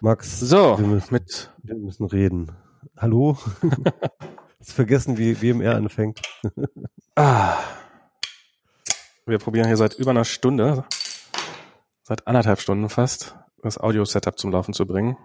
Max, So, wir müssen, mit wir müssen reden. Hallo? Hast vergessen, wie WMR anfängt. ah, wir probieren hier seit über einer Stunde, seit anderthalb Stunden fast, das Audio-Setup zum Laufen zu bringen.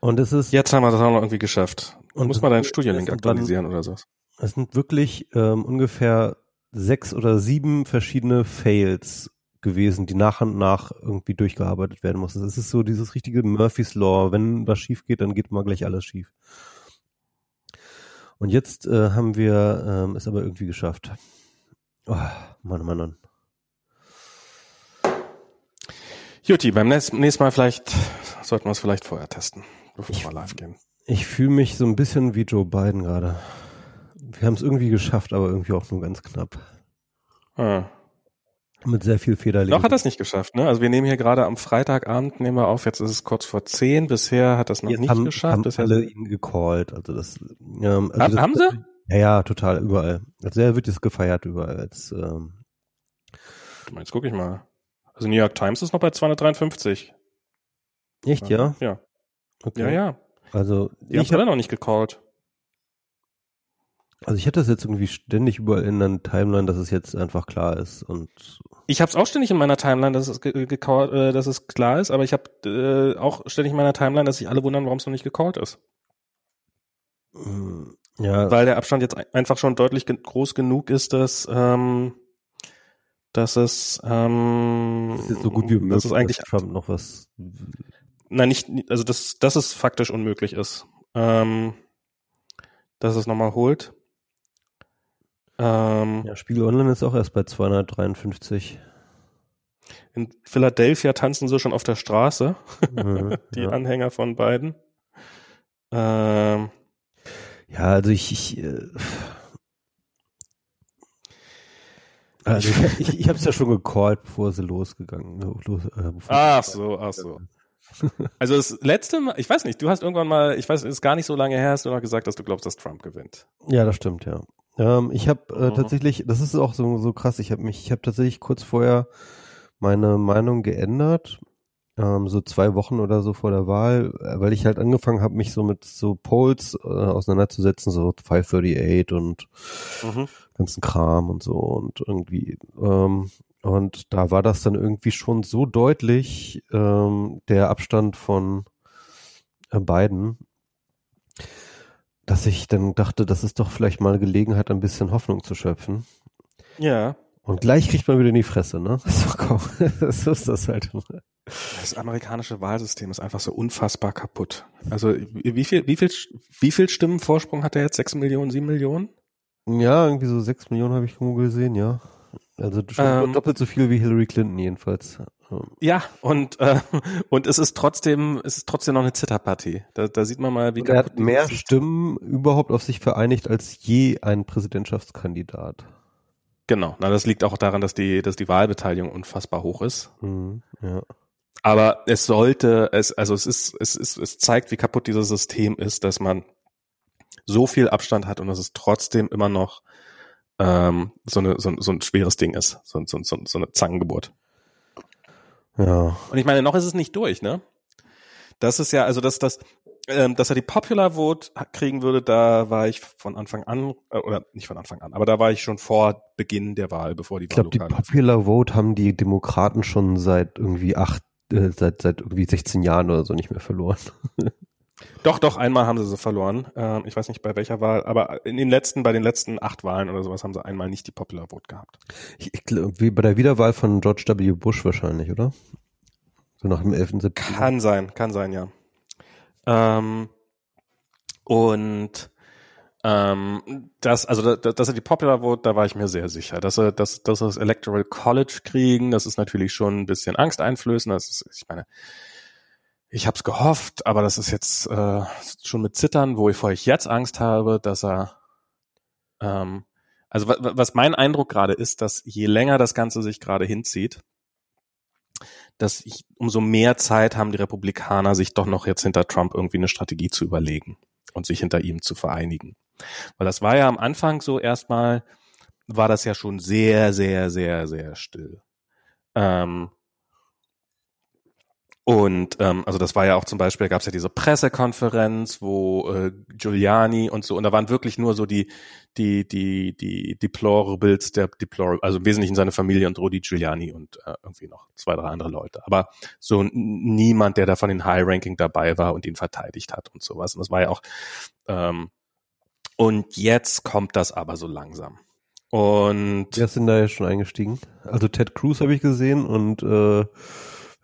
Und es ist, Jetzt haben wir das auch noch irgendwie geschafft. Und Muss mal deinen Studienlink sind dann- aktualisieren oder so. es sind wirklich ähm, ungefähr sechs oder sieben verschiedene Fails gewesen, die nach und nach irgendwie durchgearbeitet werden mussten. Es ist so dieses richtige Murphy's Law. Wenn was schief geht, dann geht mal gleich alles schief. Und jetzt äh, haben wir ähm, es aber irgendwie geschafft. Oh, Mann, Mann, Mann. Juti, beim nächsten nächsten Mal vielleicht sollten wir es vielleicht vorher testen, bevor wir live gehen. Ich fühle mich so ein bisschen wie Joe Biden gerade. Wir haben es irgendwie geschafft, aber irgendwie auch nur ganz knapp. Ah. Mit sehr viel Federlegen. Noch hat es nicht geschafft, ne? Also wir nehmen hier gerade am Freitagabend, nehmen wir auf, jetzt ist es kurz vor zehn, bisher hat das noch Jetzt nicht haben, geschafft. haben Bisher alle ihn gecallt. Also das, ähm, also Ha- das, haben sie? Ja, ja, total, überall. Also er wird jetzt gefeiert überall. Als, ähm, Jetzt gucke ich mal. Also New York Times ist noch bei 253. echt, ja? Ja, Okay. ja, ja. Also Die haben ich, alle noch nicht gecallt. Also ich hatte das jetzt irgendwie ständig überall in der Timeline, dass es jetzt einfach klar ist. Und Ich habe es auch ständig in meiner Timeline, dass es, ge gecallt, äh, dass es klar ist, aber ich habe äh, auch ständig in meiner Timeline, dass sich alle wundern, warum es noch nicht gecallt ist. mm, ja, Weil der Abstand jetzt ein- einfach schon deutlich ge groß genug ist, dass, ähm, dass es, ähm, ist jetzt so gut wie möglich, dass es eigentlich, dass Trump noch was. nein, nicht, also dass, dass es faktisch unmöglich ist, ähm, dass es nochmal holt. Ähm, Ja, Spiegel Online ist auch erst bei 253. In Philadelphia tanzen sie schon auf der Straße, Mhm, die ja. Anhänger von beiden. Ähm, Ja, also ich, ich äh, also ich, ich, ich habe es ja schon gecallt, bevor sie losgegangen. Los, äh, ach so, ach so. Also das letzte Mal, ich weiß nicht, du hast irgendwann mal, ich weiß, es ist gar nicht so lange her, hast du noch gesagt, dass du glaubst, dass Trump gewinnt. Ja, das stimmt, ja. Ähm, ich habe äh, Mhm. tatsächlich, das ist auch so so krass. Ich habe mich, ich habe tatsächlich kurz vorher meine Meinung geändert, ähm, so zwei Wochen oder so vor der Wahl, äh, weil ich halt angefangen habe, mich so mit so Polls äh, auseinanderzusetzen, so 538 und Mhm. ganzen Kram und so und irgendwie ähm, und da war das dann irgendwie schon so deutlich ähm, der Abstand von äh, beiden, dass ich dann dachte, das ist doch vielleicht mal Gelegenheit, ein bisschen Hoffnung zu schöpfen. Ja. Und gleich kriegt man wieder in die Fresse, ne? So, komm, so ist das halt. Das amerikanische Wahlsystem ist einfach so unfassbar kaputt. Also wie viel, wie viel, wie viel Stimmen Vorsprung hat er jetzt? Sechs Millionen, sieben Millionen? Ja, irgendwie so sechs Millionen habe ich irgendwo gesehen, ja. Also schon Ähm. doppelt so viel wie Hillary Clinton jedenfalls. Ja, und, äh, und es ist trotzdem, es ist trotzdem noch eine Zitterpartie. Da, da sieht man mal, wie Und er hat mehr Stimmen überhaupt auf sich vereinigt als je ein Präsidentschaftskandidat. Genau, na, das liegt auch daran, dass die, dass die Wahlbeteiligung unfassbar hoch ist. Mhm, ja. Aber es sollte, es, also es ist, es ist, es zeigt, wie kaputt dieses System ist, dass man so viel Abstand hat und dass es trotzdem immer noch ähm, so, eine, so, ein- so ein schweres Ding ist, so, so, so, so eine Zangengeburt. Ja. Und ich meine, noch ist es nicht durch, ne? Das ist ja, also dass das, ähm, dass er die Popular Vote kriegen würde, da war ich von Anfang an, äh, oder nicht von Anfang an, aber da war ich schon vor Beginn der Wahl, bevor die Ich glaube, die Popular Vote haben die Demokraten schon seit irgendwie acht, äh, seit, seit irgendwie 16 Jahren oder so nicht mehr verloren. Doch, doch, einmal haben sie sie verloren. Ähm, ich weiß nicht bei welcher Wahl, aber in den letzten, bei den letzten acht Wahlen oder sowas haben sie einmal nicht die Popular Vote gehabt. Ich, ich wie bei der Wiederwahl von George W. Bush wahrscheinlich, oder? So nach dem 11. September. Kann sein, kann sein, ja. Ähm, und ähm, das, also da- dass er die Popular Vote, da war ich mir sehr sicher. Dass er, dass, dass er das Electoral College kriegen, das ist natürlich schon ein bisschen angsteinflößend. Das ist, ich meine, ich habe es gehofft, aber das ist jetzt äh, schon mit Zittern, wo ich vor ich jetzt Angst habe, dass er ähm, also wa- wa- was mein Eindruck gerade ist, dass je länger das Ganze sich gerade hinzieht, dass ich, umso mehr Zeit haben die Republikaner, sich doch noch jetzt hinter Trump irgendwie eine Strategie zu überlegen und sich hinter ihm zu vereinigen. Weil das war ja am Anfang so erstmal, war das ja schon sehr, sehr, sehr, sehr still. Ähm, Und ähm, also das war ja auch zum Beispiel, gab es ja diese Pressekonferenz, wo äh, Giuliani und so, und da waren wirklich nur so die, die, die, die Deplorables der Deplorable, also im Wesentlichen seine Familie und Rudi Giuliani und äh, irgendwie noch zwei, drei andere Leute. Aber so niemand, der da von den High-Ranking dabei war und ihn verteidigt hat und sowas. Und das war ja auch ähm, und jetzt kommt das aber so langsam. Und Wer sind da jetzt schon eingestiegen? Also Ted Cruz habe ich gesehen und äh,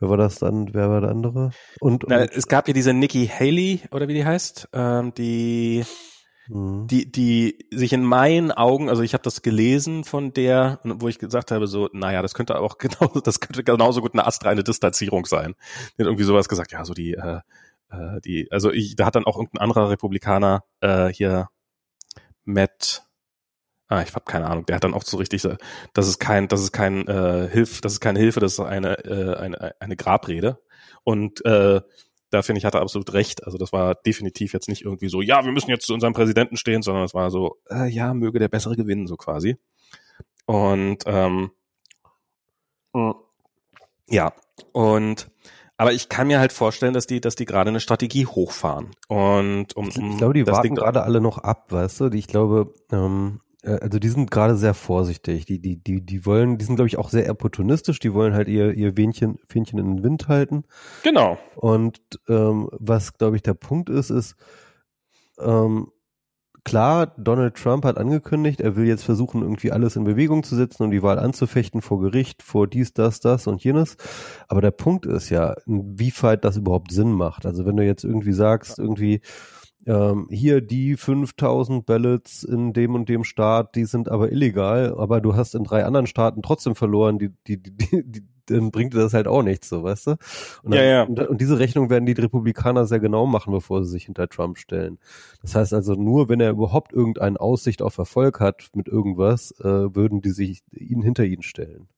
Wer war das dann? Wer war der andere? Und, Na, und es gab ja diese Nikki Haley oder wie die heißt, ähm, die mhm. die die sich in meinen Augen, also ich habe das gelesen von der, wo ich gesagt habe so, naja, das könnte auch genau, das könnte genauso gut eine astreine Distanzierung sein. Die hat irgendwie sowas gesagt, ja, so die äh, äh, die, also ich, da hat dann auch irgendein anderer Republikaner äh, hier Matt Ah, ich habe keine Ahnung. Der hat dann auch so richtig, das ist kein, das ist kein äh, Hilf, das ist keine Hilfe, das ist eine äh, eine eine Grabrede. Und äh, da finde ich, hat er absolut recht. Also das war definitiv jetzt nicht irgendwie so, ja, wir müssen jetzt zu unserem Präsidenten stehen, sondern es war so, äh, ja, möge der Bessere gewinnen, so quasi. Und ähm, ja, und aber ich kann mir halt vorstellen, dass die, dass die gerade eine Strategie hochfahren. Und um, um ich glaube, die warten gerade alle noch ab, weißt du? Ich glaube, ähm, äh, also die sind gerade sehr vorsichtig. Die, die, die, die wollen, die sind, glaube ich, auch sehr opportunistisch. Die wollen halt ihr, ihr Wähnchen, Fähnchen in den Wind halten. Genau. Und ähm, was, glaube ich, der Punkt ist, ist, ähm, klar, Donald Trump hat angekündigt, er will jetzt versuchen, irgendwie alles in Bewegung zu setzen und die Wahl anzufechten vor Gericht, vor dies, das, das und jenes. Aber der Punkt ist ja, inwieweit das überhaupt Sinn macht. Also wenn du jetzt irgendwie sagst, irgendwie, ähm, hier die 5000 Ballots in dem und dem Staat, die sind aber illegal, aber du hast in drei anderen Staaten trotzdem verloren, die, die, die, die, die dann bringt dir das halt auch nichts, so, weißt du? Und, dann, ja, ja. Und, und, diese Rechnung werden die Republikaner sehr genau machen, bevor sie sich hinter Trump stellen. Das heißt also, nur wenn er überhaupt irgendeine Aussicht auf Erfolg hat mit irgendwas, äh, würden die sich ihn hinter ihn stellen.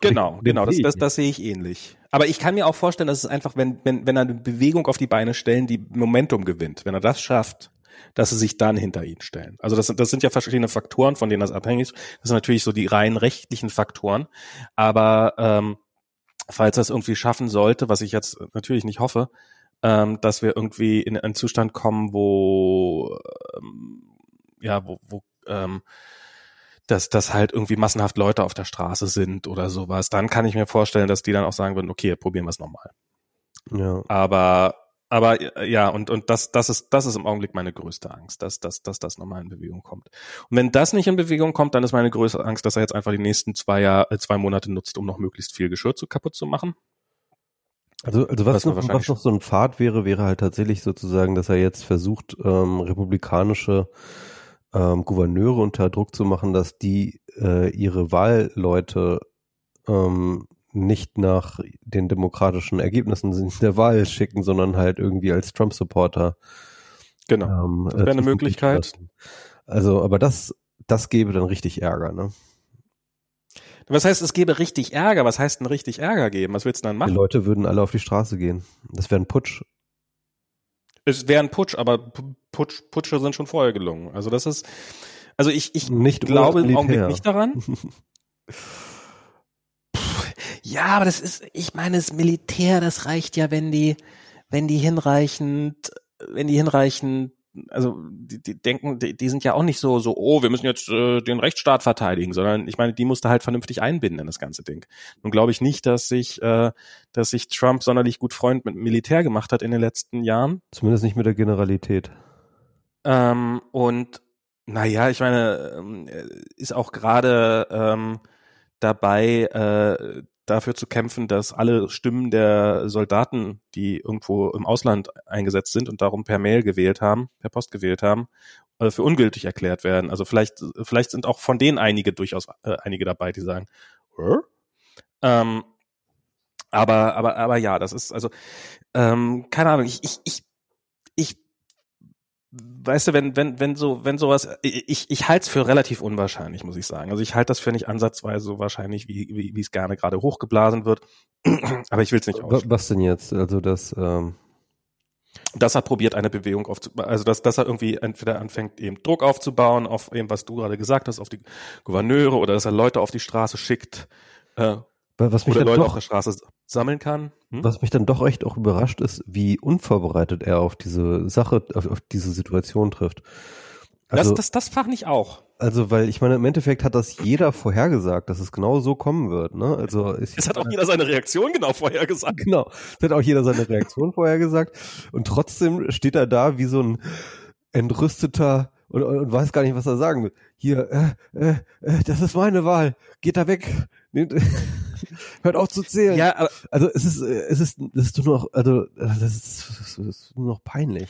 Genau, genau, das, das, das sehe ich ähnlich. Aber ich kann mir auch vorstellen, dass es einfach, wenn, wenn, wenn er eine Bewegung auf die Beine stellen, die Momentum gewinnt, wenn er das schafft, dass sie sich dann hinter ihn stellen. Also das, das sind ja verschiedene Faktoren, von denen das abhängig ist. Das sind natürlich so die rein rechtlichen Faktoren. Aber ähm, falls das irgendwie schaffen sollte, was ich jetzt natürlich nicht hoffe, ähm, dass wir irgendwie in einen Zustand kommen, wo ähm, ja, wo, wo ähm, dass das halt irgendwie massenhaft Leute auf der Straße sind oder sowas, dann kann ich mir vorstellen, dass die dann auch sagen würden, okay, probieren wir es nochmal. Ja. Aber aber ja, und, und das, das ist, das ist im Augenblick meine größte Angst, dass, dass, dass das nochmal in Bewegung kommt. Und wenn das nicht in Bewegung kommt, dann ist meine größte Angst, dass er jetzt einfach die nächsten zwei Jahr, äh, zwei Monate nutzt, um noch möglichst viel Geschirr zu kaputt zu machen. Also, also was, noch, was noch so ein Pfad wäre, wäre halt tatsächlich sozusagen, dass er jetzt versucht, ähm, republikanische ähm, Gouverneure unter Druck zu machen, dass die äh, ihre Wahlleute ähm, nicht nach den demokratischen Ergebnissen der Wahl schicken, sondern halt irgendwie als Trump-Supporter. Genau. Ähm, das wäre eine Möglichkeit. Also, aber das, das gäbe dann richtig Ärger, ne? Was heißt, es gäbe richtig Ärger? Was heißt denn richtig Ärger geben? Was willst du dann machen? Die Leute würden alle auf die Straße gehen. Das wäre ein Putsch. Es wäre ein Putsch, aber Putsch, Putsche sind schon vorher gelungen. Also das ist, also ich, ich nicht glaube im Augenblick nicht daran. ja, aber das ist, ich meine, das Militär, das reicht ja, wenn die, wenn die hinreichend, wenn die hinreichend also die, die denken, die, die sind ja auch nicht so, so, oh, wir müssen jetzt äh, den Rechtsstaat verteidigen, sondern ich meine, die musste halt vernünftig einbinden in das ganze Ding. Nun glaube ich nicht, dass sich, äh, dass sich Trump sonderlich gut Freund mit Militär gemacht hat in den letzten Jahren. Zumindest nicht mit der Generalität. Ähm, und naja, ich meine, ähm, ist auch gerade ähm, dabei, äh, dafür zu kämpfen, dass alle Stimmen der Soldaten, die irgendwo im Ausland eingesetzt sind und darum per Mail gewählt haben, per Post gewählt haben, äh, für ungültig erklärt werden. Also vielleicht, vielleicht sind auch von denen einige durchaus äh, einige dabei, die sagen, ähm, aber, aber, aber ja, das ist also ähm, keine Ahnung. Ich, ich, ich weißt du, wenn, wenn, wenn so, wenn sowas, ich, ich halte es für relativ unwahrscheinlich, muss ich sagen. Also ich halte das für nicht ansatzweise so wahrscheinlich, wie, wie, wie es gerne gerade hochgeblasen wird. Aber ich will es nicht aus. Was denn jetzt? Also das, ähm dass er probiert, eine Bewegung aufzubauen, also dass, dass er irgendwie entweder anfängt, eben Druck aufzubauen auf eben, was du gerade gesagt hast, auf die Gouverneure oder dass er Leute auf die Straße schickt, äh, Was mich Oder dann Leute doch, auf der Straße sammeln kann. Hm? was mich dann doch echt auch überrascht ist, wie unvorbereitet er auf diese Sache, auf, auf diese Situation trifft. Also, das, das, das fach nicht auch. also, weil ich meine, im Endeffekt hat das jeder vorhergesagt, dass es genau so kommen wird, ne? Also, ich, Es hat auch jeder seine Reaktion genau vorher gesagt. Genau. Das hat auch jeder seine Reaktion vorher gesagt. Und trotzdem steht er da wie so ein entrüsteter und, und, und weiß gar nicht, was er sagen will. Hier, äh, äh, äh, das ist meine Wahl. Geht da weg. Hört auf zu zählen. Ja, aber, Also es ist, äh, es ist, das ist nur noch, also das ist, das ist nur noch peinlich.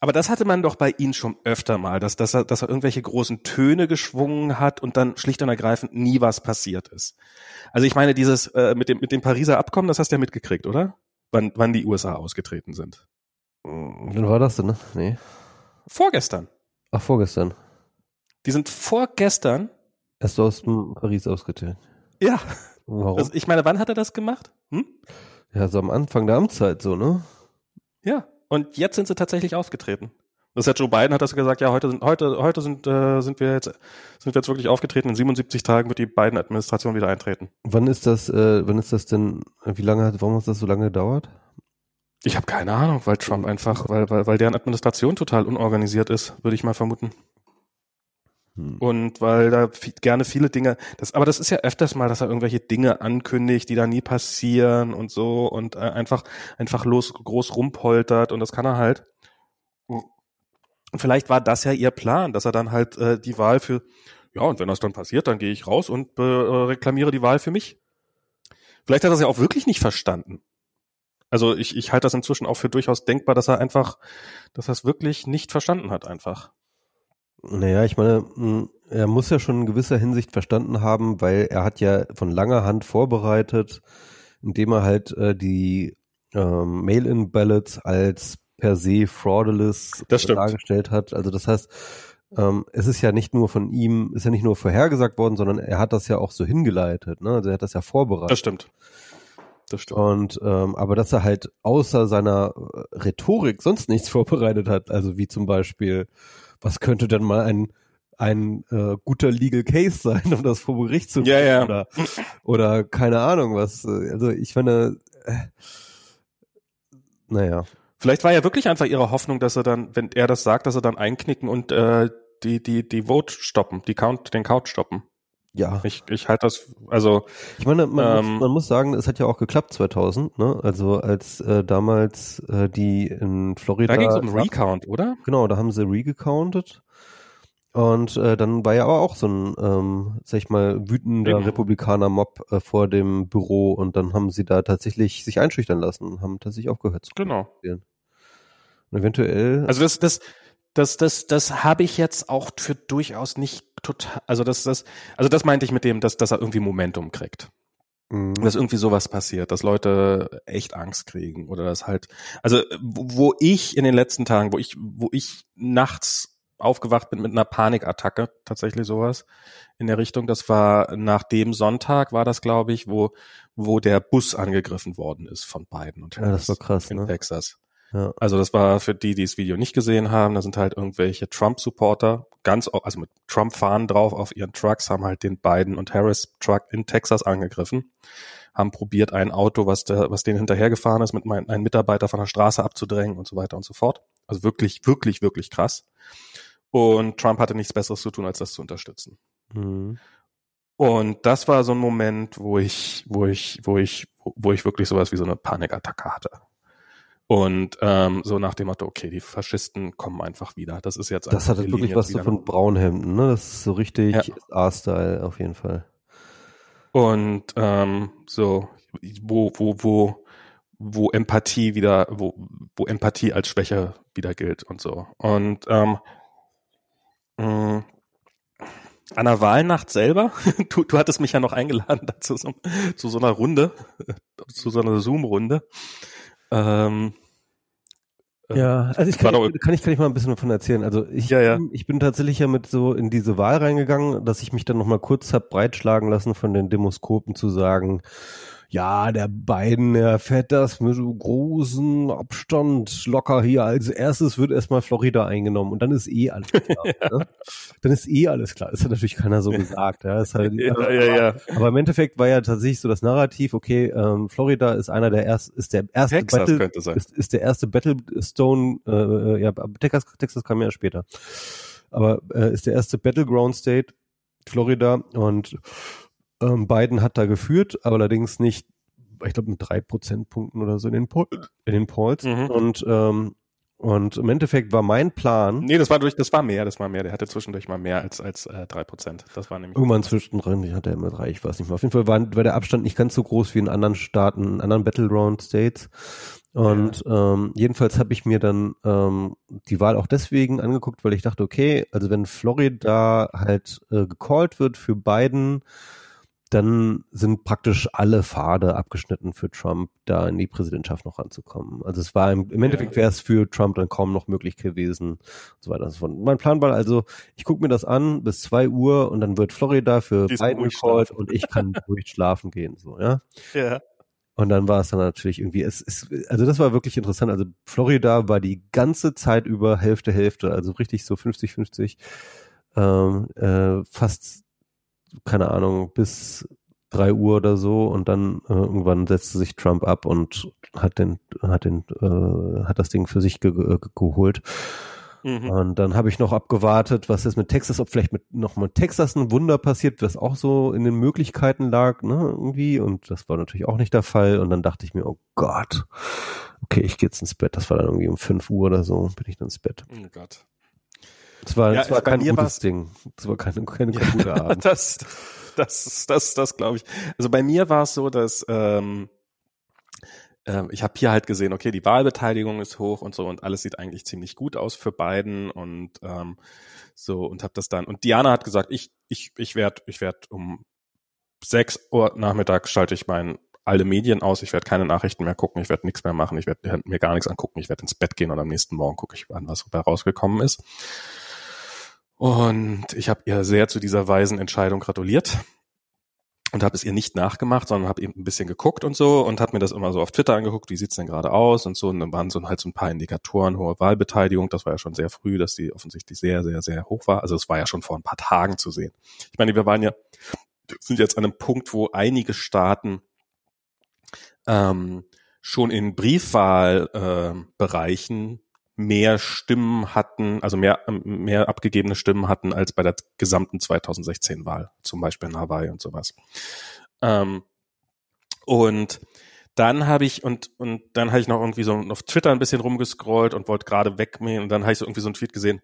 aber das hatte man doch bei ihm schon öfter mal, dass, dass, er, dass er irgendwelche großen Töne geschwungen hat und dann schlicht und ergreifend nie was passiert ist. Also ich meine, dieses äh, mit, dem, mit dem Pariser Abkommen, das hast du ja mitgekriegt, oder? Wann, wann die USA ausgetreten sind. Wann war das denn, ne? Nee. Vorgestern. Ach, vorgestern. Die sind vorgestern. Erst aus dem Paris ausgetreten. Ja. Warum? Also ich meine, wann hat er das gemacht? Hm? ja, so am Anfang der Amtszeit so, ne? Ja. Und jetzt sind sie tatsächlich aufgetreten. Das hat Joe Biden hat das gesagt, ja, heute sind, heute, heute sind, äh, sind wir jetzt, sind wir jetzt wirklich aufgetreten. In 77 Tagen wird die Biden-Administration wieder eintreten. Wann ist das, äh, wann ist das denn, wie lange hat, warum hat das so lange gedauert? Ich habe keine Ahnung, weil Trump einfach, weil, weil, weil deren Administration total unorganisiert ist, würde ich mal vermuten. Hm. Und weil da gerne viele Dinge, das, aber das ist ja öfters mal, dass er irgendwelche Dinge ankündigt, die da nie passieren und so und äh, einfach, einfach los, groß rumpoltert und das kann er halt. Und vielleicht war das ja ihr Plan, dass er dann halt äh, die Wahl für, ja, und wenn das dann passiert, dann gehe ich raus und äh, reklamiere die Wahl für mich. Vielleicht hat er das ja auch wirklich nicht verstanden. Also ich, ich halte das inzwischen auch für durchaus denkbar, dass er einfach, dass er es wirklich nicht verstanden hat einfach. Naja, ich meine, mh, er muss ja schon in gewisser Hinsicht verstanden haben, weil er hat ja von langer Hand vorbereitet, indem er halt äh, die ähm, Mail-in-Ballots als per se fraudulous Das stimmt. dargestellt hat. Also das heißt, ähm, es ist ja nicht nur von ihm, ist ja nicht nur vorhergesagt worden, sondern er hat das ja auch so hingeleitet. Ne? Also er hat das ja vorbereitet. Das stimmt. Das stimmt. Und ähm, aber dass er halt außer seiner äh, Rhetorik sonst nichts vorbereitet hat, also wie zum Beispiel, was könnte denn mal ein ein äh, guter Legal Case sein, um das vor Gericht zu Ja, ja. oder oder keine Ahnung was. Also ich meine, äh, naja, Vielleicht war ja wirklich einfach ihre Hoffnung, dass er dann, wenn er das sagt, dass er dann einknicken und äh, die die die Vote stoppen, die Count den Count stoppen. Ja. Ich ich halte das also Ich meine, man, Ähm, muss, man muss sagen, es hat ja auch geklappt 2000, ne? Also als äh, damals äh, die in Florida da ging es um Recount, oder? Genau, da haben sie regecountet. Und äh, dann war ja aber auch so ein, ähm, sag ich mal, wütender Eben. Republikaner-Mob äh, vor dem Büro und dann haben sie da tatsächlich sich einschüchtern lassen und haben tatsächlich aufgehört zu Genau. spielen. Und eventuell, Also das das das das das habe ich jetzt auch für durchaus nicht total also das das also das meinte ich mit dem, dass dass er irgendwie Momentum kriegt. mh, dass irgendwie sowas passiert, dass Leute echt Angst kriegen oder das halt, also wo ich in den letzten Tagen, wo ich, wo ich nachts aufgewacht bin mit einer Panikattacke, tatsächlich sowas in der Richtung, das war nach dem Sonntag war das, glaube ich, wo, wo der Bus angegriffen worden ist von Biden und Ja, das war krass, in ne? Texas. Ja. Also das war für die, die das Video nicht gesehen haben, da sind halt irgendwelche Trump-Supporter, ganz, also mit Trump-Fahnen drauf auf ihren Trucks, haben halt den Biden und Harris-Truck in Texas angegriffen, haben probiert, ein Auto, was, der, was denen hinterhergefahren ist, mit mein, einem Mitarbeiter von der Straße abzudrängen und so weiter und so fort. Also wirklich, wirklich, wirklich krass. Und Trump hatte nichts Besseres zu tun, als das zu unterstützen. Mhm. Und das war so ein Moment, wo ich, wo ich, wo ich, wo ich wirklich sowas wie so eine Panikattacke hatte. Und ähm, so nach dem Motto, okay, die Faschisten kommen einfach wieder. Das ist jetzt Das hat wir wirklich was so von Braunhemden, ne? Das ist so richtig Ja. A-Style auf jeden Fall. Und ähm, so, wo, wo, wo, wo Empathie wieder, wo, wo Empathie als Schwäche wieder gilt und so. Und ähm, mh, an der Wahlnacht selber, du, du hattest mich ja noch eingeladen dazu, zu so einer Runde, zu so einer Zoom-Runde. Ähm, äh, Ja, also ich kann, ich, kann ich kann ich mal ein bisschen davon erzählen. Also ich, Ja, ja. bin- ich bin tatsächlich ja mit so in diese Wahl reingegangen, dass ich mich dann noch mal kurz hab breitschlagen lassen von den Demoskopen zu sagen, ja, der Biden, der fährt das mit so großen Abstand locker hier. Als erstes wird erstmal Florida eingenommen und dann ist eh alles klar. ne? Dann ist eh alles klar. Das hat natürlich keiner so gesagt. Ja, ist halt, ja, ja, ja. Aber im Endeffekt war ja tatsächlich so das Narrativ, okay, ähm, Florida ist einer der ersten, ist der erste Texas Battle, könnte sein. ist, ist der erste Battlestone, äh, ja, aber Texas, Texas kam ja später. Aber äh, ist der erste Battleground State, Florida und ähm, Biden hat da geführt, aber allerdings nicht, ich glaube mit drei Prozentpunkten oder so in den, Poll, in den Polls. Mhm. Und ähm, und im Endeffekt war mein Plan, Nee, das war durch, das war mehr, das war mehr. Der hatte zwischendurch mal mehr als als äh, drei Prozent. Das war nämlich Irgendwann zwischendrin hat er immer drei, ich weiß nicht mehr. Auf jeden Fall war, war der Abstand nicht ganz so groß wie in anderen Staaten, in anderen Battleground States. Und ähm, jedenfalls habe ich mir dann ähm, die Wahl auch deswegen angeguckt, weil ich dachte, okay, also wenn Florida halt äh, gecallt wird für Biden, dann sind praktisch alle Pfade abgeschnitten für Trump, da in die Präsidentschaft noch ranzukommen. Also es war im, im Endeffekt wäre es für Trump dann kaum noch möglich gewesen und so weiter und so fort. Mein Plan war also, ich gucke mir das an bis zwei Uhr und dann wird Florida für Diesmal Biden gecallt und ich kann ruhig schlafen gehen, so, ja. ja. Und dann war es dann natürlich irgendwie, es ist, also das war wirklich interessant. Also Florida war die ganze Zeit über Hälfte, Hälfte, also richtig so 50, 50, ähm, äh, fast, keine Ahnung, bis drei Uhr oder so und dann äh, irgendwann setzte sich Trump ab und hat den, hat den, äh, hat das Ding für sich ge ge geholt. Mhm. Und dann habe ich noch abgewartet, was ist mit Texas, ob vielleicht mit noch mit Texas ein Wunder passiert, was auch so in den Möglichkeiten lag, ne, irgendwie. Und das war natürlich auch nicht der Fall. Und dann dachte ich mir, oh Gott, okay, ich gehe jetzt ins Bett. Das war dann irgendwie um 5 Uhr oder so, bin ich dann ins Bett. Oh Gott. Das war, Ja, war kein gutes Ding. Das war keine, keine gute Abend. das, das, das, das glaube ich. Also bei mir war es so, dass ähm, ähm, ich habe hier halt gesehen, okay, die Wahlbeteiligung ist hoch und so und alles sieht eigentlich ziemlich gut aus für Biden und ähm, so und habe das dann und Diana hat gesagt, ich ich ich werde ich werde um sechs Uhr nachmittags schalte ich mein alle Medien aus, ich werde keine Nachrichten mehr gucken, ich werde nichts mehr machen, ich werde mir gar nichts angucken, ich werde ins Bett gehen und am nächsten Morgen gucke ich an, was da rausgekommen ist. Und ich habe ihr sehr zu dieser weisen Entscheidung gratuliert und habe es ihr nicht nachgemacht, sondern habe eben ein bisschen geguckt und so und habe mir das immer so auf Twitter angeguckt, wie sieht's denn gerade aus und so. Und dann waren so halt so ein paar Indikatoren, hohe Wahlbeteiligung. Das war ja schon sehr früh, dass die offensichtlich sehr, sehr, sehr hoch war. Also es war ja schon vor ein paar Tagen zu sehen. Ich meine, wir waren ja, sind jetzt an einem Punkt, wo einige Staaten ähm, schon in Briefwahlbereichen ähm, Bereichen mehr Stimmen hatten, also mehr, ähm, mehr abgegebene Stimmen hatten als bei der gesamten 2016-Wahl, zum Beispiel in Hawaii und sowas. Ähm, und dann habe ich und und dann habe ich noch irgendwie so auf Twitter ein bisschen rumgescrollt und wollte gerade wegmähen und dann habe ich so irgendwie so einen Tweet gesehen.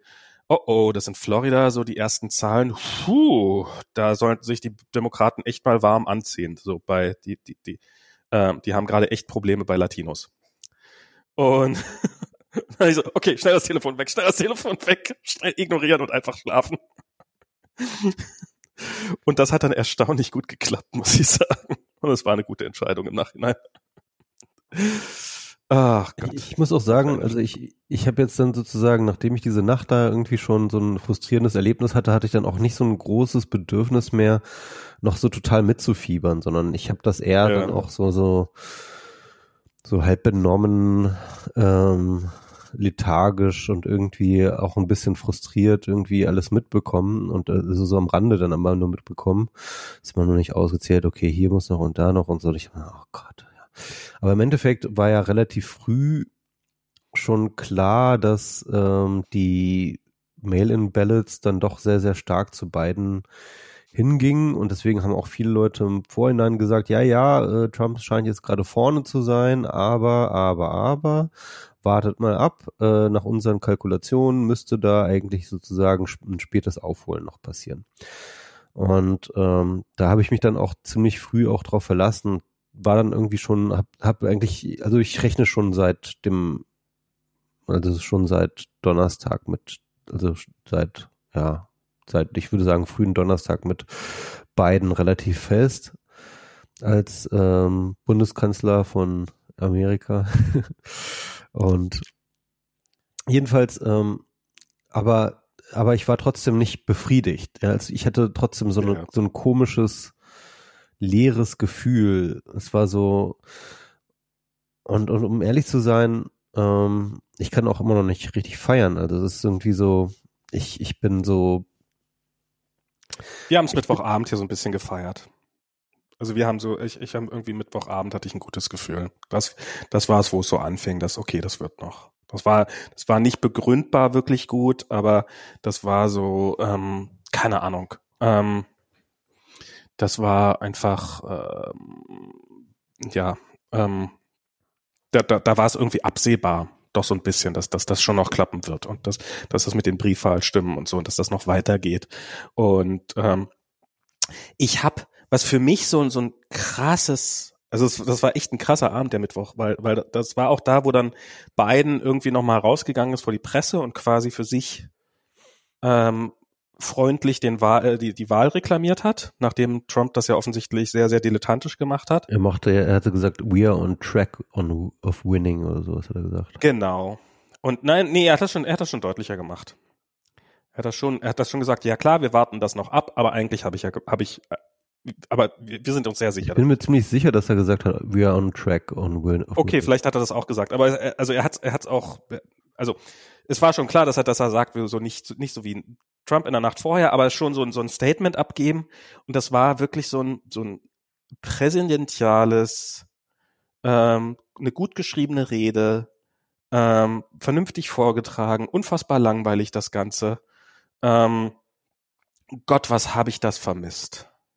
Oh oh, das sind Florida so die ersten Zahlen. Puh, da sollten sich die Demokraten echt mal warm anziehen. So bei die die die ähm, die haben gerade echt Probleme bei Latinos. Und dann ich so, okay, schnell das Telefon weg, schnell das Telefon weg, schnell ignorieren und einfach schlafen. Und das hat dann erstaunlich gut geklappt, muss ich sagen. Und es war eine gute Entscheidung im Nachhinein. Ach Gott. Ich, ich muss auch sagen, also ich, ich habe jetzt dann sozusagen, nachdem ich diese Nacht da irgendwie schon so ein frustrierendes Erlebnis hatte, hatte ich dann auch nicht so ein großes Bedürfnis mehr, noch so total mitzufiebern, sondern ich habe das eher Ja. dann auch so, so, so halb benommen, ähm, lethargisch und irgendwie auch ein bisschen frustriert irgendwie alles mitbekommen und äh, so, so am Rande dann einmal nur mitbekommen, ist man nur nicht ausgezählt, okay, hier muss noch und da noch und so. Und ich, oh Gott, ja. Aber im Endeffekt war ja relativ früh schon klar, dass ähm, die Mail-in-Ballots dann doch sehr, sehr stark zu beiden hingingen und deswegen haben auch viele Leute im Vorhinein gesagt, ja, ja, äh, Trump scheint jetzt gerade vorne zu sein, aber, aber, aber, wartet mal ab, äh, nach unseren Kalkulationen müsste da eigentlich sozusagen ein spätes Aufholen noch passieren. Und ähm, da habe ich mich dann auch ziemlich früh auch drauf verlassen, war dann irgendwie schon, hab, hab eigentlich, also ich rechne schon seit dem, also schon seit Donnerstag mit, also seit, ja, seit, ich würde sagen, frühen Donnerstag mit Biden relativ fest als ähm, Bundeskanzler von Amerika. Und jedenfalls, ähm, aber, aber ich war trotzdem nicht befriedigt. Ja, also ich hatte trotzdem so, eine, Ja. so ein komisches, leeres Gefühl. Es war so, und, und um ehrlich zu sein, ähm, ich kann auch immer noch nicht richtig feiern. Also es ist irgendwie so, ich, ich bin so. Wir haben es Mittwochabend hier so ein bisschen gefeiert. Also wir haben so, ich, ich habe irgendwie Mittwochabend hatte ich ein gutes Gefühl. Das, das war es, wo es so anfing, dass okay, das wird noch. Das war, das war nicht begründbar wirklich gut, aber das war so, ähm, keine Ahnung. Ähm, das war einfach, ähm, ja, ähm, da, da, da war es irgendwie absehbar, doch so ein bisschen, dass, dass das schon noch klappen wird und dass, dass das mit den Briefwahl stimmen und so und dass das noch weitergeht. Und ähm, ich habe, was für mich so, so ein krasses, also es, das war echt ein krasser Abend der Mittwoch, weil, weil das war auch da, wo dann Biden irgendwie nochmal rausgegangen ist vor die Presse und quasi für sich ähm, freundlich den Wahl, äh, die, die Wahl reklamiert hat, nachdem Trump das ja offensichtlich sehr, sehr dilettantisch gemacht hat. Er machte, er hatte gesagt, we are on track on, of winning oder so, hat er gesagt. Genau. Und nein, nee, er hat das schon, er hat das schon deutlicher gemacht. Er hat das schon, er hat das schon gesagt, ja klar, wir warten das noch ab, aber eigentlich habe ich ja, habe ich, äh, aber wir sind uns sehr sicher. Ich bin mir ziemlich sicher, dass er gesagt hat, we are on track on win. Okay, winning. vielleicht hat er das auch gesagt, aber er, also er hat, er hat auch, also es war schon klar, dass er, dass er sagt, so nicht, nicht so wie Trump in der Nacht vorher, aber schon so ein, so ein Statement abgeben. Und das war wirklich so ein, so ein präsidentiales, ähm, eine gut geschriebene Rede, ähm, vernünftig vorgetragen, unfassbar langweilig das Ganze. Ähm, Gott, was habe ich das vermisst?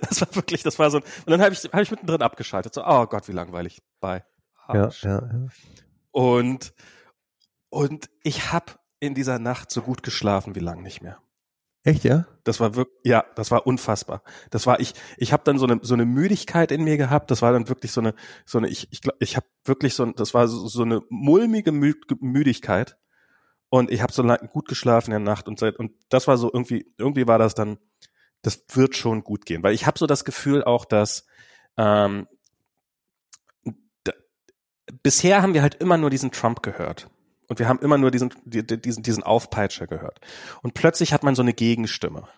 das war wirklich, das war so ein, und dann habe ich, hab ich mittendrin abgeschaltet, so, oh Gott, wie langweilig, bye. Ja, ja, ja. Und, und ich habe in dieser Nacht so gut geschlafen wie lang nicht mehr. Echt, ja? Das war wirklich, ja, das war unfassbar. Das war ich, ich habe dann so eine so eine Müdigkeit in mir gehabt. Das war dann wirklich so eine so eine ich ich glaube, ich habe wirklich so das war so, so eine mulmige Mü Müdigkeit und ich habe so lang, gut geschlafen in der Nacht und seit und das war so irgendwie irgendwie war das dann das wird schon gut gehen, weil ich habe so das Gefühl auch, dass ähm, bisher haben wir halt immer nur diesen Trump gehört. Und wir haben immer nur diesen, diesen, diesen Aufpeitscher gehört. Und plötzlich hat man so eine Gegenstimme.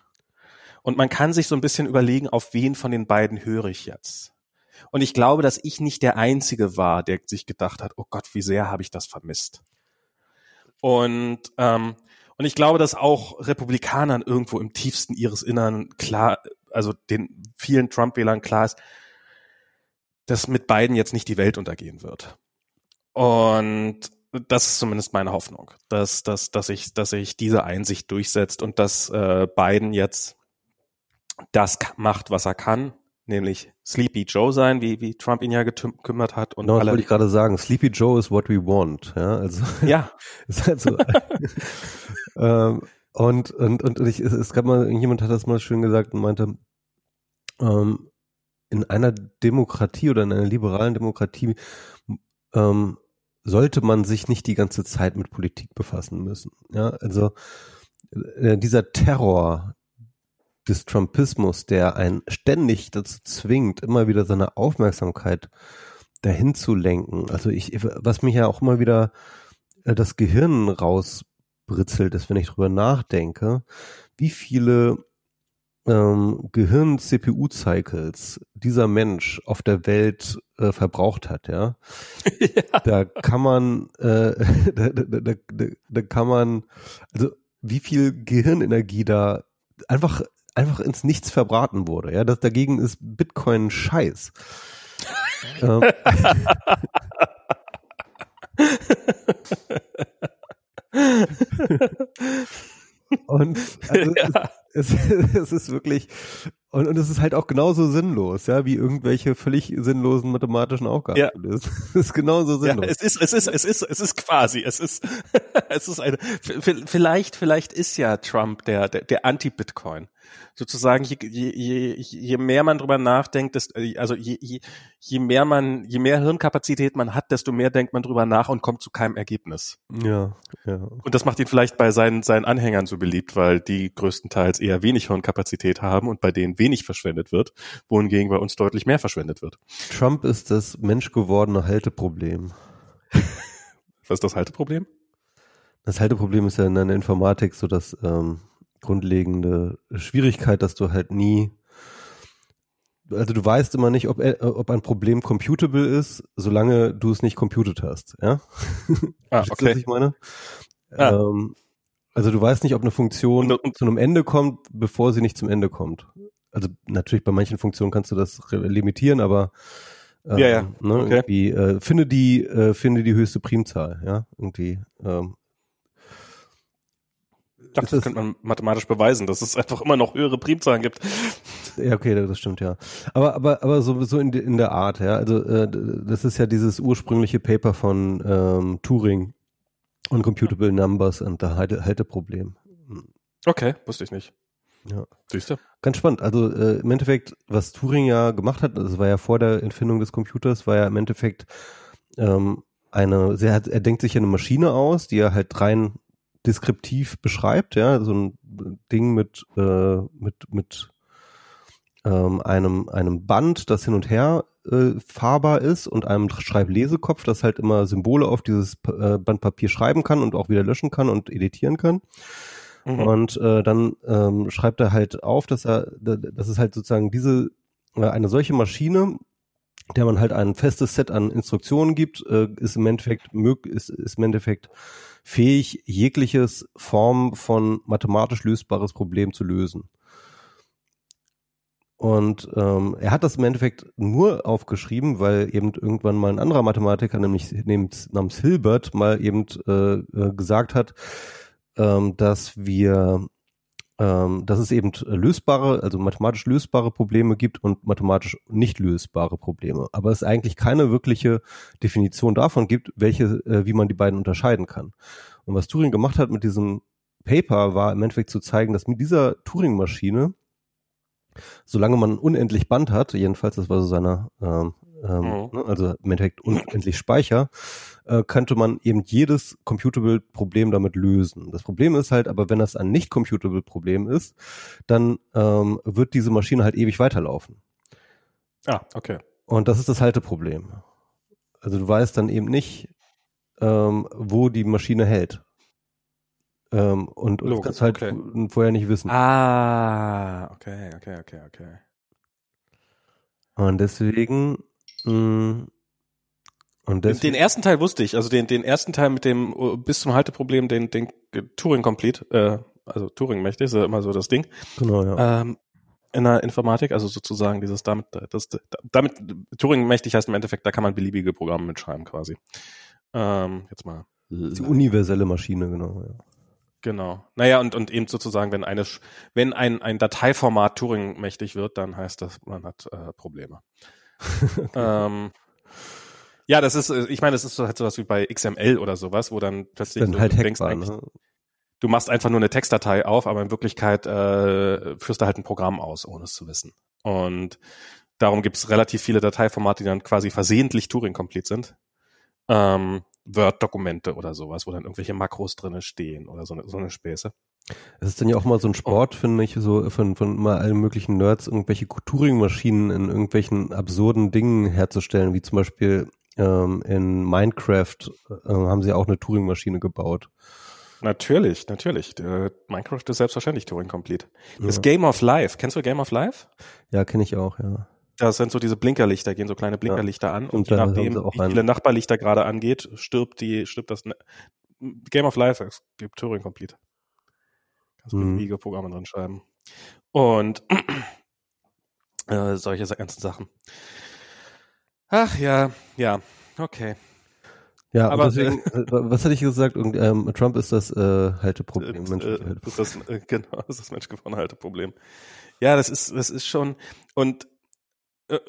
Und man kann sich so ein bisschen überlegen, auf wen von den beiden höre ich jetzt. Und ich glaube, dass ich nicht der Einzige war, der sich gedacht hat, oh Gott, wie sehr habe ich das vermisst. Und, ähm, und ich glaube, dass auch Republikanern irgendwo im tiefsten ihres Innern klar, also den vielen Trump-Wählern klar ist, dass mit beiden jetzt nicht die Welt untergehen wird. Und das ist zumindest meine Hoffnung, dass, dass, dass, ich, dass sich diese Einsicht durchsetzt und dass äh, Biden jetzt das macht, was er kann, nämlich Sleepy Joe sein, wie, wie Trump ihn ja gekümmert hat. Und genau, das wollte ich gerade sagen. Sleepy Joe is what we want. Ja, also, ja. ist halt so. ähm, und, und, und ich, es, es gab mal, jemand hat das mal schön gesagt und meinte, ähm, in einer Demokratie oder in einer liberalen Demokratie ähm, sollte man sich nicht die ganze Zeit mit Politik befassen müssen. Ja, also äh, dieser Terror des Trumpismus, der einen ständig dazu zwingt, immer wieder seine Aufmerksamkeit dahin zu lenken. Also ich, was mich ja auch immer wieder äh, das Gehirn rausbritzelt, ist, wenn ich drüber nachdenke, wie viele ähm, Gehirn-CPU-Cycles dieser Mensch auf der Welt äh, verbraucht hat, ja. ja. Da kann man, äh, da, da, da, da, kann man, also wie viel Gehirnenergie da einfach einfach ins Nichts verbraten wurde, ja. Das dagegen ist Bitcoin Scheiß. ähm. Und also ja. es, es, ist wirklich, und, und es ist halt auch genauso sinnlos, ja, wie irgendwelche völlig sinnlosen mathematischen Aufgaben ja. Es ist genauso sinnlos. Ja, es ist, es ist, es ist, es ist quasi, es ist, es ist eine, vielleicht, vielleicht ist ja Trump der, der, der Anti-Bitcoin sozusagen, je, je, je mehr man drüber nachdenkt, desto, also je, je, je mehr man, je mehr Hirnkapazität man hat, desto mehr denkt man drüber nach und kommt zu keinem Ergebnis. Ja, ja. Und das macht ihn vielleicht bei seinen, seinen Anhängern so beliebt, weil die größtenteils eher wenig Hirnkapazität haben und bei denen wenig verschwendet wird, wohingegen bei uns deutlich mehr verschwendet wird. Trump ist das menschgewordene Halteproblem. Was ist das Halteproblem? Das Halteproblem ist ja in der Informatik so, dass ähm, grundlegende Schwierigkeit, dass du halt nie also du weißt immer nicht, ob, äh, ob ein Problem computable ist, solange du es nicht computed hast, ja? Ah, okay. was ich meine? Ah. Ähm, also du weißt nicht, ob eine Funktion Und- und- zu einem Ende kommt, bevor sie nicht zum Ende kommt. Also natürlich bei manchen Funktionen kannst du das re- limitieren, aber ähm, Ja, ja, Ne, okay. irgendwie, äh, finde die äh, finde die höchste Primzahl, ja, irgendwie. Ähm, Ich dachte, das das- könnte man mathematisch beweisen, dass es einfach immer noch höhere Primzahlen gibt. Ja, okay, das stimmt ja. Aber aber aber so so in, in der Art, ja. Also äh, das ist ja dieses ursprüngliche Paper von ähm, Turing on computable numbers und da Halte- Halteproblem. Okay, wusste ich nicht. Ja. Siehst du? Ganz spannend. Also äh, im Endeffekt, was Turing ja gemacht hat, das war ja vor der Erfindung des Computers, war ja im Endeffekt ähm, eine, er, hat, er denkt sich eine Maschine aus, die er halt rein deskriptiv beschreibt, ja, so ein Ding mit äh, mit mit ähm, einem einem Band, das hin und her äh, fahrbar ist und einem Schreiblesekopf, das halt immer Symbole auf dieses äh, Band Papier schreiben kann und auch wieder löschen kann und editieren kann. Mhm. Und äh, dann ähm, schreibt er halt auf, dass er, dass es halt sozusagen diese äh, eine solche Maschine, der man halt ein festes Set an Instruktionen gibt, äh, ist im Endeffekt mög ist, ist im Endeffekt fähig, jegliches Form von mathematisch lösbares Problem zu lösen. Und ähm, er hat das im Endeffekt nur aufgeschrieben, weil eben irgendwann mal ein anderer Mathematiker, nämlich namens, Hilbert, mal eben äh, äh, gesagt hat, ähm, dass wir, ähm, dass es eben lösbare, also mathematisch lösbare Probleme gibt und mathematisch nicht lösbare Probleme. Aber es eigentlich keine wirkliche Definition davon gibt, welche, äh, wie man die beiden unterscheiden kann. Und was Turing gemacht hat mit diesem Paper war im Endeffekt zu zeigen, dass mit dieser Turing-Maschine, solange man unendlich Band hat, jedenfalls, das war so seiner, ähm, ähm, Mhm. ne, also im Endeffekt unendlich Speicher, äh, könnte man eben jedes computable-Problem damit lösen. Das Problem ist halt, aber wenn das ein nicht computable Problem ist, dann ähm, wird diese Maschine halt ewig weiterlaufen. Ah, okay. Und das ist das Halteproblem. Also du weißt dann eben nicht, ähm, wo die Maschine hält. Ähm, und und das Logisch, kannst halt okay. vorher nicht wissen. Ah, okay, okay, okay, okay. Und deswegen mh, und Den, ersten Teil wusste ich, also den, den ersten Teil mit dem uh, bis zum Halteproblem, den, den Turing Complete, äh, also Turing mächtig, ist ja immer so das Ding. genau, ja. Ähm, in der Informatik, also sozusagen dieses damit, das, damit Turing mächtig heißt im Endeffekt, da kann man beliebige Programme mitschreiben quasi. Ähm, jetzt mal. die universelle Maschine, genau, ja. Genau. Naja, und, und eben sozusagen, wenn eine, wenn ein, ein Dateiformat Turing mächtig wird, dann heißt das, man hat äh, Probleme. ähm, ja, das ist, äh, ich meine, das ist so halt sowas wie bei XML oder sowas, wo dann plötzlich Dann du, halt du denkst hackbar, ne? du machst einfach nur eine Textdatei auf, aber in Wirklichkeit äh, führst du halt ein Programm aus, ohne es zu wissen. Und darum gibt es relativ viele Dateiformate, die dann quasi versehentlich Turing-complete sind. Ähm, Word-Dokumente oder sowas, wo dann irgendwelche Makros drinne stehen oder so eine, so eine Späße. Es ist dann ja auch mal so ein Sport, finde ich, so von, von mal allen möglichen Nerds, irgendwelche Turing-Maschinen in irgendwelchen absurden Dingen herzustellen, wie zum Beispiel ähm, in Minecraft äh, haben sie auch eine Turing-Maschine gebaut. Natürlich, natürlich. Der Minecraft ist selbstverständlich Turing-complete. Das Ja. Game of Life, kennst du Game of Life? Ja, kenne ich auch, ja. Das sind so diese Blinkerlichter, gehen so kleine Blinkerlichter an und, Und je nachdem, wie einen- viele Nachbarlichter gerade angeht, stirbt die, stirbt das ne Game of Life, es gibt Turing Complete. Kannst Mhm. beliebige Programme drin schreiben. Und äh, solche ganzen Sachen. Ach ja, ja, okay. Ja, Aber, deswegen, äh, was hatte ich gesagt? Irgend, ähm, Trump ist das äh, Halteproblem. Äh, menschliche äh, Halteproblem. ist das, äh, genau, das ist das menschgewordene Halteproblem. Ja, das ist, das ist schon, und äh,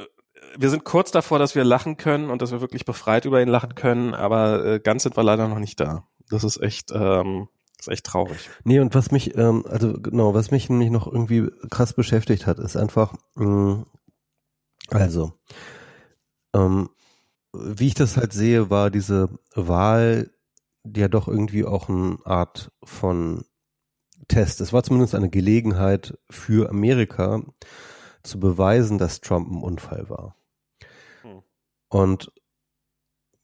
wir sind kurz davor, dass wir lachen können und dass wir wirklich befreit über ihn lachen können, aber äh, ganz sind wir leider noch nicht da. Das ist echt, ähm, ist echt traurig. Nee, und was mich, ähm, also genau, was mich nämlich noch irgendwie krass beschäftigt hat, ist einfach, mh, also, ähm, wie ich das halt sehe, war diese Wahl ja doch irgendwie auch eine Art von Test. Es war zumindest eine Gelegenheit für Amerika zu beweisen, dass Trump ein Unfall war. Hm. Und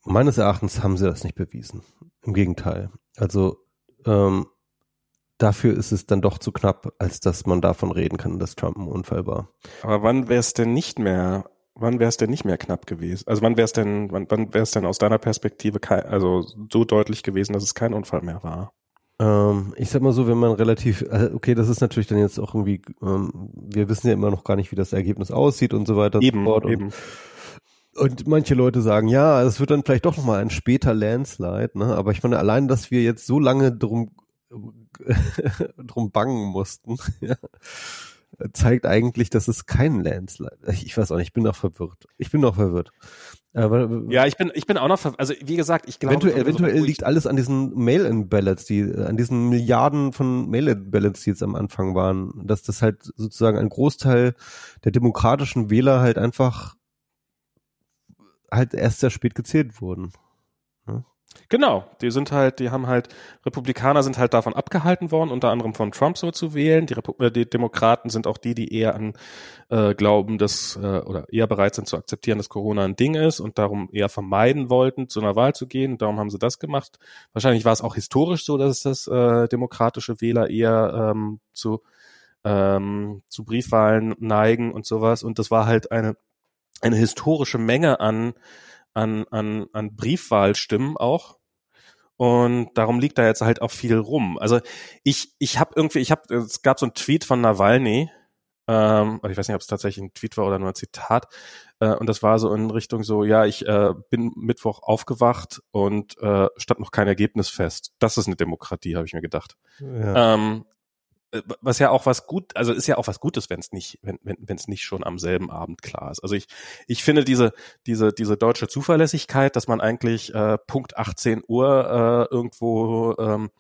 meines Erachtens haben sie das nicht bewiesen. Im Gegenteil. Also ähm, dafür ist es dann doch zu knapp, als dass man davon reden kann, dass Trump ein Unfall war. Aber wann wäre es denn nicht mehr, wann wäre es denn nicht mehr knapp gewesen? Also wann wäre es denn, wann, wann wäre es denn aus deiner Perspektive kein, also so deutlich gewesen, dass es kein Unfall mehr war? Ähm, ich sag mal so, wenn man relativ, äh, okay, das ist natürlich dann jetzt auch irgendwie, ähm, wir wissen ja immer noch gar nicht, wie das Ergebnis aussieht und so weiter. Eben, so fort. eben. Und, und manche Leute sagen, ja, es wird dann vielleicht doch nochmal ein später Landslide, ne? Aber ich meine, allein, dass wir jetzt so lange drum, drum bangen mussten, ja, zeigt eigentlich, dass es kein Landslide. Ich weiß auch nicht, ich bin noch verwirrt. Ich bin noch verwirrt. Aber, ja, ich bin, ich bin auch noch, ver also wie gesagt, ich glaube. Eventuell, eventuell liegt alles an diesen Mail-in-Ballots, die, an diesen Milliarden von Mail-in-Ballots, die jetzt am Anfang waren, dass das halt sozusagen ein Großteil der demokratischen Wähler halt einfach halt erst sehr spät gezählt wurden. Genau, die sind halt, die haben halt, Republikaner sind halt davon abgehalten worden, unter anderem von Trump so zu wählen. Die, Repu äh, die Demokraten sind auch die, die eher an äh, glauben, dass äh, oder eher bereit sind zu akzeptieren, dass Corona ein Ding ist und darum eher vermeiden wollten, zu einer Wahl zu gehen. Darum haben sie das gemacht. Wahrscheinlich war es auch historisch so, dass das äh, demokratische Wähler eher ähm, zu ähm, zu Briefwahlen neigen und sowas. Und das war halt eine eine historische Menge an an, an, an Briefwahlstimmen auch. Und darum liegt da jetzt halt auch viel rum. Also ich, ich habe irgendwie, ich habe, es gab so einen Tweet von Nawalny, ähm, ich weiß nicht, ob es tatsächlich ein Tweet war oder nur ein Zitat, äh, und das war so in Richtung so, ja, ich äh, bin Mittwoch aufgewacht und äh, stand noch kein Ergebnis fest. Das ist eine Demokratie, habe ich mir gedacht. Ja. Ähm, äh, was ja auch was gut, also ist ja auch was Gutes, wenn es nicht, wenn wenn es nicht schon am selben Abend klar ist. Also ich ich finde diese diese diese deutsche Zuverlässigkeit, dass man eigentlich äh, Punkt 18 Uhr äh, irgendwo ähm,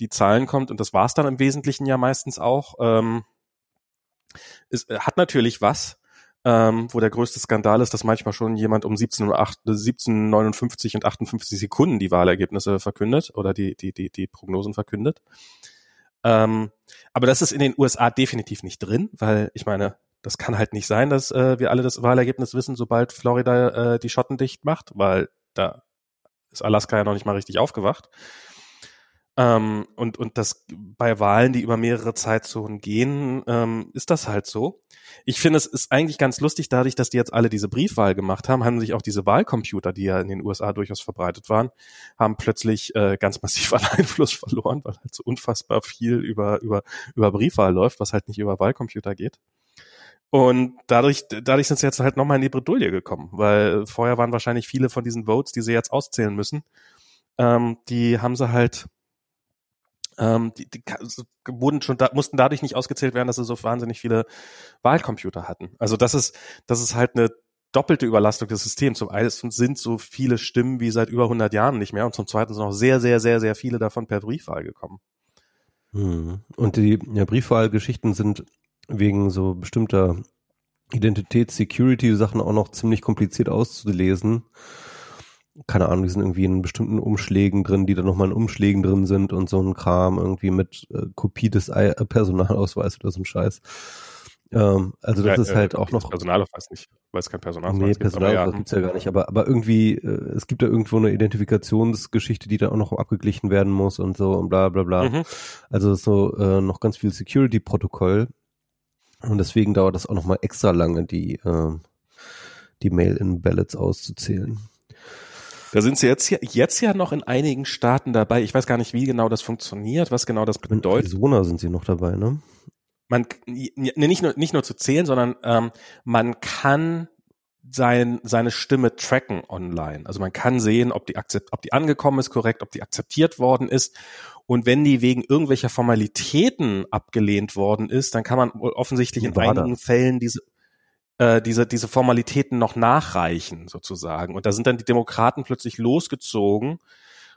die Zahlen kommt und das war's dann im Wesentlichen ja meistens auch. Ähm, ist, äh, hat natürlich was, ähm, wo der größte Skandal ist, dass manchmal schon jemand um 17.59 und 58 Sekunden die Wahlergebnisse verkündet oder die die die die Prognosen verkündet. Ähm, aber das ist in den USA definitiv nicht drin, weil ich meine, das kann halt nicht sein, dass äh, wir alle das Wahlergebnis wissen, sobald Florida äh, die Schotten dicht macht, weil da ist Alaska ja noch nicht mal richtig aufgewacht. Ähm, und, und das bei Wahlen, die über mehrere Zeitzonen gehen, ähm, ist das halt so. Ich finde, es ist eigentlich ganz lustig, dadurch, dass die jetzt alle diese Briefwahl gemacht haben, haben sich auch diese Wahlcomputer, die ja in den USA durchaus verbreitet waren, haben plötzlich äh, ganz massiv an Einfluss verloren, weil halt so unfassbar viel über, über, über Briefwahl läuft, was halt nicht über Wahlcomputer geht. Und dadurch, dadurch sind sie jetzt halt nochmal in die Bredouille gekommen, weil vorher waren wahrscheinlich viele von diesen Votes, die sie jetzt auszählen müssen, ähm, die haben sie halt ähm, die, die wurden schon da, mussten dadurch nicht ausgezählt werden, dass sie so wahnsinnig viele Wahlcomputer hatten. Also das ist, das ist halt eine doppelte Überlastung des Systems. Zum einen sind so viele Stimmen wie seit über 100 Jahren nicht mehr und zum zweiten sind auch sehr, sehr, sehr, sehr viele davon per Briefwahl gekommen. Hm. Und die ja, Briefwahlgeschichten sind wegen so bestimmter Identitäts-Security-Sachen auch noch ziemlich kompliziert auszulesen keine Ahnung, die sind irgendwie in bestimmten Umschlägen drin, die dann nochmal in Umschlägen drin sind und so ein Kram irgendwie mit äh, Kopie des I äh, Personalausweises oder so ein Scheiß. Ähm, also das ja, ist halt äh, auch noch. Personalausweis nicht, weil es kein Personalausweis nee, Personalausweis gibt. es ja. gar nicht, aber, aber irgendwie, äh, es gibt da irgendwo eine Identifikationsgeschichte, die dann auch noch abgeglichen werden muss und so und bla bla bla. Mhm. Also so äh, noch ganz viel Security-Protokoll. Und deswegen dauert das auch nochmal extra lange, die, äh, die Mail-in-Ballots auszuzählen. Da sind sie jetzt, hier, jetzt ja noch in einigen Staaten dabei. Ich weiß gar nicht, wie genau das funktioniert, was genau das bedeutet. In Arizona sind sie noch dabei, ne? Man, ne, nicht nur, nicht nur zu zählen, sondern ähm, man kann sein, seine Stimme tracken online. Also man kann sehen, ob die, akzept, ob die angekommen ist korrekt, ob die akzeptiert worden ist. Und wenn die wegen irgendwelcher Formalitäten abgelehnt worden ist, dann kann man offensichtlich in einigen Fällen diese äh, diese, diese Formalitäten noch nachreichen, sozusagen. Und da sind dann die Demokraten plötzlich losgezogen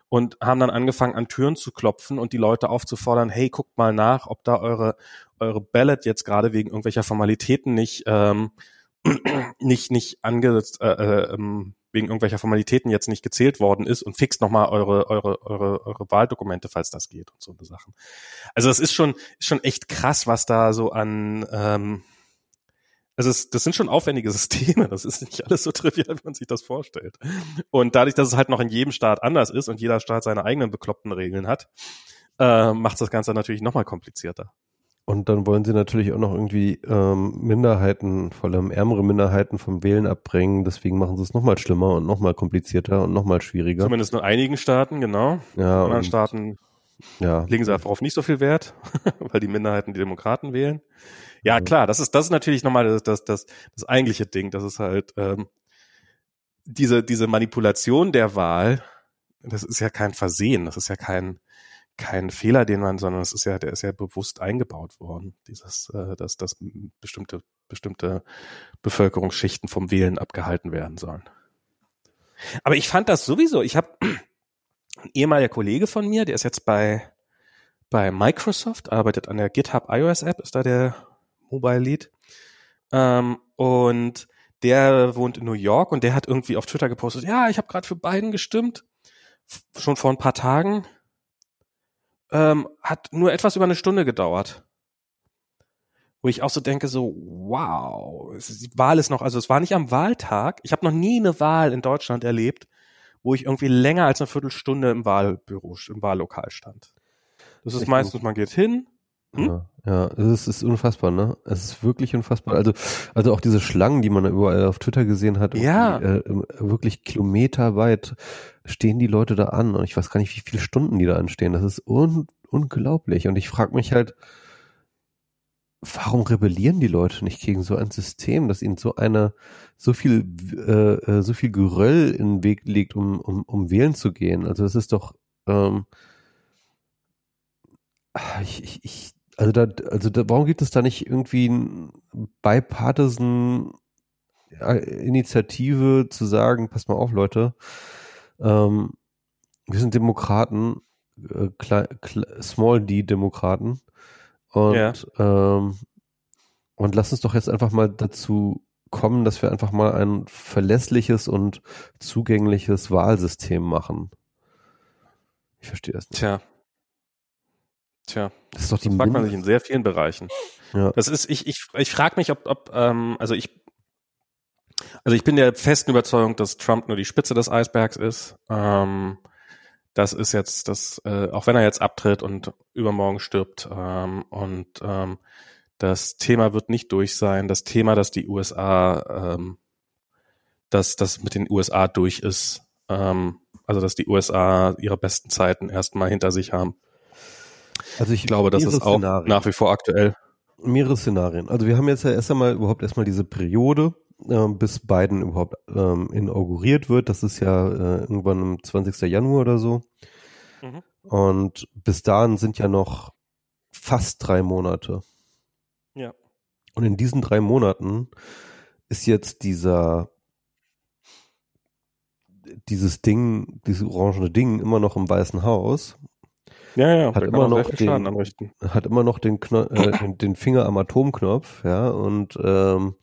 und haben dann angefangen, an Türen zu klopfen und die Leute aufzufordern, hey, guckt mal nach, ob da eure, eure Ballot jetzt gerade wegen irgendwelcher Formalitäten nicht, ähm, nicht, nicht angesetzt, äh, äh, ähm, wegen irgendwelcher Formalitäten jetzt nicht gezählt worden ist und fixt nochmal eure, eure, eure, eure Wahldokumente, falls das geht und so eine Sachen. Also es ist schon, ist schon echt krass, was da so an, ähm, also es, das sind schon aufwendige Systeme. Das ist nicht alles so trivial, wie man sich das vorstellt. Und dadurch, dass es halt noch in jedem Staat anders ist und jeder Staat seine eigenen bekloppten Regeln hat, äh, macht das Ganze natürlich nochmal komplizierter. Und dann wollen sie natürlich auch noch irgendwie ähm, Minderheiten, vor allem ärmere Minderheiten vom Wählen abbringen. Deswegen machen sie es nochmal schlimmer und nochmal komplizierter und nochmal schwieriger. Zumindest in einigen Staaten, genau. Ja, in anderen und, Staaten ja. legen sie darauf nicht so viel Wert, weil die Minderheiten die Demokraten wählen. Ja, klar, das ist, das ist natürlich nochmal das, das, das, das eigentliche Ding. Das ist halt ähm, diese, diese Manipulation der Wahl, das ist ja kein Versehen, das ist ja kein, kein Fehler, den man, sondern es ist ja, der ist ja bewusst eingebaut worden, dieses, äh, dass, dass bestimmte, bestimmte Bevölkerungsschichten vom Wählen abgehalten werden sollen. Aber ich fand das sowieso, ich habe ein ehemaliger Kollege von mir, der ist jetzt bei, bei Microsoft, arbeitet an der GitHub iOS App, ist da der Mobile Lead. Ähm, und der wohnt in New York und der hat irgendwie auf Twitter gepostet, ja, ich habe gerade für Biden gestimmt, schon vor ein paar Tagen ähm, hat nur etwas über eine Stunde gedauert. Wo ich auch so denke, so, wow, die Wahl ist noch, also es war nicht am Wahltag. Ich habe noch nie eine Wahl in Deutschland erlebt, wo ich irgendwie länger als eine Viertelstunde im Wahlbüro, im Wahllokal stand. Das ist ich meistens, man geht hin. Hm? Ja, ja, es ist unfassbar, ne? Es ist wirklich unfassbar. Also, also auch diese Schlangen, die man überall auf Twitter gesehen hat, ja. Äh, wirklich kilometerweit stehen die Leute da an und ich weiß gar nicht, wie viele Stunden die da anstehen. Das ist un unglaublich. Und ich frage mich halt, warum rebellieren die Leute nicht gegen so ein System, das ihnen so eine, so viel, äh, äh, so viel Geröll in den Weg legt, um, um, um wählen zu gehen? Also es ist doch, ähm, ich, ich, ich, also da, also da, warum gibt es da nicht irgendwie ein bipartisan Initiative zu sagen, pass mal auf, Leute, ähm, wir sind Demokraten, äh, Small D Demokraten und ja. ähm, und lass uns doch jetzt einfach mal dazu kommen, dass wir einfach mal ein verlässliches und zugängliches Wahlsystem machen. Ich verstehe das nicht. Tja. Tja. Das ist doch die das fragt man sich in sehr vielen Bereichen. Ja. Das ist, ich, ich, ich frage mich, ob, ob ähm, also ich also ich bin der festen Überzeugung, dass Trump nur die Spitze des Eisbergs ist. Ähm, das ist jetzt das, äh, auch wenn er jetzt abtritt und übermorgen stirbt ähm, und ähm, das Thema wird nicht durch sein. Das Thema, dass die USA, ähm, dass das mit den USA durch ist, ähm, also dass die USA ihre besten Zeiten erstmal hinter sich haben. Also ich glaube, das ist auch Szenarien. nach wie vor aktuell. Mehrere Szenarien. Also wir haben jetzt ja erst einmal überhaupt erstmal diese Periode, äh, bis Biden überhaupt ähm, inauguriert wird. Das ist ja äh, irgendwann am 20. Januar oder so. Mhm. Und bis dahin sind ja noch fast drei Monate. Ja. Und in diesen drei Monaten ist jetzt dieser dieses Ding, dieses orangene Ding immer noch im Weißen Haus. Ja, ja, hat immer noch den, hat immer noch den, äh, den, den, Finger am Atomknopf, ja, und ähm,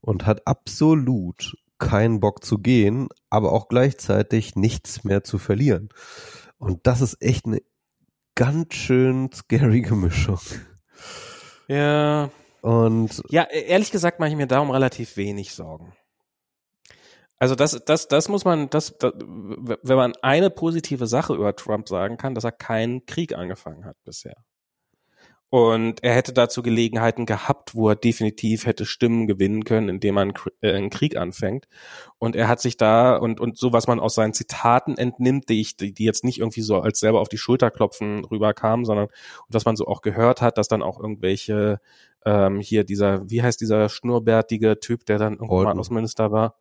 und hat absolut keinen Bock zu gehen, aber auch gleichzeitig nichts mehr zu verlieren. Und das ist echt eine ganz schön scary Gemischung. Ja. Und ja, e-, ehrlich gesagt mache ich mir darum relativ wenig Sorgen. Also das, das, das muss man, das, das, wenn man eine positive Sache über Trump sagen kann, dass er keinen Krieg angefangen hat bisher. Und er hätte dazu Gelegenheiten gehabt, wo er definitiv hätte Stimmen gewinnen können, indem man äh, einen Krieg anfängt. Und er hat sich da und und so was man aus seinen Zitaten entnimmt, die ich, die, die jetzt nicht irgendwie so als selber auf die Schulter klopfen rüberkamen, sondern und was man so auch gehört hat, dass dann auch irgendwelche ähm, hier dieser, wie heißt dieser schnurrbärtige Typ, der dann irgendwann mal Außenminister war,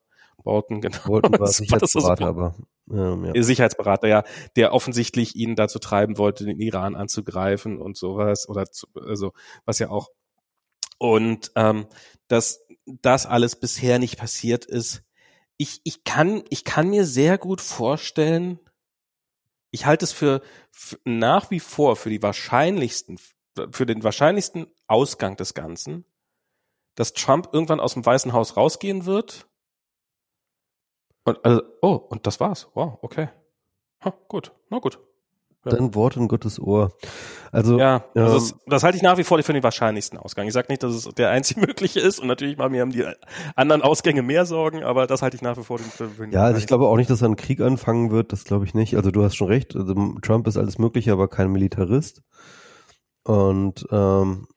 Bolton, genau. Bolton war Sicherheitsberater, aber ähm, ja. Sicherheitsberater, ja, der offensichtlich ihn dazu treiben wollte, den Iran anzugreifen und sowas oder zu, also was ja auch und ähm, dass das alles bisher nicht passiert ist. Ich, ich kann ich kann mir sehr gut vorstellen, ich halte es für, für nach wie vor für die wahrscheinlichsten für den wahrscheinlichsten Ausgang des Ganzen, dass Trump irgendwann aus dem Weißen Haus rausgehen wird und also, oh, und das war's. Wow, okay. Ha, gut, na gut. Dein Wort in Gottes Ohr. Also, Ja, also ähm, das, das halte ich nach wie vor für den wahrscheinlichsten Ausgang. Ich sage nicht, dass es der einzig mögliche ist und natürlich machen mir haben die anderen Ausgänge mehr Sorgen, aber das halte ich nach wie vor den, für den Ja, also ich glaube auch nicht, dass er einen Krieg anfangen wird, das glaube ich nicht. Also du hast schon recht, also Trump ist alles Mögliche, aber kein Militarist. Und ähm,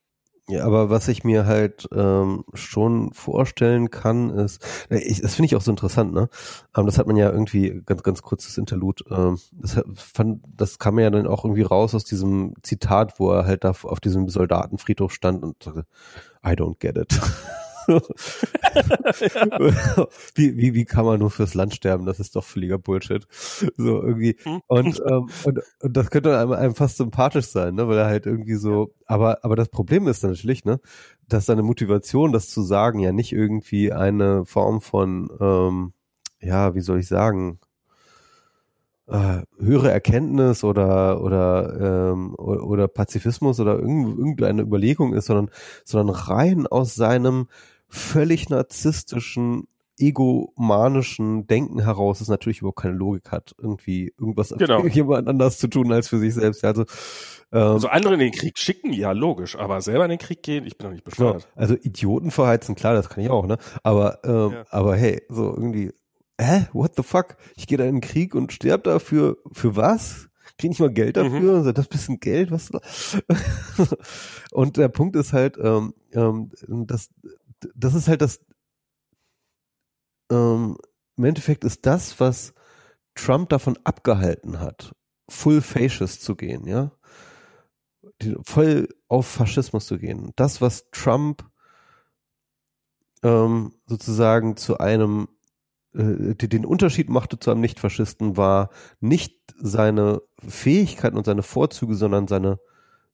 ja, aber was ich mir halt ähm, schon vorstellen kann, ist, äh, ich, das finde ich auch so interessant, ne? Ähm, das hat man ja irgendwie ganz, ganz kurzes Interlude. Ähm, das, fand, das kam ja dann auch irgendwie raus aus diesem Zitat, wo er halt da auf diesem Soldatenfriedhof stand und sagte, I don't get it. wie, wie, wie kann man nur fürs Land sterben? Das ist doch völliger Bullshit. So irgendwie. Hm. Und, ähm, und, und das könnte einem, einem fast sympathisch sein, ne? Weil er halt irgendwie so, aber, aber das Problem ist dann natürlich, ne, dass seine Motivation, das zu sagen, ja nicht irgendwie eine Form von, ähm, ja, wie soll ich sagen, äh, höhere Erkenntnis oder oder ähm, oder, oder Pazifismus oder irgend, irgendeine Überlegung ist, sondern sondern rein aus seinem völlig narzisstischen egomanischen Denken heraus, das natürlich überhaupt keine Logik hat, irgendwie irgendwas Genau. für jemand anders zu tun als für sich selbst. Also, ähm, Also andere in den Krieg schicken, ja, logisch, aber selber in den Krieg gehen, ich bin doch nicht Genau. bescheuert. Also Idioten verheizen, klar, das kann ich auch, ne? Aber, ähm, Ja. aber hey, so irgendwie, hä? What the fuck? Ich gehe da in den Krieg und sterb dafür. Für was? Krieg nicht mal Geld Mhm. dafür? Mhm. Das bisschen Geld, was? und der Punkt ist halt, ähm, ähm, das, das ist halt das, ähm, im Endeffekt ist das, was Trump davon abgehalten hat, full fascist zu gehen, ja? Die, voll auf Faschismus zu gehen. Das, was Trump ähm, sozusagen zu einem äh, den Unterschied machte zu einem Nichtfaschisten war nicht seine Fähigkeiten und seine Vorzüge, sondern seine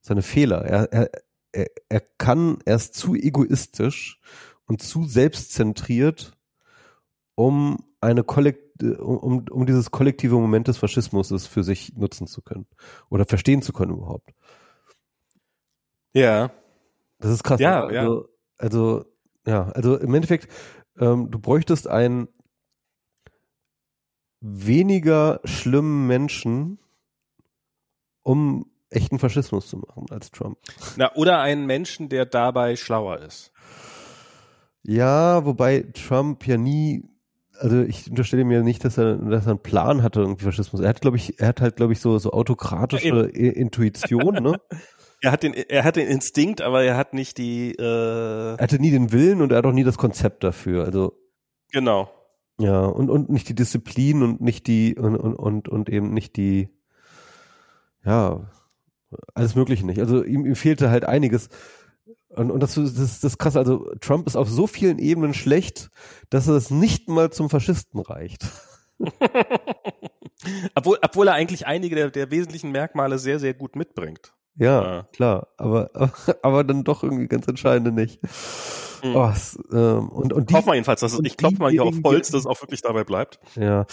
seine Fehler. Er, er, er, er kann, er ist zu egoistisch und zu selbstzentriert, um eine Kollekt um, um dieses kollektive Moment des Faschismus für sich nutzen zu können oder verstehen zu können überhaupt. Ja, Das ist krass. Ja, also, also, ja, also im Endeffekt, ähm, du bräuchtest einen weniger schlimmen Menschen, um echten Faschismus zu machen als Trump. na, oder einen Menschen, der dabei schlauer ist. Ja, wobei Trump ja nie, also ich unterstelle mir nicht, dass er, dass er einen Plan hatte, irgendwie Faschismus. Er hat, glaube ich, er hat halt, glaube ich, so, so autokratische Ja, Intuition, ne? Er hat den, er hat den Instinkt, aber er hat nicht die, äh, Er hatte nie den Willen und er hat auch nie das Konzept dafür. Also, genau. Ja, und, und nicht die Disziplin und nicht die, und, und, und, und eben nicht die, ja, alles Mögliche nicht. Also ihm, ihm fehlte halt einiges. Und, und das, das, das ist krass. Also Trump ist auf so vielen Ebenen schlecht, dass es nicht mal zum Faschisten reicht. obwohl, obwohl er eigentlich einige der, der wesentlichen Merkmale sehr, sehr gut mitbringt. Ja, Ja. klar. Aber, aber dann doch irgendwie ganz entscheidende nicht. Mhm. Oh, es, ähm, und, und die, Hoffen wir jedenfalls, dass es, ich klopfe mal hier auf Holz, dass es auch wirklich dabei bleibt. Ja,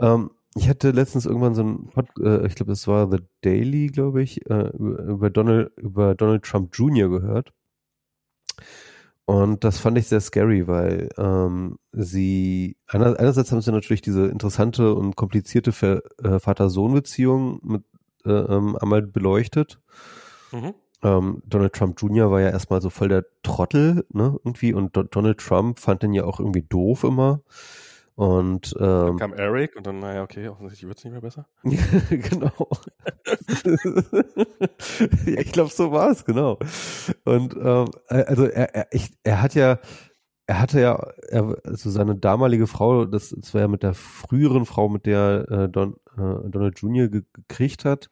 ähm, ich hatte letztens irgendwann so ein, Pod, äh, ich glaube, das war The Daily, glaube ich, äh, über, Donald über Donald Trump Jr. gehört. Und das fand ich sehr scary, weil ähm, sie einer, einerseits haben sie natürlich diese interessante und komplizierte äh, Vater-Sohn-Beziehung mit äh, ähm, einmal beleuchtet. Mhm. Ähm, Donald Trump Jr. war ja erstmal so voll der Trottel, ne, irgendwie, und Do Donald Trump fand den ja auch irgendwie doof immer. Und Dann ähm, kam Eric und dann, naja, okay, offensichtlich wird es nicht mehr besser. genau. ja, ich glaube, so war es, genau. Und ähm, also er, er, ich, er hat ja, er hatte ja, er, also seine damalige Frau, das, das war ja mit der früheren Frau, mit der äh, Don, äh, Donald Jr. Ge gekriegt hat.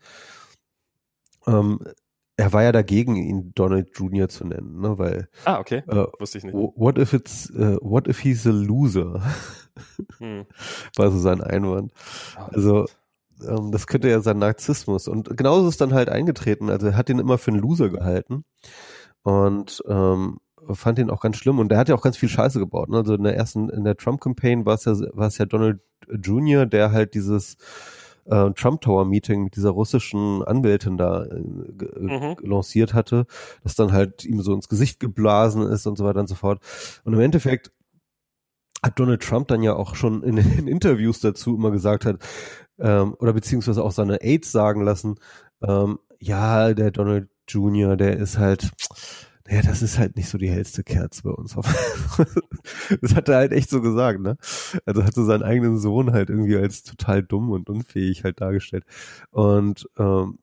Ähm, er war ja dagegen, ihn Donald Jr. zu nennen, ne, weil Ah, okay. äh, Wusste ich nicht. what if it's, uh, what if he's a loser? Hm. war so sein Einwand. Also, ähm, das könnte ja sein Narzissmus. Und genauso ist es dann halt eingetreten. Also er hat ihn immer für einen Loser gehalten und ähm, fand ihn auch ganz schlimm. Und der hat ja auch ganz viel Scheiße gebaut. Ne? Also in der ersten, in der Trump-Campaign war es ja, war es ja Donald Jr., der halt dieses äh, Trump Tower Meeting mit dieser russischen Anwältin da äh, ge- Mhm. lanciert hatte, das dann halt ihm so ins Gesicht geblasen ist und so weiter und so fort. Und im Endeffekt hat Donald Trump dann ja auch schon in, in Interviews dazu immer gesagt hat, ähm, oder beziehungsweise auch seine Aides sagen lassen, ähm, ja, der Donald Jr., der ist halt, ja, das ist halt nicht so die hellste Kerze bei uns. das hat er halt echt so gesagt, ne? Also hat so seinen eigenen Sohn halt irgendwie als total dumm und unfähig halt dargestellt. Und ähm,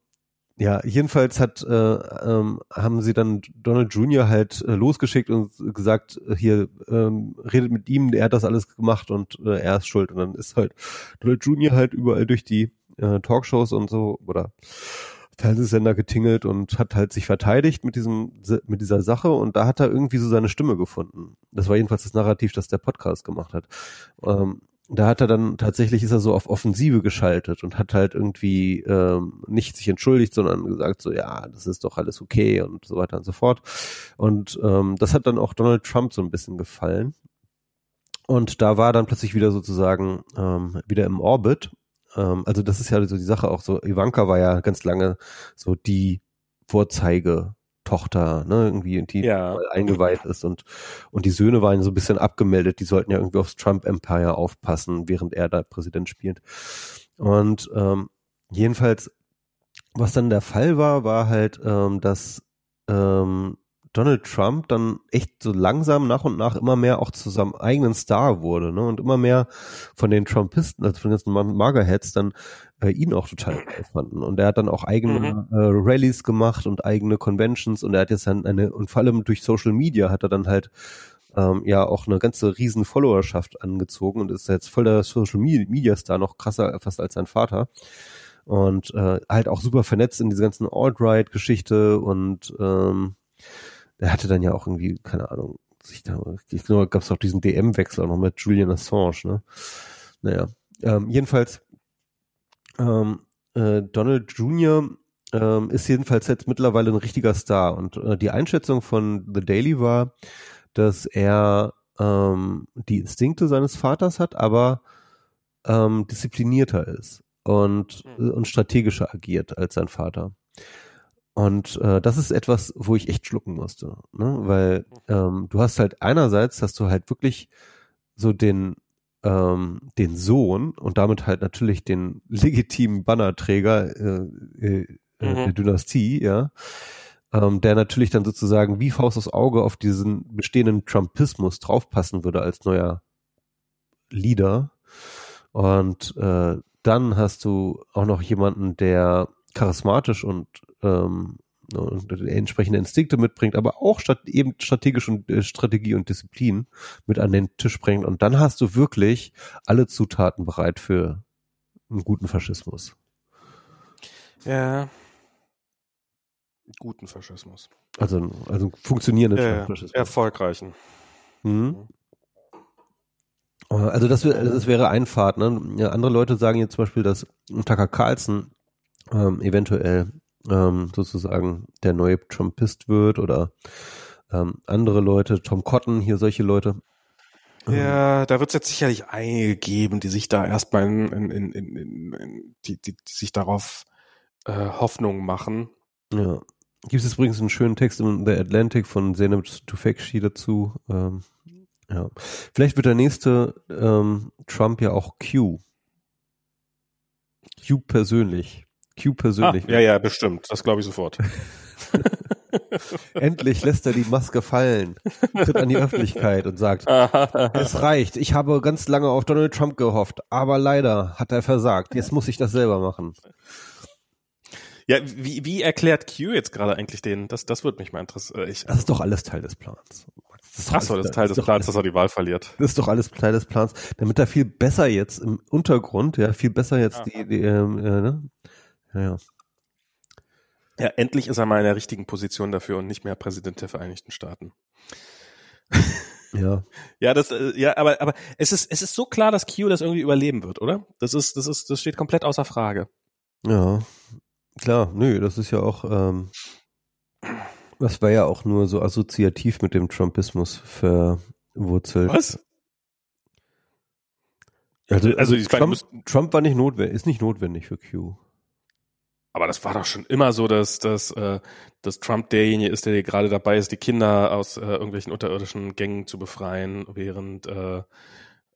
ja, jedenfalls hat äh, ähm, haben sie dann Donald Jr. halt äh, losgeschickt und gesagt, äh, hier ähm, redet mit ihm, er hat das alles gemacht und äh, er ist schuld. Und dann ist halt Donald Jr. halt überall durch die äh, Talkshows und so oder Fernsehsender getingelt und hat halt sich verteidigt mit diesem mit dieser Sache und da hat er irgendwie so seine Stimme gefunden. Das war jedenfalls das Narrativ, das der Podcast gemacht hat. Ähm, da hat er dann tatsächlich ist er so auf Offensive geschaltet und hat halt irgendwie ähm, nicht sich entschuldigt, sondern gesagt so ja, das ist doch alles okay und so weiter und so fort. Und ähm, das hat dann auch Donald Trump so ein bisschen gefallen. Und da war dann plötzlich wieder sozusagen ähm, wieder im Orbit. Ähm, also das ist ja so die Sache auch so. Ivanka war ja ganz lange so die Vorzeige Tochter, ne, irgendwie, die ja. eingeweiht ist und, und die Söhne waren so ein bisschen abgemeldet, die sollten ja irgendwie aufs Trump Empire aufpassen, während er da Präsident spielt. Und ähm, jedenfalls, was dann der Fall war, war halt, ähm, dass ähm, Donald Trump dann echt so langsam nach und nach immer mehr auch zu seinem eigenen Star wurde, ne? Und immer mehr von den Trumpisten, also von den ganzen Magerheads dann äh, ihn auch total fanden. Und er hat dann auch eigene mhm. äh, Rallyes gemacht und eigene Conventions und er hat jetzt dann eine, und vor allem durch Social Media hat er dann halt ähm, ja auch eine ganze riesen Followerschaft angezogen und ist jetzt voll der Social Media Star, noch krasser fast als sein Vater. Und äh, halt auch super vernetzt in diese ganzen Alt-Right-Geschichte und ähm, er hatte dann ja auch irgendwie, keine Ahnung, ich glaube, gab es auch diesen DM-Wechsel auch noch mit Julian Assange, ne? Naja, ähm, jedenfalls, ähm, äh, Donald Jr. Ähm, ist jedenfalls jetzt mittlerweile ein richtiger Star und äh, die Einschätzung von The Daily war, dass er ähm, die Instinkte seines Vaters hat, aber ähm, disziplinierter ist und, mhm. und strategischer agiert als sein Vater. Und äh, das ist etwas, wo ich echt schlucken musste, ne? weil ähm, du hast halt einerseits hast du halt wirklich so den ähm, den Sohn und damit halt natürlich den legitimen Bannerträger äh, äh, äh, mhm. der Dynastie, ja, ähm, der natürlich dann sozusagen wie Faust aufs Auge auf diesen bestehenden Trumpismus draufpassen würde als neuer Leader. Und äh, dann hast du auch noch jemanden, der charismatisch und ähm, und entsprechende Instinkte mitbringt, aber auch statt, eben strategisch und äh, Strategie und Disziplin mit an den Tisch bringt. Und dann hast du wirklich alle Zutaten bereit für einen guten Faschismus. Ja. Guten Faschismus. Also, also funktionierenden ja, Faschismus. Erfolgreichen. Mhm. Also das, das wäre ein Pfad. Ne? Ja, andere Leute sagen jetzt zum Beispiel, dass Tucker Carlson ähm, eventuell ähm, sozusagen der neue Trumpist wird oder ähm, andere Leute, Tom Cotton, hier solche Leute. Ähm, ja, da wird es jetzt sicherlich einige geben, die sich da erstmal in, in, in, in, in die, die, die sich darauf äh, Hoffnung machen. Ja. Gibt es übrigens einen schönen Text in The Atlantic von Zeynep Tufekci dazu. Ähm, ja. Vielleicht wird der nächste ähm, Trump ja auch Q. Q persönlich. Q persönlich. Ah, ja, ja, bestimmt. Das glaube ich sofort. Endlich lässt er die Maske fallen, tritt an die Öffentlichkeit und sagt, es reicht. Ich habe ganz lange auf Donald Trump gehofft, aber leider hat er versagt. Jetzt muss ich das selber machen. Ja, wie, wie erklärt Q jetzt gerade eigentlich den? Das, das würde mich mal interessieren. Ich, das ist doch alles Teil des Plans. Das Ach so, das ist Teil des Plans, alles, dass er die Wahl verliert. Das ist doch alles Teil des Plans, damit er viel besser jetzt im Untergrund, ja, viel besser jetzt Aha. die, die ähm, äh, ne? Ja, ja. Ja, endlich ist er mal in der richtigen Position dafür und nicht mehr Präsident der Vereinigten Staaten. Ja. Ja, das, äh, ja, aber, aber es ist, es ist so klar, dass Q das irgendwie überleben wird, oder? Das ist, das ist, das steht komplett außer Frage. Ja. Klar, nö, das ist ja auch, ähm, das war ja auch nur so assoziativ mit dem Trumpismus verwurzelt. Was? Also, also Trump, Trump war nicht notwendig, ist nicht notwendig für Q. Aber das war doch schon immer so, dass, dass, äh, dass Trump derjenige ist, der gerade dabei ist, die Kinder aus äh, irgendwelchen unterirdischen Gängen zu befreien, während äh,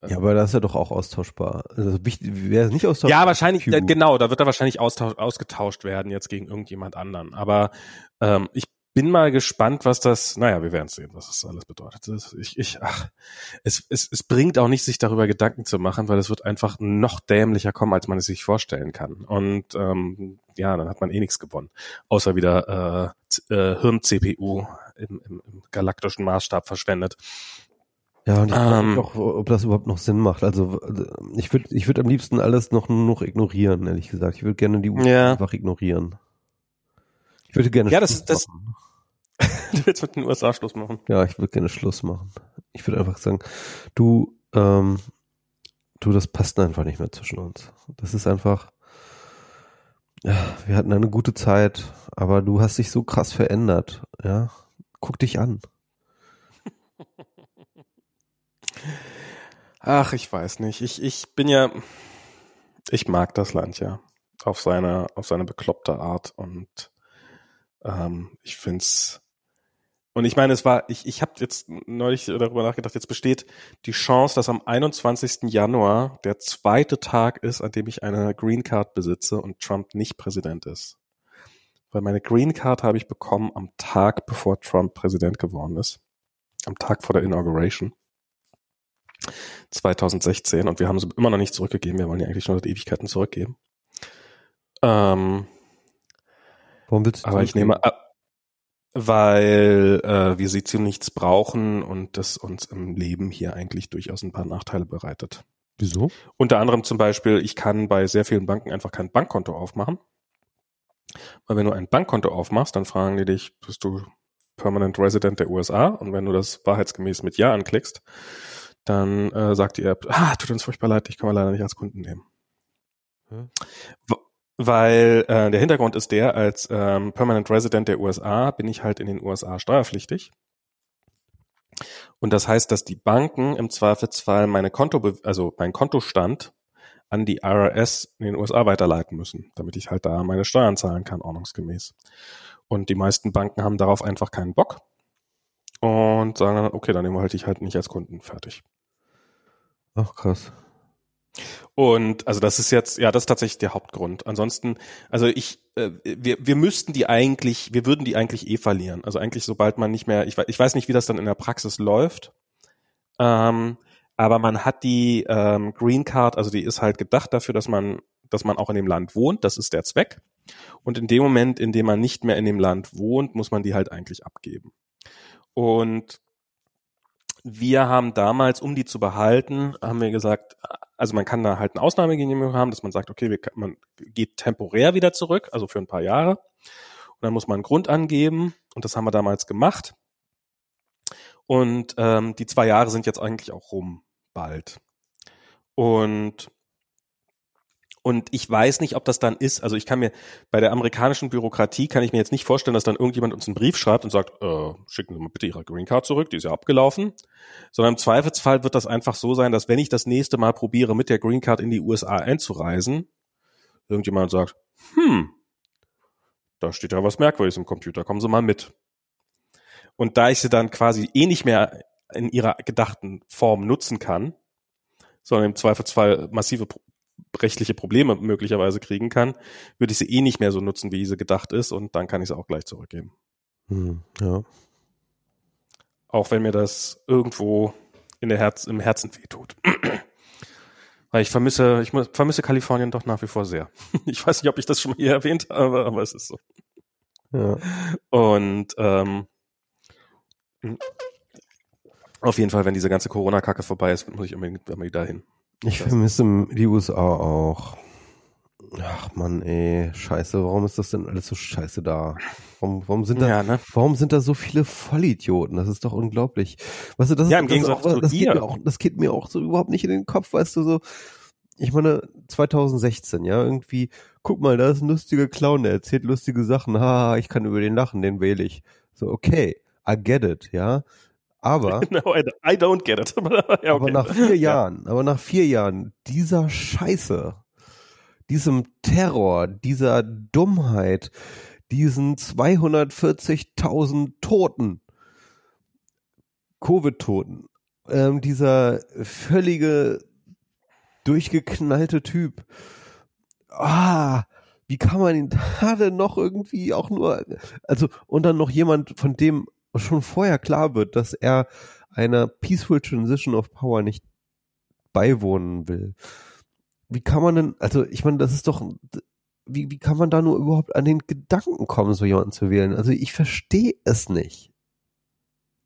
Ja, aber das ist ja doch auch austauschbar. Also wäre es nicht austauschbar. Ja, wahrscheinlich, äh, genau, da wird er wahrscheinlich austausch, ausgetauscht werden jetzt gegen irgendjemand anderen. Aber ähm, ich bin mal gespannt, was das, naja, wir werden sehen, was das alles bedeutet. Ich, ich, ach, es, es, es bringt auch nicht, sich darüber Gedanken zu machen, weil es wird einfach noch dämlicher kommen, als man es sich vorstellen kann. Und ähm, ja, dann hat man eh nichts gewonnen. Außer wieder äh, äh, Hirn-CPU im, im, im galaktischen Maßstab verschwendet. Ja, und ich ähm, auch, ob das überhaupt noch Sinn macht. Also ich würde ich würde am liebsten alles noch nur noch ignorieren, ehrlich gesagt. Ich würde gerne die USA ja. einfach ignorieren. Ich würde gerne Ja, das das machen. Du willst mit den USA Schluss machen? Ja, ich würde gerne Schluss machen. Ich würde einfach sagen, du, ähm, du, das passt einfach nicht mehr zwischen uns. Das ist einfach, ja, wir hatten eine gute Zeit, aber du hast dich so krass verändert, ja. Guck dich an. Ach, ich weiß nicht. Ich, ich bin ja, ich mag das Land ja auf seine, auf seine bekloppte Art und ähm, ich find's und ich meine, es war, ich, ich habe jetzt neulich darüber nachgedacht, jetzt besteht die Chance, dass am 21. Januar der zweite Tag ist, an dem ich eine Green Card besitze und Trump nicht Präsident ist. Weil meine Green Card habe ich bekommen am Tag, bevor Trump Präsident geworden ist. Am Tag vor der Inauguration. 2016 und wir haben sie immer noch nicht zurückgegeben. Wir wollen die eigentlich schon seit Ewigkeiten zurückgeben. Ähm, Warum willst du aber ich nehme, weil äh, wir sie zu nichts brauchen und das uns im Leben hier eigentlich durchaus ein paar Nachteile bereitet. Wieso? Unter anderem zum Beispiel, ich kann bei sehr vielen Banken einfach kein Bankkonto aufmachen. Weil wenn du ein Bankkonto aufmachst, dann fragen die dich, bist du Permanent Resident der USA? Und wenn du das wahrheitsgemäß mit Ja anklickst, dann äh, sagt die App, ah, tut uns furchtbar leid, ich kann mal leider nicht als Kunden nehmen. Hm? Weil äh, der Hintergrund ist der, als ähm, Permanent Resident der USA bin ich halt in den USA steuerpflichtig. Und das heißt, dass die Banken im Zweifelsfall meine Konto, also mein Kontostand an die IRS in den USA weiterleiten müssen, damit ich halt da meine Steuern zahlen kann, ordnungsgemäß. Und die meisten Banken haben darauf einfach keinen Bock und sagen dann, okay, dann nehmen wir halt dich halt nicht als Kunden fertig. Ach krass. Und also das ist jetzt, ja, das ist tatsächlich der Hauptgrund. Ansonsten, also ich, äh, wir, wir müssten die eigentlich, wir würden die eigentlich eh verlieren. Also eigentlich, sobald man nicht mehr, ich, ich weiß nicht, wie das dann in der Praxis läuft, ähm, aber man hat die ähm, Green Card, also die ist halt gedacht dafür, dass man, dass man auch in dem Land wohnt. Das ist der Zweck. Und in dem Moment, in dem man nicht mehr in dem Land wohnt, muss man die halt eigentlich abgeben. Und wir haben damals, um die zu behalten, haben wir gesagt, also man kann da halt eine Ausnahmegenehmigung haben, dass man sagt, okay, wir, man geht temporär wieder zurück, also für ein paar Jahre. Und dann muss man einen Grund angeben und das haben wir damals gemacht. Und ähm, die zwei Jahre sind jetzt eigentlich auch rum, bald. Und und ich weiß nicht, ob das dann ist. Also ich kann mir bei der amerikanischen Bürokratie kann ich mir jetzt nicht vorstellen, dass dann irgendjemand uns einen Brief schreibt und sagt, äh, schicken Sie mal bitte Ihre Green Card zurück, die ist ja abgelaufen. Sondern im Zweifelsfall wird das einfach so sein, dass wenn ich das nächste Mal probiere, mit der Green Card in die USA einzureisen, irgendjemand sagt, hm, da steht ja was Merkwürdiges im Computer, kommen Sie mal mit. Und da ich sie dann quasi eh nicht mehr in ihrer gedachten Form nutzen kann, sondern im Zweifelsfall massive rechtliche Probleme möglicherweise kriegen kann, würde ich sie eh nicht mehr so nutzen, wie sie gedacht ist und dann kann ich sie auch gleich zurückgeben. Hm, ja. Auch wenn mir das irgendwo in der Herz, im Herzen wehtut. Weil ich vermisse, ich vermisse Kalifornien doch nach wie vor sehr. Ich weiß nicht, ob ich das schon mal hier erwähnt habe, aber es ist so. Ja. Und ähm, auf jeden Fall, wenn diese ganze Corona-Kacke vorbei ist, muss ich unbedingt immer wieder hin. Ich vermisse die USA auch. Ach man, ey, scheiße, warum ist das denn alles so scheiße da? Warum, warum sind da, ja, ne? warum sind da so viele Vollidioten? Das ist doch unglaublich. Weißt du, das ja, ist, im Gegensatz das, auch, das geht mir auch, das geht mir auch so überhaupt nicht in den Kopf, weißt du, so, ich meine, 2016, ja, irgendwie, guck mal, da ist ein lustiger Clown, der erzählt lustige Sachen, haha, ich kann über den lachen, den wähle ich. So, okay, I get it, ja. Aber, no, I don't get it. ja, okay. aber nach vier Jahren, aber nach vier Jahren dieser Scheiße, diesem Terror, dieser Dummheit, diesen 240.000 Toten, Covid-Toten, ähm, dieser völlige durchgeknallte Typ. Ah, wie kann man ihn da denn noch irgendwie auch nur, also, und dann noch jemand, von dem schon vorher klar wird, dass er einer Peaceful Transition of Power nicht beiwohnen will. Wie kann man denn, also ich meine, das ist doch, wie, wie kann man da nur überhaupt an den Gedanken kommen, so jemanden zu wählen? Also ich verstehe es nicht.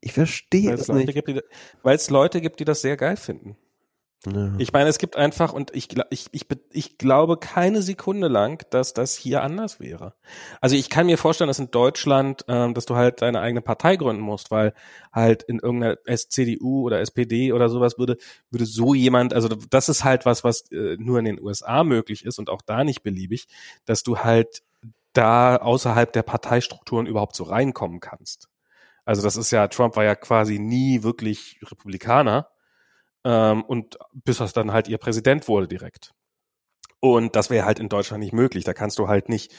Ich verstehe es Leute nicht. Gibt, weil es Leute gibt, die das sehr geil finden. Ja. Ich meine, es gibt einfach, und ich, ich, ich, ich glaube keine Sekunde lang, dass das hier anders wäre. Also ich kann mir vorstellen, dass in Deutschland, ähm, dass du halt deine eigene Partei gründen musst, weil halt in irgendeiner CDU oder SPD oder sowas würde, würde so jemand, also das ist halt was, was äh, nur in den USA möglich ist und auch da nicht beliebig, dass du halt da außerhalb der Parteistrukturen überhaupt so reinkommen kannst. Also das ist ja, Trump war ja quasi nie wirklich Republikaner ähm, und bis das dann halt ihr Präsident wurde direkt. Und das wäre halt in Deutschland nicht möglich. Da kannst du halt nicht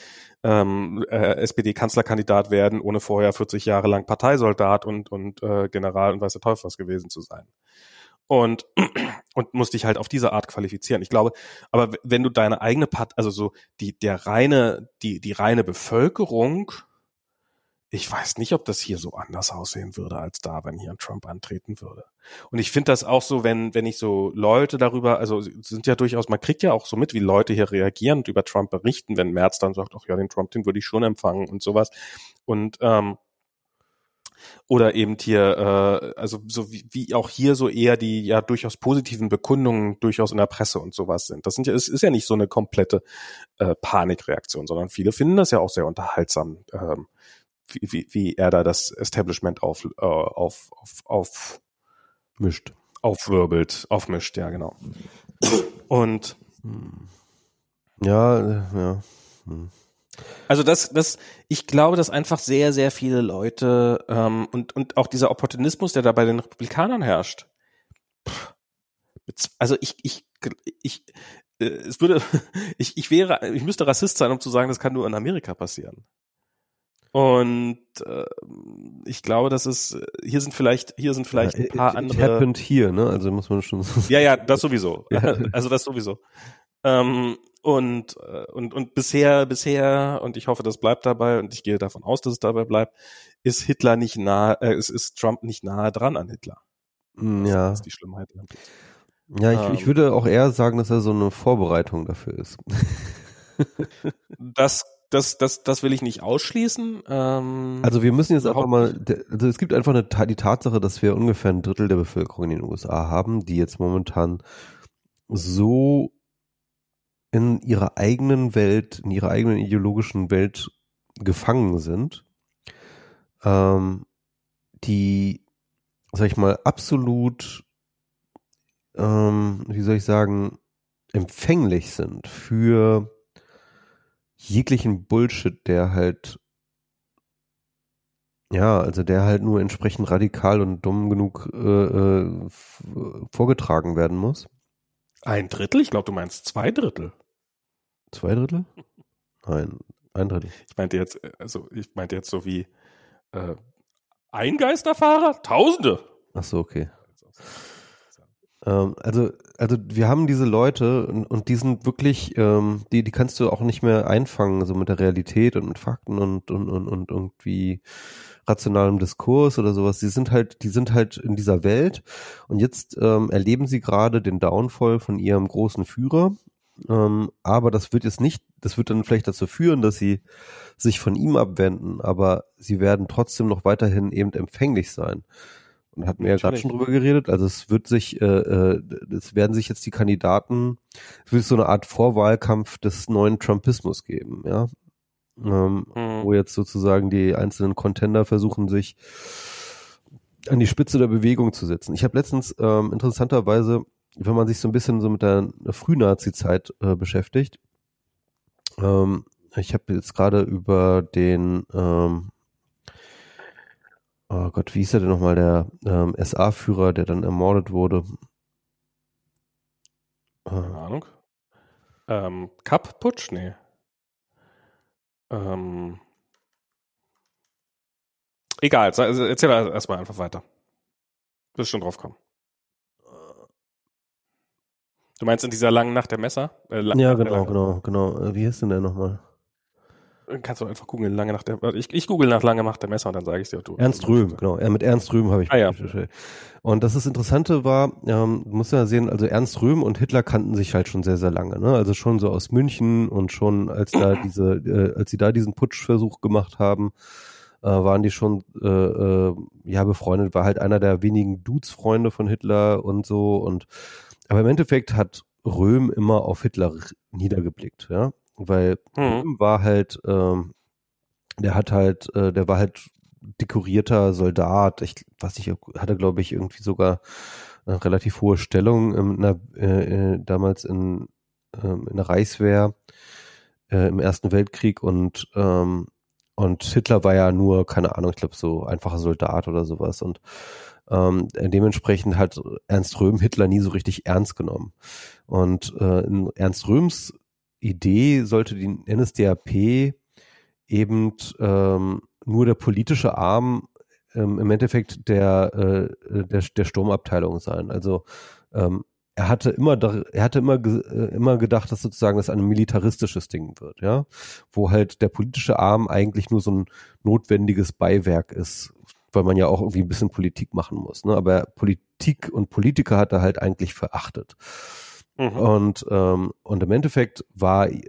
ähm, äh, SPD-Kanzlerkandidat werden, ohne vorher 40 Jahre lang Parteisoldat und, und äh, General und weiß der Teufel was gewesen zu sein. Und, und musst dich halt auf diese Art qualifizieren. Ich glaube, aber wenn du deine eigene Part, also so die, der reine, die, die reine Bevölkerung ich weiß nicht, ob das hier so anders aussehen würde als da, wenn hier ein Trump antreten würde. Und ich finde das auch so, wenn, wenn ich so Leute darüber, also sind ja durchaus, man kriegt ja auch so mit, wie Leute hier reagieren und über Trump berichten, wenn Merz dann sagt, ach ja, den Trump, den würde ich schon empfangen und sowas. Und ähm, oder eben hier, äh, also so wie, wie auch hier so eher die ja durchaus positiven Bekundungen durchaus in der Presse und sowas sind. Das sind ja, es ist ja nicht so eine komplette äh, Panikreaktion, sondern viele finden das ja auch sehr unterhaltsam. Ähm, wie, wie, wie er da das Establishment auf, äh, auf, auf, auf mischt. Aufwirbelt, aufmischt, ja, genau. Und hm. ja, ja. Hm. Also das, das, ich glaube, dass einfach sehr, sehr viele Leute ähm, und und auch dieser Opportunismus, der da bei den Republikanern herrscht. Also ich, ich, ich, äh, es würde, ich, ich wäre, ich müsste Rassist sein, um zu sagen, das kann nur in Amerika passieren. Und äh, ich glaube, dass es hier sind vielleicht hier sind vielleicht ein paar it, it andere. Happened hier, ne? Also muss man schon. ja, ja, das sowieso. Ja. Also das sowieso. Ähm, und äh, und und bisher bisher und ich hoffe, das bleibt dabei und ich gehe davon aus, dass es dabei bleibt, ist Hitler nicht nah, äh, ist, ist Trump nicht nahe dran an Hitler. Mm, ja. Das ist die Schlimmheit. Ja, ich, ähm, ich würde auch eher sagen, dass er so eine Vorbereitung dafür ist. das das, das, das will ich nicht ausschließen. Ähm, also wir müssen jetzt einfach mal, also es gibt einfach eine, die Tatsache, dass wir ungefähr ein Drittel der Bevölkerung in den USA haben, die jetzt momentan so in ihrer eigenen Welt, in ihrer eigenen ideologischen Welt gefangen sind, ähm, die, sag ich mal, absolut, ähm, wie soll ich sagen, empfänglich sind für jeglichen Bullshit, der halt ja, also der halt nur entsprechend radikal und dumm genug äh, äh, vorgetragen werden muss. Ein Drittel? Ich glaube, du meinst zwei Drittel. Zwei Drittel? Nein, ein Drittel. Ich meinte jetzt, also ich meinte jetzt so wie äh, ein Geisterfahrer? Tausende. Ach so, okay. Ähm, also, also wir haben diese Leute und, und die sind wirklich, ähm, die, die kannst du auch nicht mehr einfangen, so mit der Realität und mit Fakten und, und, und, und irgendwie rationalem Diskurs oder sowas. Die sind halt, die sind halt in dieser Welt und jetzt ähm, erleben sie gerade den Downfall von ihrem großen Führer. Ähm, aber das wird jetzt nicht, das wird dann vielleicht dazu führen, dass sie sich von ihm abwenden, aber sie werden trotzdem noch weiterhin eben empfänglich sein. Und hatten wir ja gerade schon drüber geredet. Also es wird sich, äh, äh, es werden sich jetzt die Kandidaten, es wird so eine Art Vorwahlkampf des neuen Trumpismus geben, ja. Ähm, mhm. Wo jetzt sozusagen die einzelnen Contender versuchen, sich an die Spitze der Bewegung zu setzen. Ich habe letztens ähm, interessanterweise, wenn man sich so ein bisschen so mit der Frühnazi-Zeit äh, beschäftigt, ähm, ich habe jetzt gerade über den ähm, oh Gott, wie hieß er denn nochmal, der ähm, SA-Führer, der dann ermordet wurde? Keine Ahnung. Ähm, Kapp-Putsch? Nee. Ähm, egal, also erzähl erstmal einfach weiter. Du wirst schon drauf kommen. Du meinst in dieser langen Nacht der Messer? Äh, ja, genau, genau, genau, genau. Wie hieß denn der nochmal? Kannst du einfach googeln, lange nach der, ich, ich google nach lange Macht der Messer und dann sage ich dir, du. Ernst Rühm, genau. Ja, mit Ernst Rühm habe ich. Ah, ja. Und das ist Interessante war, ähm, du musst ja sehen, also Ernst Rühm und Hitler kannten sich halt schon sehr, sehr lange, ne? Also schon so aus München und schon als da diese, äh, als sie da diesen Putschversuch gemacht haben, äh, waren die schon, äh, äh, ja, befreundet, war halt einer der wenigen Dudes-Freunde von Hitler und so und, aber im Endeffekt hat Röhm immer auf Hitler niedergeblickt, ja weil mhm. war halt, ähm, der hat halt, äh, der war halt dekorierter Soldat. Ich weiß nicht, hatte glaube ich irgendwie sogar eine relativ hohe Stellung in der, äh, äh, damals in, ähm, in der Reichswehr äh, im Ersten Weltkrieg und ähm, und Hitler war ja nur, keine Ahnung, ich glaube so einfacher Soldat oder sowas und ähm, dementsprechend hat Ernst Röhm Hitler nie so richtig ernst genommen. Und äh, in Ernst Röhms Idee sollte die NSDAP eben ähm, nur der politische Arm ähm, im Endeffekt der, äh, der, der Sturmabteilung sein. Also ähm, er hatte immer, er hatte immer, äh, immer gedacht, dass sozusagen das ein militaristisches Ding wird, ja, wo halt der politische Arm eigentlich nur so ein notwendiges Beiwerk ist, weil man ja auch irgendwie ein bisschen Politik machen muss, ne? Aber Politik und Politiker hat er halt eigentlich verachtet. Mhm. Und, ähm, und im Endeffekt war, äh,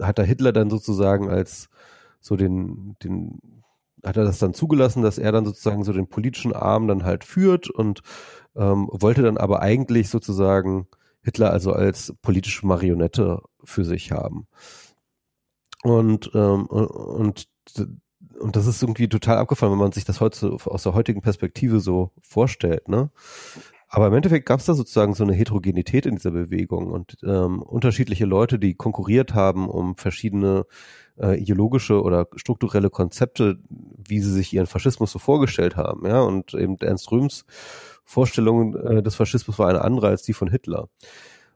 hat der Hitler dann sozusagen als so den, den, hat er das dann zugelassen, dass er dann sozusagen so den politischen Arm dann halt führt und ähm, wollte dann aber eigentlich sozusagen Hitler also als politische Marionette für sich haben. Und, ähm, und, und das ist irgendwie total abgefallen, wenn man sich das heute aus der heutigen Perspektive so vorstellt, ne? Aber im Endeffekt gab es da sozusagen so eine Heterogenität in dieser Bewegung und ähm, unterschiedliche Leute, die konkurriert haben um verschiedene äh, ideologische oder strukturelle Konzepte, wie sie sich ihren Faschismus so vorgestellt haben. Ja, und eben Ernst Röhms Vorstellung äh, des Faschismus war eine andere als die von Hitler.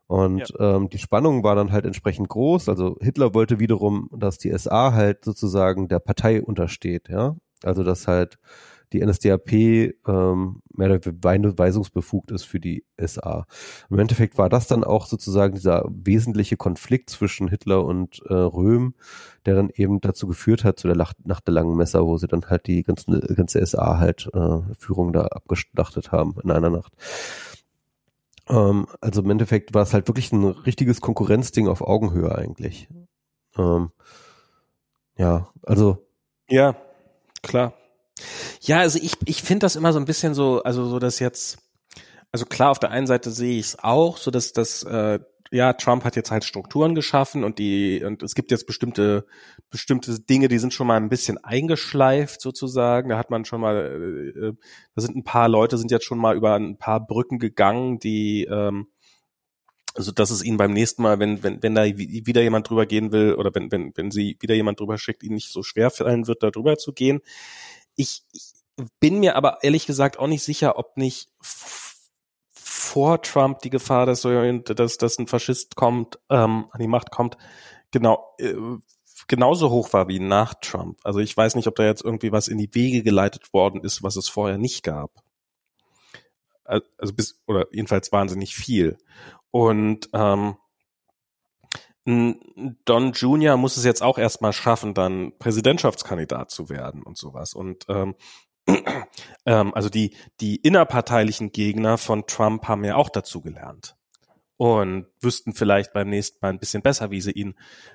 Und ja. ähm, die Spannung war dann halt entsprechend groß. Also Hitler wollte wiederum, dass die SA halt sozusagen der Partei untersteht, ja. Also dass halt die NSDAP ähm, mehr oder weniger weisungsbefugt ist für die SA. Im Endeffekt war das dann auch sozusagen dieser wesentliche Konflikt zwischen Hitler und äh, Röhm, der dann eben dazu geführt hat, zu der Nacht, Nacht der langen Messer, wo sie dann halt die ganze, ganze SA halt äh, Führung da abgeschlachtet haben in einer Nacht. Ähm, also im Endeffekt war es halt wirklich ein richtiges Konkurrenzding auf Augenhöhe eigentlich. Ähm, ja, also. Ja, klar. Ja, also ich, ich finde das immer so ein bisschen so, also so, dass jetzt, also klar, auf der einen Seite sehe ich es auch, so dass das, äh, ja, Trump hat jetzt halt Strukturen geschaffen und die, und es gibt jetzt bestimmte, bestimmte Dinge, die sind schon mal ein bisschen eingeschleift sozusagen. Da hat man schon mal, äh, äh da sind ein paar Leute, sind jetzt schon mal über ein paar Brücken gegangen, die, ähm, also dass es ihnen beim nächsten Mal, wenn, wenn, wenn da wieder jemand drüber gehen will oder wenn, wenn, wenn sie wieder jemand drüber schickt, ihnen nicht so schwer fallen wird, da drüber zu gehen. Ich, ich bin mir aber ehrlich gesagt auch nicht sicher, ob nicht vor Trump die Gefahr, dass, dass, dass ein Faschist kommt, ähm, an die Macht kommt, genau äh, genauso hoch war wie nach Trump. Also ich weiß nicht, ob da jetzt irgendwie was in die Wege geleitet worden ist, was es vorher nicht gab. Also bis oder jedenfalls wahnsinnig viel. Und ähm, Don Jr. muss es jetzt auch erstmal schaffen, dann Präsidentschaftskandidat zu werden und sowas. Und ähm, ähm, also die, die innerparteilichen Gegner von Trump haben ja auch dazu gelernt und wüssten vielleicht beim nächsten Mal ein bisschen besser, wie sie ihn,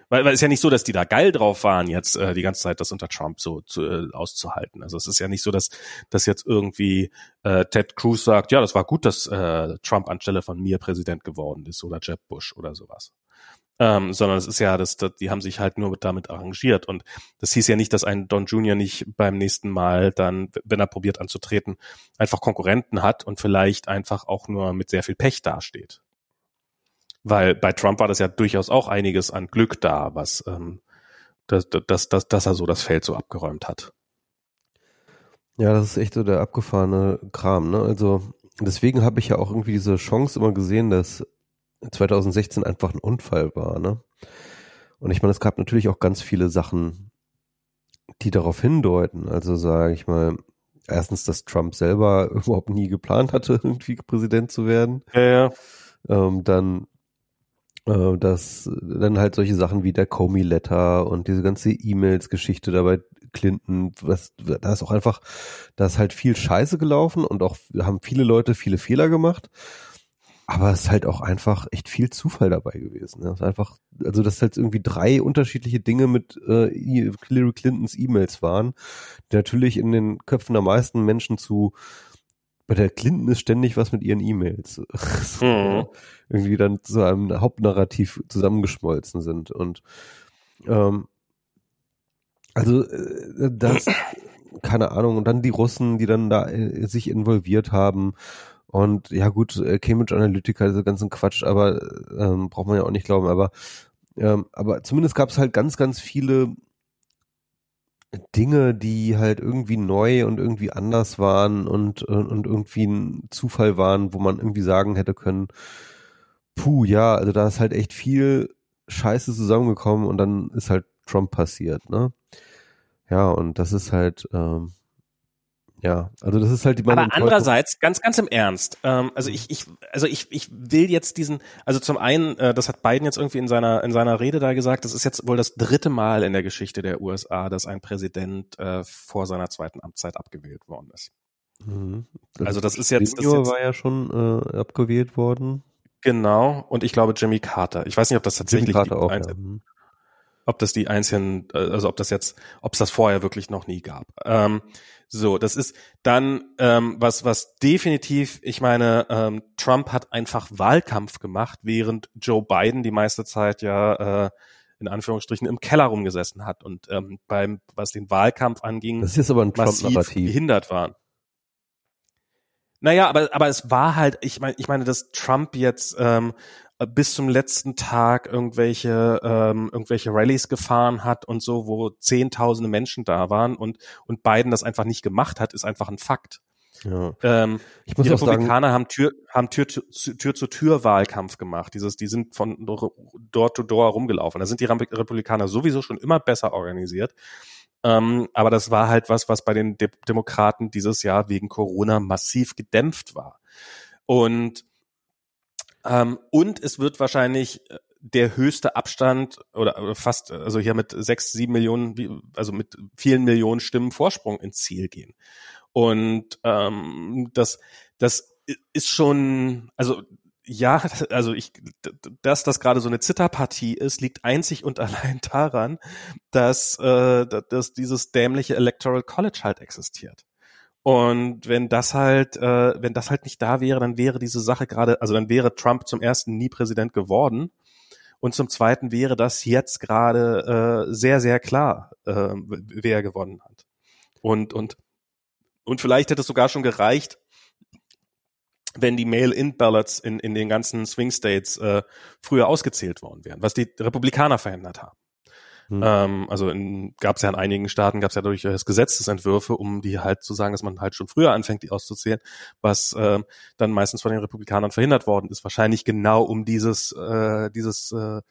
weil, weil es ist ja nicht so, dass die da geil drauf waren, jetzt äh, die ganze Zeit das unter Trump so zu, äh, auszuhalten. Also es ist ja nicht so, dass, dass jetzt irgendwie äh, Ted Cruz sagt, ja, das war gut, dass äh, Trump anstelle von mir Präsident geworden ist oder Jeb Bush oder sowas ähm, sondern es ist ja, das, das, die haben sich halt nur damit arrangiert. Und das hieß ja nicht, dass ein Don Junior nicht beim nächsten Mal dann, wenn er probiert anzutreten, einfach Konkurrenten hat und vielleicht einfach auch nur mit sehr viel Pech dasteht. Weil bei Trump war das ja durchaus auch einiges an Glück da, was ähm, dass, dass, dass, dass er so das Feld so abgeräumt hat. Ja, das ist echt so der abgefahrene Kram, ne? Also deswegen habe ich ja auch irgendwie diese Chance immer gesehen, dass 2016 einfach ein Unfall war, ne? Und ich meine, es gab natürlich auch ganz viele Sachen, die darauf hindeuten. Also sage ich mal, erstens, dass Trump selber überhaupt nie geplant hatte, irgendwie Präsident zu werden. Ja, ja. Ähm, dann äh, dass dann halt solche Sachen wie der Comey Letter und diese ganze E-Mails-Geschichte dabei Clinton, was, da ist auch einfach, da ist halt viel Scheiße gelaufen und auch haben viele Leute viele Fehler gemacht. Aber es ist halt auch einfach echt viel Zufall dabei gewesen. Ne? Es ist einfach, also dass halt irgendwie drei unterschiedliche Dinge mit äh, Hillary Clintons E-Mails waren, die natürlich in den Köpfen der meisten Menschen zu bei der Clinton ist ständig was mit ihren E-Mails. so, mhm. Irgendwie dann zu einem Hauptnarrativ zusammengeschmolzen sind. Und ähm, also äh, das, keine Ahnung, und dann die Russen, die dann da äh, sich involviert haben. Und ja gut, äh, Cambridge Analytica, diese ganzen Quatsch, aber ähm, braucht man ja auch nicht glauben, aber ähm, aber zumindest gab es halt ganz, ganz viele Dinge, die halt irgendwie neu und irgendwie anders waren und, und, irgendwie ein Zufall waren, wo man irgendwie sagen hätte können, puh, ja, also da ist halt echt viel Scheiße zusammengekommen und dann ist halt Trump passiert, ne? Ja, und das ist halt, ähm, ja, also das ist halt die meine Aber andererseits, ganz, ganz im Ernst, ähm, also ich, ich, also ich, ich will jetzt diesen, also zum einen, äh, das hat Biden jetzt irgendwie in seiner, in seiner Rede da gesagt, das ist jetzt wohl das dritte Mal in der Geschichte der USA, dass ein Präsident äh, vor seiner zweiten Amtszeit abgewählt worden ist. Mhm. Das also das ist jetzt, jetzt war ja schon äh, abgewählt worden. Genau, und ich glaube Jimmy Carter. Ich weiß nicht, ob das tatsächlich Jimmy Carter auch, ja. Mhm ob das die einzelnen, äh, also ob das jetzt, ob es das vorher wirklich noch nie gab. Ähm, so, das ist dann ähm, was, was definitiv, ich meine, ähm, Trump hat einfach Wahlkampf gemacht, während Joe Biden die meiste Zeit ja äh, in Anführungsstrichen im Keller rumgesessen hat und ähm, beim, was den Wahlkampf anging, das ist aber ein massiv behindert waren. Naja, aber, aber es war halt, ich meine, ich meine, dass Trump jetzt ähm, bis zum letzten Tag irgendwelche ähm, irgendwelche Rallyes gefahren hat und so, wo zehntausende Menschen da waren und und Biden das einfach nicht gemacht hat, ist einfach ein Fakt. Ja. Ähm, die Republikaner sagen, haben Tür haben Tür zu Tür, zu Tür Wahlkampf gemacht. Dieses, die sind von Door to Door rumgelaufen. Da sind die Republikaner sowieso schon immer besser organisiert. Ähm, aber das war halt was, was bei den De Demokraten dieses Jahr wegen Corona massiv gedämpft war. Und ähm, und es wird wahrscheinlich äh, der höchste Abstand oder fast, also hier mit sechs, sieben Millionen, also mit vielen Millionen Stimmen Vorsprung ins Ziel gehen. Und ähm, das, das ist schon, also ja, also ich, dass das gerade so eine Zitterpartie ist, liegt einzig und allein daran, dass, äh, dass dieses dämliche Electoral College halt existiert. Und wenn das halt, äh, wenn das halt nicht da wäre, dann wäre diese Sache gerade, also dann wäre Trump zum ersten nie Präsident geworden. Und zum zweiten wäre das jetzt gerade äh, sehr, sehr klar, äh, wer gewonnen hat. Und, und, und vielleicht hätte es sogar schon gereicht, wenn die Mail-in-Ballots in, in den ganzen Swing States äh, früher ausgezählt worden wären, was die Republikaner verhindert haben. Hm. Ähm, also gab es ja in einigen Staaten, gab es ja durchaus Gesetzesentwürfe, um die halt zu sagen, dass man halt schon früher anfängt, die auszuzählen, was äh, dann meistens von den Republikanern verhindert worden ist. Wahrscheinlich genau um dieses, äh, dieses äh,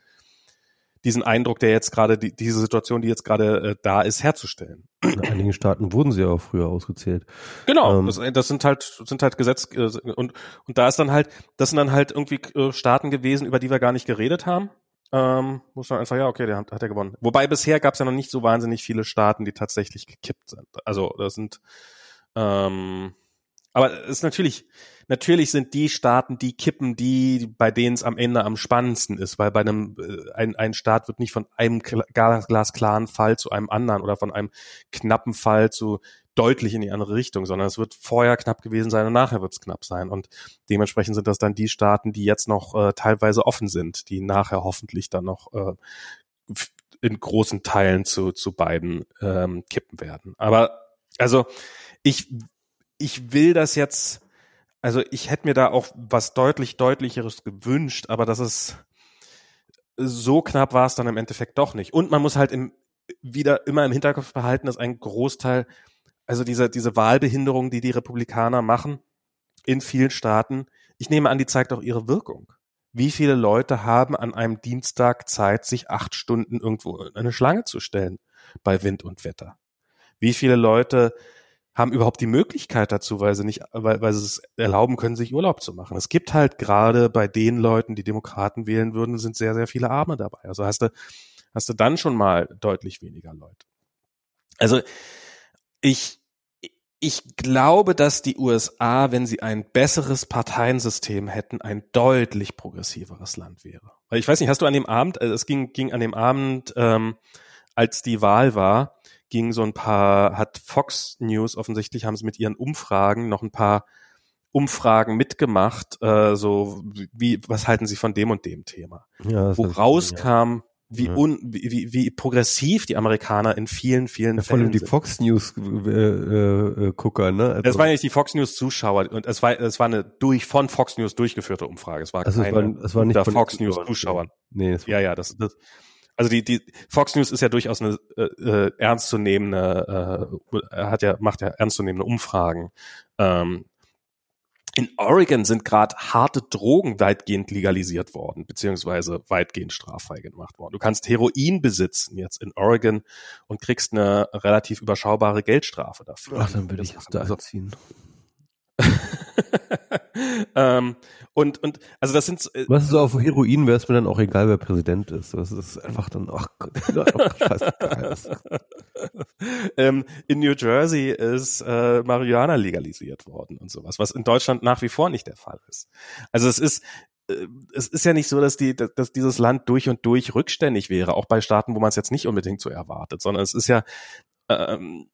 diesen Eindruck, der jetzt gerade, die, diese Situation, die jetzt gerade äh, da ist, herzustellen. In einigen Staaten wurden sie ja auch früher ausgezählt. Genau, ähm, das, das, sind halt, sind halt Gesetz äh, und und da ist dann halt, das sind dann halt irgendwie äh, Staaten gewesen, über die wir gar nicht geredet haben ähm, muss man einfach, ja, okay, der hat, hat er gewonnen. Wobei bisher gab es ja noch nicht so wahnsinnig viele Staaten, die tatsächlich gekippt sind. Also das sind, ähm, aber es ist natürlich, natürlich sind die Staaten, die kippen, die, bei denen es am Ende am spannendsten ist, weil bei einem, äh, ein, ein Staat wird nicht von einem glasklaren Fall zu einem anderen oder von einem knappen Fall zu deutlich in die andere Richtung, sondern es wird vorher knapp gewesen sein und nachher wird es knapp sein. Und dementsprechend sind das dann die Staaten, die jetzt noch äh, teilweise offen sind, die nachher hoffentlich dann noch äh, in großen Teilen zu, zu beiden ähm, kippen werden. Aber also ich, ich will das jetzt, also ich hätte mir da auch was deutlich deutlicheres gewünscht, aber das ist so knapp war es dann im Endeffekt doch nicht. Und man muss halt im, wieder immer im Hinterkopf behalten, dass ein Großteil also diese, diese Wahlbehinderung, die die Republikaner machen in vielen Staaten, ich nehme an, die zeigt auch ihre Wirkung. Wie viele Leute haben an einem Dienstag Zeit, sich acht Stunden irgendwo in eine Schlange zu stellen bei Wind und Wetter? Wie viele Leute haben überhaupt die Möglichkeit dazu, weil sie nicht, weil, weil sie es erlauben können, sich Urlaub zu machen. Es gibt halt gerade bei den Leuten, die Demokraten wählen würden, sind sehr, sehr viele Arme dabei. Also hast du, hast du dann schon mal deutlich weniger Leute. Also ich, ich glaube, dass die USA, wenn sie ein besseres Parteiensystem hätten, ein deutlich progressiveres Land wäre. Weil ich weiß nicht, hast du an dem Abend, also es ging, ging an dem Abend, ähm, als die Wahl war, ging so ein paar, hat Fox News offensichtlich, haben sie mit ihren Umfragen noch ein paar Umfragen mitgemacht, äh, so wie, was halten sie von dem und dem Thema? Ja, Wo rauskam, wie, ja. un, wie, wie, progressiv die Amerikaner in vielen, vielen ja, Fällen. Vor allem die Fox News äh, äh, Gucker, ne? Also, es waren nicht die Fox News Zuschauer und es war, es war eine durch von Fox News durchgeführte Umfrage. Es war also keine es war, es war nicht von Fox News Zuschauern. Nee, es war ja, ja, das, das also die, die Fox News ist ja durchaus eine äh, äh, ernstzunehmende, äh, hat ja, macht ja ernstzunehmende Umfragen. Ähm, in Oregon sind gerade harte Drogen weitgehend legalisiert worden, beziehungsweise weitgehend straffrei gemacht worden. Du kannst Heroin besitzen jetzt in Oregon und kriegst eine relativ überschaubare Geldstrafe dafür. Ach, dann würde ich es da also, ziehen. ähm, und, und, also das sind. Äh, Was ist so auf Heroin wäre es mir dann auch egal, wer Präsident ist. Das ist einfach dann, ach Gott, ähm, in New Jersey ist äh, Marihuana legalisiert worden und sowas, was in Deutschland nach wie vor nicht der Fall ist. Also es ist, äh, es ist ja nicht so, dass die, dass dieses Land durch und durch rückständig wäre, auch bei Staaten, wo man es jetzt nicht unbedingt so erwartet, sondern es ist ja, ähm,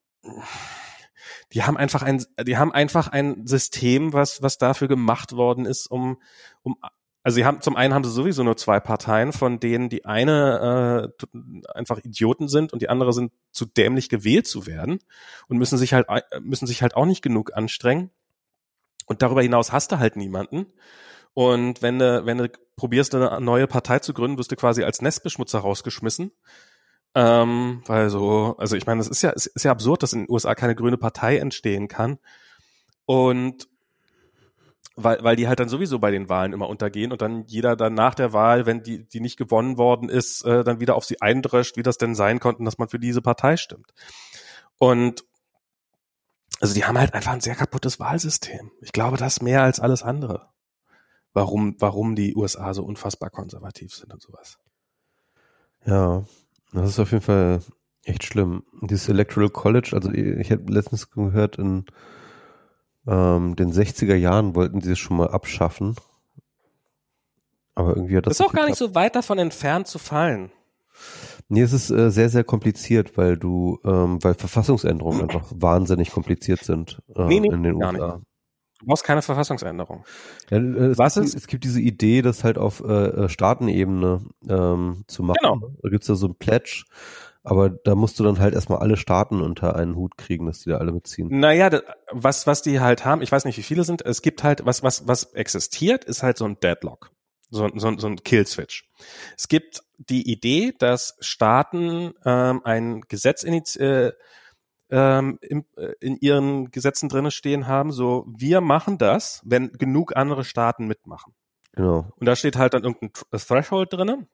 die haben einfach ein, die haben einfach ein System, was, was dafür gemacht worden ist, um, um, also sie haben, zum einen haben sie sowieso nur zwei Parteien, von denen die eine äh, einfach Idioten sind und die andere sind zu dämlich gewählt zu werden und müssen sich halt, müssen sich halt auch nicht genug anstrengen. Und darüber hinaus hast du halt niemanden. Und wenn du, wenn du probierst, eine neue Partei zu gründen, wirst du quasi als Nestbeschmutzer rausgeschmissen. Ähm, weil so, also ich meine, es ist ja, es ist ja absurd, dass in den USA keine grüne Partei entstehen kann. Und weil, weil die halt dann sowieso bei den Wahlen immer untergehen und dann jeder dann nach der Wahl, wenn die, die nicht gewonnen worden ist, äh, dann wieder auf sie eindröscht, wie das denn sein konnte, dass man für diese Partei stimmt. Und also die haben halt einfach ein sehr kaputtes Wahlsystem. Ich glaube, das mehr als alles andere. Warum, warum die USA so unfassbar konservativ sind und sowas. Ja, das ist auf jeden Fall echt schlimm. Dieses Electoral College, also ich habe letztens gehört, in ähm, den 60er Jahren wollten sie es schon mal abschaffen. Aber irgendwie hat das. Ist auch gar nicht so weit davon entfernt zu fallen. Nee, es ist äh, sehr, sehr kompliziert, weil du, ähm, weil Verfassungsänderungen einfach wahnsinnig kompliziert sind äh, nee, nee, in den USA. Nicht. Du brauchst keine Verfassungsänderung. Ja, äh, es Was gibt, ist? Es gibt diese Idee, das halt auf äh, äh, Staatenebene ähm, zu machen. Genau. Da gibt's ja so ein Pledge, aber da musst du dann halt erstmal alle Staaten unter einen Hut kriegen, dass die da alle mitziehen. Naja, was, was die halt haben, ich weiß nicht, wie viele sind, es gibt halt, was, was, was existiert, ist halt so ein Deadlock. So, so, so ein Killswitch. Es gibt die Idee, dass Staaten ähm, ein Gesetz initiieren, äh, ähm, in, äh, in ihren Gesetzen drinne stehen haben, so wir machen das, wenn genug andere Staaten mitmachen. Genau. Und da steht halt dann irgendein Threshold drinne.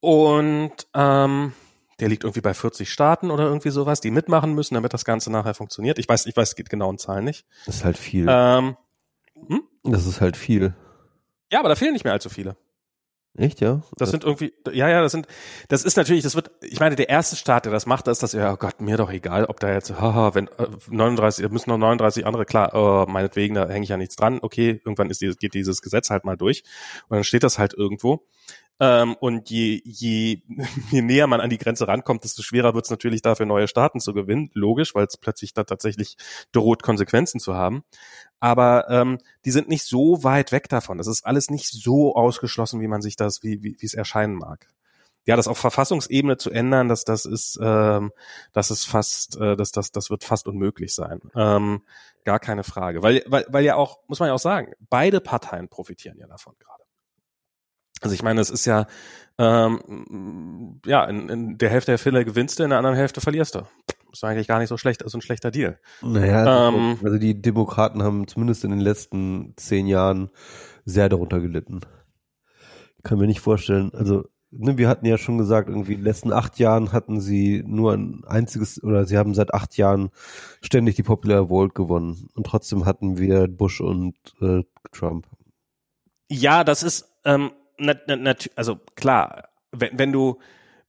Und ähm, der liegt irgendwie bei 40 Staaten oder irgendwie sowas, die mitmachen müssen, damit das Ganze nachher funktioniert. Ich weiß, ich weiß die genauen Zahlen nicht. Das ist halt viel. Ähm, hm? Das ist halt viel. Ja, aber da fehlen nicht mehr allzu viele. Echt, ja? Das sind irgendwie, ja, ja, das sind, das ist natürlich, das wird, ich meine, der erste Staat, der das macht, ist das, ja, oh Gott, mir doch egal, ob da jetzt, haha, wenn, 39, äh, müssen noch 39 andere, klar, oh, meinetwegen, da hänge ich ja nichts dran, okay, irgendwann ist dieses, geht dieses Gesetz halt mal durch und dann steht das halt irgendwo. Ähm, und je, je, je näher man an die Grenze rankommt, desto schwerer wird es natürlich dafür, neue Staaten zu gewinnen. Logisch, weil es plötzlich da tatsächlich droht, Konsequenzen zu haben. Aber ähm, die sind nicht so weit weg davon. Das ist alles nicht so ausgeschlossen, wie man sich das, wie, wie, es erscheinen mag. Ja, das auf Verfassungsebene zu ändern, das, das ist, ähm, das ist fast, äh, das, das, das wird fast unmöglich sein. Ähm, gar keine Frage. Weil, weil, weil ja auch, muss man ja auch sagen, beide Parteien profitieren ja davon gerade. Also ich meine, es ist ja, ähm, ja, in, in der Hälfte der Fälle gewinnst du, in der anderen Hälfte verlierst du. Ist eigentlich gar nicht so schlecht, also ein schlechter Deal. Naja, ähm, also die Demokraten haben zumindest in den letzten zehn Jahren sehr darunter gelitten. Ich kann mir nicht vorstellen, also ne, wir hatten ja schon gesagt, irgendwie in den letzten acht Jahren hatten sie nur ein einziges, oder sie haben seit acht Jahren ständig die Popular Vote gewonnen. Und trotzdem hatten wir Bush und äh, Trump. Ja, das ist, ähm, nat, nat, also klar, wenn, wenn du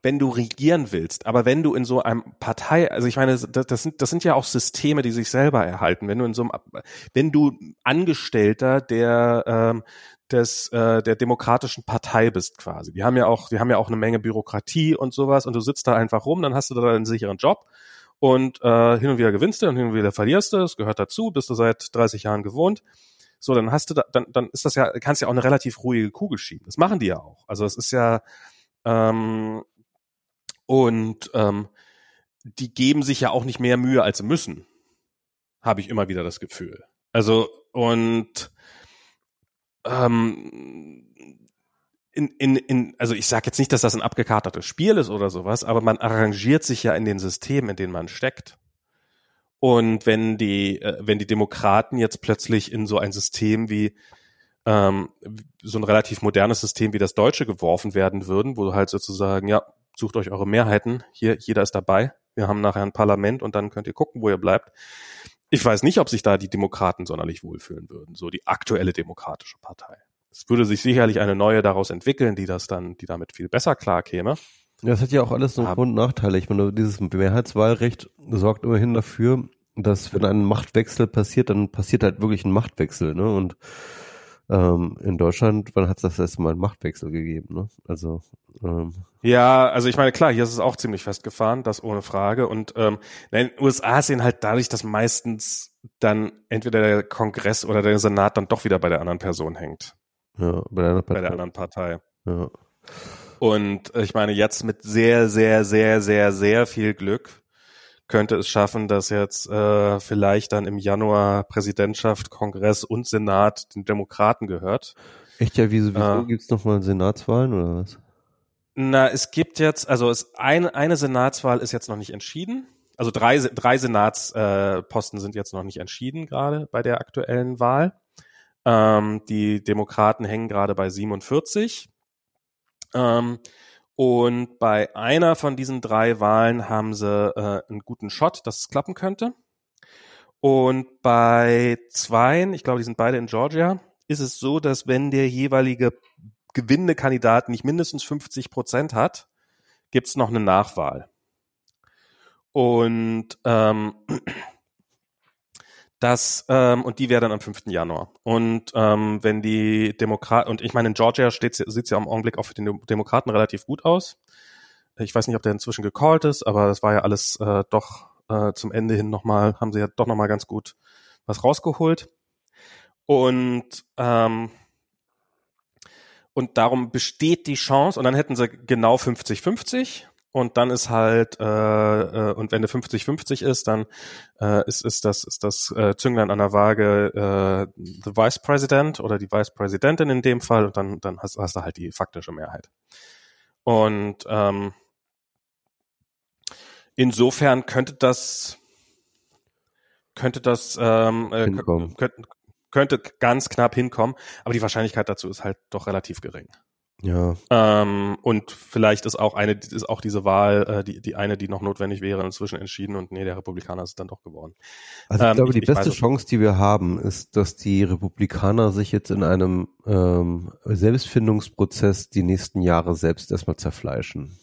wenn du regieren willst, aber wenn du in so einem Partei, also ich meine, das, das, sind, das sind ja auch Systeme, die sich selber erhalten. Wenn du in so einem, wenn du Angestellter der ähm, des äh, der demokratischen Partei bist quasi. Die haben ja auch, die haben ja auch eine Menge Bürokratie und sowas und du sitzt da einfach rum, dann hast du da einen sicheren Job und äh, hin und wieder gewinnst du und hin und wieder verlierst du, das gehört dazu, bist du seit 30 Jahren gewohnt. So, dann hast du da, dann, dann ist das ja, kannst ja auch eine relativ ruhige Kugel schieben. Das machen die ja auch. Also es ist ja ähm, und ähm, die geben sich ja auch nicht mehr Mühe, als sie müssen. Habe ich immer wieder das Gefühl. Also und ähm, in, in, in, also ich sage jetzt nicht, dass das ein abgekartetes Spiel ist oder sowas, aber man arrangiert sich ja in den Systemen, in denen man steckt. Und wenn die, äh, wenn die Demokraten jetzt plötzlich in so ein System wie ähm, so ein relativ modernes System wie das deutsche geworfen werden würden, wo halt sozusagen, ja, sucht euch eure Mehrheiten, hier, jeder ist dabei, wir haben nachher ein Parlament und dann könnt ihr gucken, wo ihr bleibt. Ich weiß nicht, ob sich da die Demokraten sonderlich wohlfühlen würden, so die aktuelle demokratische Partei. Es würde sich sicherlich eine neue daraus entwickeln, die das dann, die damit viel besser klar käme. Ja, das hat ja auch alles so Vor- und Nachteile. Ich meine, dieses Mehrheitswahlrecht sorgt immerhin dafür, dass wenn ein Machtwechsel passiert, dann passiert halt wirklich ein Machtwechsel, ne? Und ähm, in Deutschland, wann hat es das erste Mal einen Machtwechsel gegeben, ne? Also ähm. Ja, also ich meine, klar, hier ist es auch ziemlich festgefahren, das ohne Frage. Und ähm, in den USA sehen halt dadurch, dass meistens dann entweder der Kongress oder der Senat dann doch wieder bei der anderen Person hängt. Ja, bei der, bei der anderen Partei. Ja. Und ich meine, jetzt mit sehr, sehr, sehr, sehr, sehr viel Glück könnte es schaffen, dass jetzt äh, vielleicht dann im Januar Präsidentschaft, Kongress und Senat den Demokraten gehört. Echt ja, wieso, wieso äh, gibt's nochmal Senatswahlen oder was? Na, es gibt jetzt, also es eine, eine Senatswahl ist jetzt noch nicht entschieden. Also drei, drei Senatsposten äh, sind jetzt noch nicht entschieden, gerade bei der aktuellen Wahl. Ähm, die Demokraten hängen gerade bei 47. Ähm, und bei einer von diesen drei Wahlen haben sie äh, einen guten Shot, dass es klappen könnte. Und bei zweien, ich glaube, die sind beide in Georgia, ist es so, dass wenn der jeweilige gewinnende Kandidat nicht mindestens 50 Prozent hat, gibt's noch eine Nachwahl. Und ähm, das ähm, und die wäre dann am 5. Januar. Und ähm, wenn die Demokraten und ich meine in Georgia steht sieht ja im Augenblick auch für den Demokraten relativ gut aus. Ich weiß nicht, ob der inzwischen gecallt ist, aber das war ja alles äh, doch äh, zum Ende hin nochmal, haben sie ja doch nochmal ganz gut was rausgeholt. Und ähm, und darum besteht die Chance, und dann hätten sie genau 50-50 und dann ist halt, äh, äh, und wenn eine 50-50 ist, dann äh, ist, ist das, ist das äh, Zünglein an der Waage äh, the Vice President oder die Vice Präsidentin in dem Fall und dann, dann hast, hast du halt die faktische Mehrheit. Und ähm, insofern könnte das könnte das ähm, äh, könnte, könnte ganz knapp hinkommen, aber die Wahrscheinlichkeit dazu ist halt doch relativ gering. Ja. Ähm, und vielleicht ist auch eine, ist auch diese Wahl, äh, die, die eine, die noch notwendig wäre, inzwischen entschieden und nee, der Republikaner ist dann doch geworden. Also ich ähm, glaube, ich, die beste Chance, die wir haben, ist, dass die Republikaner sich jetzt in einem ähm, Selbstfindungsprozess die nächsten Jahre selbst erstmal zerfleischen.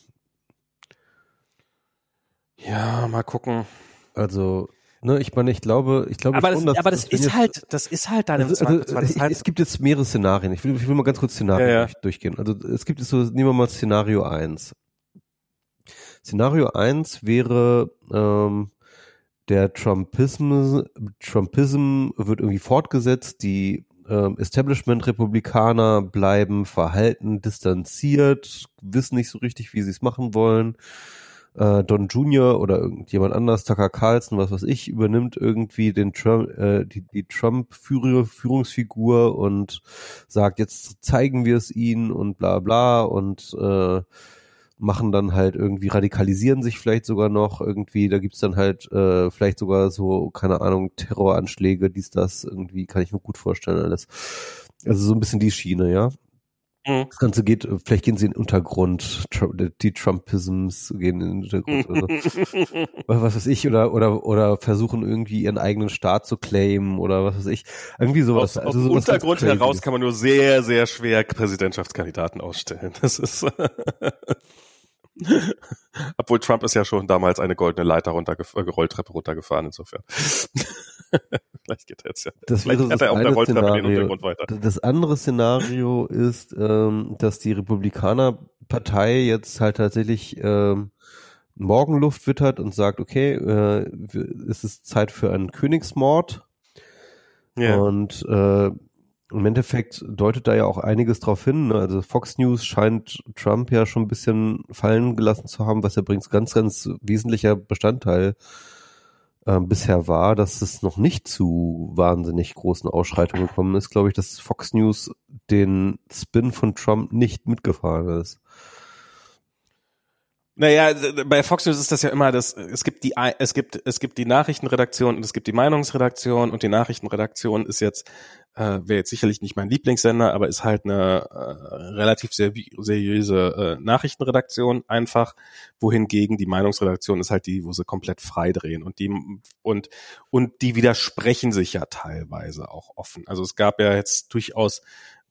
Ja, mal gucken. Also Ne, ich meine, ich glaube, ich glaube aber schon, das, dass, aber das, das ist halt, das ist halt deine also, also, es, halt es gibt jetzt mehrere Szenarien. Ich will, ich will mal ganz kurz Szenarien ja, ja. durchgehen. Also es gibt jetzt so, nehmen wir mal Szenario eins. Szenario eins wäre, ähm, der Trumpism, Trumpism wird irgendwie fortgesetzt, die ähm, Establishment-Republikaner bleiben verhalten, distanziert, wissen nicht so richtig, wie sie es machen wollen äh, Don Jr. oder irgendjemand anders, Tucker Carlson, was weiß ich, übernimmt irgendwie den Trump, äh, die, die Trump-Führungsfigur und sagt, jetzt zeigen wir es ihnen und bla bla und äh, machen dann halt irgendwie, radikalisieren sich vielleicht sogar noch irgendwie, da gibt's dann halt äh, vielleicht sogar so, keine Ahnung, Terroranschläge, dies, das, irgendwie, kann ich mir gut vorstellen alles. Also so ein bisschen die Schiene, ja. Mhm. Das Ganze geht, vielleicht gehen sie in den Untergrund, die Trumpisms gehen in den Untergrund oder was weiß ich, oder, oder, oder versuchen irgendwie ihren eigenen Staat zu claimen oder was weiß ich. Irgendwie sowas. Aus, also aus dem Untergrund heraus kann man nur sehr, sehr schwer Präsidentschaftskandidaten ausstellen. Das ist, obwohl Trump ist ja schon damals eine goldene Leiter runtergerollt, Treppe runtergefahren, insofern. Vielleicht geht er jetzt ja. Das Vielleicht das er auf der Rolltreppe den Untergrund weiter. Das andere Szenario ist, ähm, dass die Republikanerpartei jetzt halt tatsächlich ähm, Morgenluft wittert und sagt, okay, äh, es ist Zeit für einen Königsmord. Yeah. Und äh, im Endeffekt deutet da ja auch einiges drauf hin. Ne? Also Fox News scheint Trump ja schon ein bisschen fallen gelassen zu haben, was übrigens ganz, ganz wesentlicher Bestandteil äh, bisher war, dass es noch nicht zu wahnsinnig großen Ausschreitungen gekommen ist, glaube ich, dass Fox News den Spin von Trump nicht mitgefahren ist. Naja, bei Fox News ist das ja immer das, es gibt die, es gibt, es gibt die Nachrichtenredaktion und es gibt die Meinungsredaktion und die Nachrichtenredaktion ist jetzt, äh, wäre jetzt sicherlich nicht mein Lieblingssender, aber ist halt eine äh, relativ sehr, seriöse äh, Nachrichtenredaktion einfach, wohingegen die Meinungsredaktion ist halt die, wo sie komplett frei drehen und die, und, und die widersprechen sich ja teilweise auch offen. Also es gab ja jetzt durchaus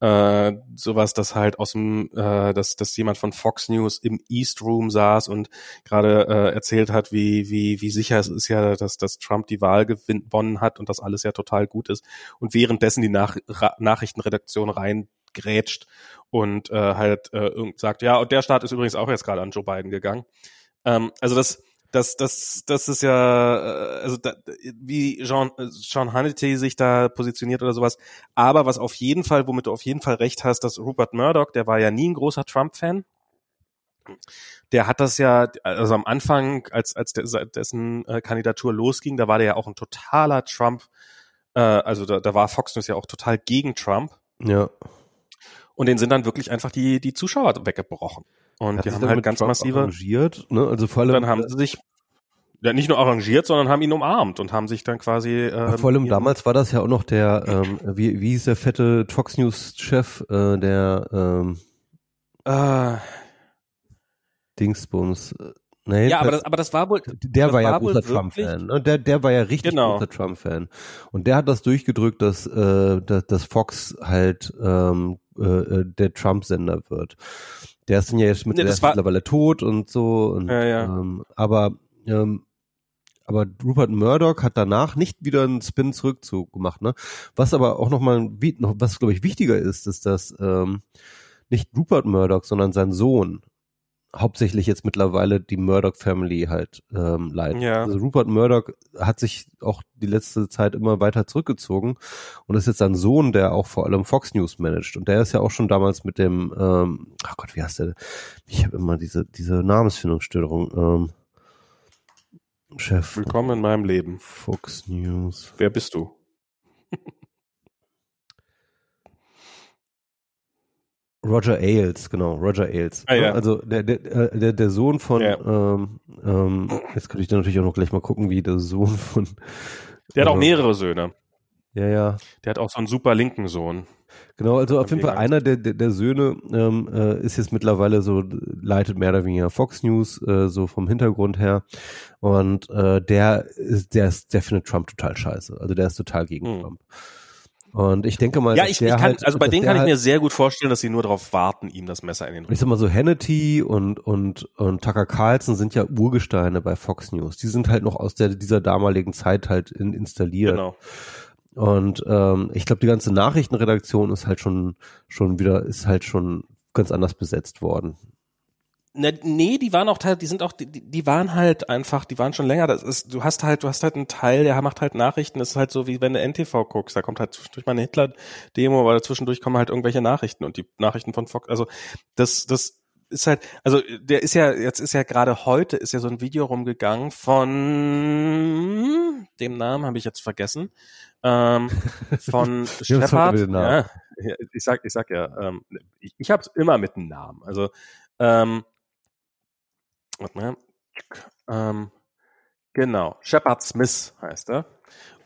äh, sowas, dass halt aus dem, äh, dass, dass jemand von Fox News im East Room saß und gerade äh, erzählt hat, wie, wie, wie sicher es ist ja, dass, dass Trump die Wahl gewonnen hat und dass alles ja total gut ist und währenddessen die Nach Nachrichtenredaktion reingrätscht und äh, halt äh, sagt, ja, und der Staat ist übrigens auch jetzt gerade an Joe Biden gegangen. Ähm, also das, das, das, das ist ja, äh, also da, wie Jean, Sean Hannity sich da positioniert oder sowas. Aber was auf jeden Fall, womit du auf jeden Fall recht hast, dass Rupert Murdoch, der war ja nie ein großer Trump-Fan. Der hat das ja, also am Anfang, als, als dessen äh, Kandidatur losging, da war der ja auch ein totaler Trump, äh, also da, da war Fox News ja auch total gegen Trump. Ja. Und den sind dann wirklich einfach die, die Zuschauer weggebrochen. Und Hat die haben halt ganz Trump massive. Arrangiert, ne? Also vor allem. Dann haben sie sich ja, nicht nur arrangiert, sondern haben ihn umarmt und haben sich dann quasi. Ähm, vor allem damals war das ja auch noch der, ähm, wie, wie hieß der fette Fox News Chef, äh, der ähm, äh, Dingsbums. Nee, ja, aber das, aber das war wohl. Der war ja großer Trump-Fan. Ne? Der, der war ja richtig genau. großer Trump-Fan. Und der hat das durchgedrückt, dass, äh, dass, dass Fox halt ähm, äh, äh der Trump-Sender wird. Der ist dann ja jetzt mit, nee, der ist mittlerweile tot und so. Und, ja, ja. Ähm, aber ähm, aber Rupert Murdoch hat danach nicht wieder einen Spin zurück gemacht. Ne? Was aber auch nochmal, noch, was glaube ich wichtiger ist, ist, dass ähm, nicht Rupert Murdoch, sondern sein Sohn hauptsächlich jetzt mittlerweile die Murdoch Family halt ähm, leiten. Ja. Also Rupert Murdoch hat sich auch die letzte Zeit immer weiter zurückgezogen und ist jetzt sein Sohn, der auch vor allem Fox News managt. Und der ist ja auch schon damals mit dem, ähm, ach Gott, wie heißt der? Ich habe immer diese diese Namensfindungsstörung. Ähm, Chef. Willkommen in meinem Leben. Fox News. Wer bist du? Roger Ailes, genau, Roger Ailes. Ah, ja. Also der, der, äh, der, der Sohn von, ja. ähm, ähm, jetzt könnte ich dann natürlich auch noch gleich mal gucken, wie der Sohn von. Der hat auch mehrere Söhne. Ja, ja. Der hat auch so einen super linken Sohn. Genau, also auf jeden Fall einer der, der, der Söhne ähm, äh, ist jetzt mittlerweile so, leitet mehr oder weniger Fox News, äh, so vom Hintergrund her. Und äh, der ist, der ist, der findet Trump total scheiße. Also der ist total gegen hm. Trump. Und ich denke mal, ja, ich, ich kann, halt, also bei denen kann ich halt, mir sehr gut vorstellen, dass sie nur darauf warten, ihm das Messer in den Rücken. Ich sag mal so, Hannity und und und Tucker Carlson sind ja Urgesteine bei Fox News. Die sind halt noch aus der dieser damaligen Zeit halt in, installiert. Genau. Und ähm, ich glaube, die ganze Nachrichtenredaktion ist halt schon schon wieder ist halt schon ganz anders besetzt worden. Ne, nee, die waren auch Teil, die sind auch, die, die waren halt einfach, die waren schon länger. Das ist, du hast halt, du hast halt einen Teil, der macht halt Nachrichten. Das ist halt so wie wenn du NTV guckst, da kommt halt durch meine Hitler-Demo, aber dazwischendurch kommen halt irgendwelche Nachrichten und die Nachrichten von Fox. Also das, das ist halt, also der ist ja, jetzt ist ja gerade heute ist ja so ein Video rumgegangen von dem Namen habe ich jetzt vergessen. Ähm, von Shepard. Ja, ich sag, ich sag ja, ähm, ich, ich habe immer mit einem Namen. Also ähm, Mal. Ähm, genau, Shepard Smith heißt er.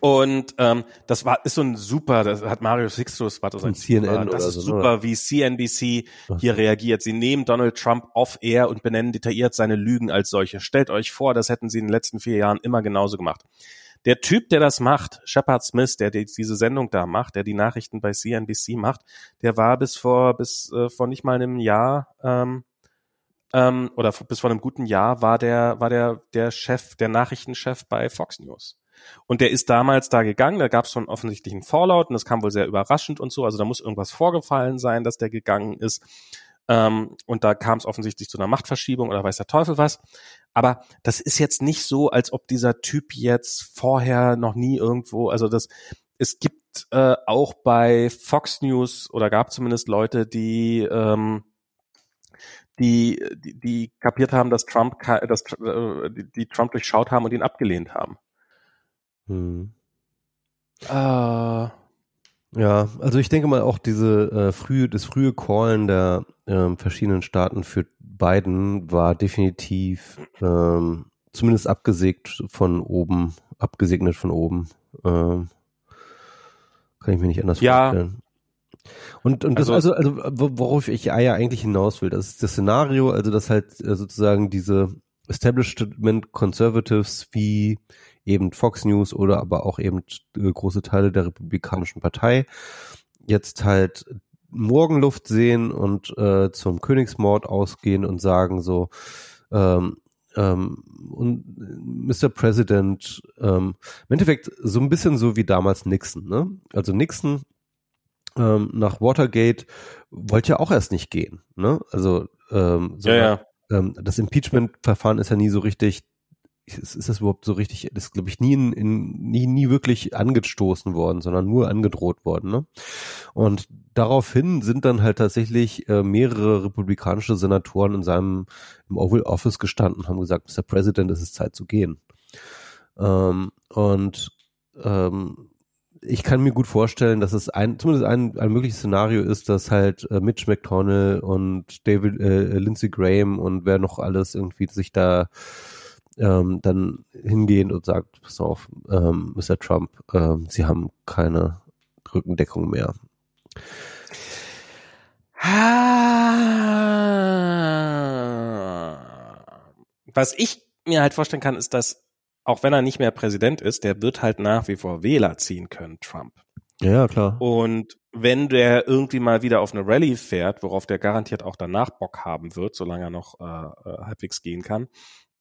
Und ähm, das war ist so ein super, das hat Mario Sixtus war das ein CNN das ist so, super, oder? wie CNBC hier reagiert. Sie nehmen Donald Trump off-air und benennen detailliert seine Lügen als solche. Stellt euch vor, das hätten sie in den letzten vier Jahren immer genauso gemacht. Der Typ, der das macht, Shepard Smith, der die, diese Sendung da macht, der die Nachrichten bei CNBC macht, der war bis vor bis äh, vor nicht mal einem Jahr ähm, ähm, oder bis vor einem guten Jahr war der war der der Chef, der Nachrichtenchef bei Fox News. Und der ist damals da gegangen, da gab es schon offensichtlichen Fallout und das kam wohl sehr überraschend und so. Also da muss irgendwas vorgefallen sein, dass der gegangen ist. Ähm, und da kam es offensichtlich zu einer Machtverschiebung oder weiß der Teufel was. Aber das ist jetzt nicht so, als ob dieser Typ jetzt vorher noch nie irgendwo, also das, es gibt äh, auch bei Fox News oder gab zumindest Leute, die ähm, die, die, die kapiert haben, dass Trump, dass, äh, die, die Trump durchschaut haben und ihn abgelehnt haben. Hm. Äh, Ja, also ich denke mal auch diese äh, frühe, das frühe Callen der ähm, verschiedenen Staaten für Biden war definitiv ähm, zumindest abgesägt von oben, abgesegnet von oben. Ähm, kann ich mir nicht anders Ja. vorstellen. Und, und das, Also- also, also, wo- worauf ich ja eigentlich hinaus will, das ist das Szenario, also dass halt äh, sozusagen diese Establishment Conservatives wie eben Fox News oder aber auch eben äh, große Teile der Republikanischen Partei jetzt halt Morgenluft sehen und äh, zum Königsmord ausgehen und sagen so, ähm, ähm, und Mr. President, ähm, im Endeffekt so ein bisschen so wie damals Nixon, ne? Also Nixon ähm, nach Watergate wollte ja auch erst nicht gehen, ne? Also ähm, ja, sondern, ja. ähm, das Impeachment-Verfahren ist ja nie so richtig, ist, ist das überhaupt so richtig, das ist, glaube ich, nie, in, in, nie, nie wirklich angestoßen worden, sondern nur angedroht worden. Ne? Und daraufhin sind dann halt tatsächlich äh, mehrere republikanische Senatoren in seinem im Oval Office gestanden und haben gesagt, Mr. President, es ist Zeit zu gehen. Ähm, und ähm, ich kann mir gut vorstellen, dass es ein, zumindest ein, ein mögliches Szenario ist, dass halt äh, Mitch McConnell und David, äh, Lindsey Graham und wer noch alles irgendwie sich da ähm, dann hingehen und sagt, pass auf, ähm, Mr. Trump, ähm, Sie haben keine Rückendeckung mehr. Was ich mir halt vorstellen kann, ist, dass auch wenn er nicht mehr Präsident ist, der wird halt nach wie vor Wähler ziehen können, Trump. Ja, klar. Und wenn der irgendwie mal wieder auf eine Rallye fährt, worauf der garantiert auch danach Bock haben wird, solange er noch äh, äh, halbwegs gehen kann,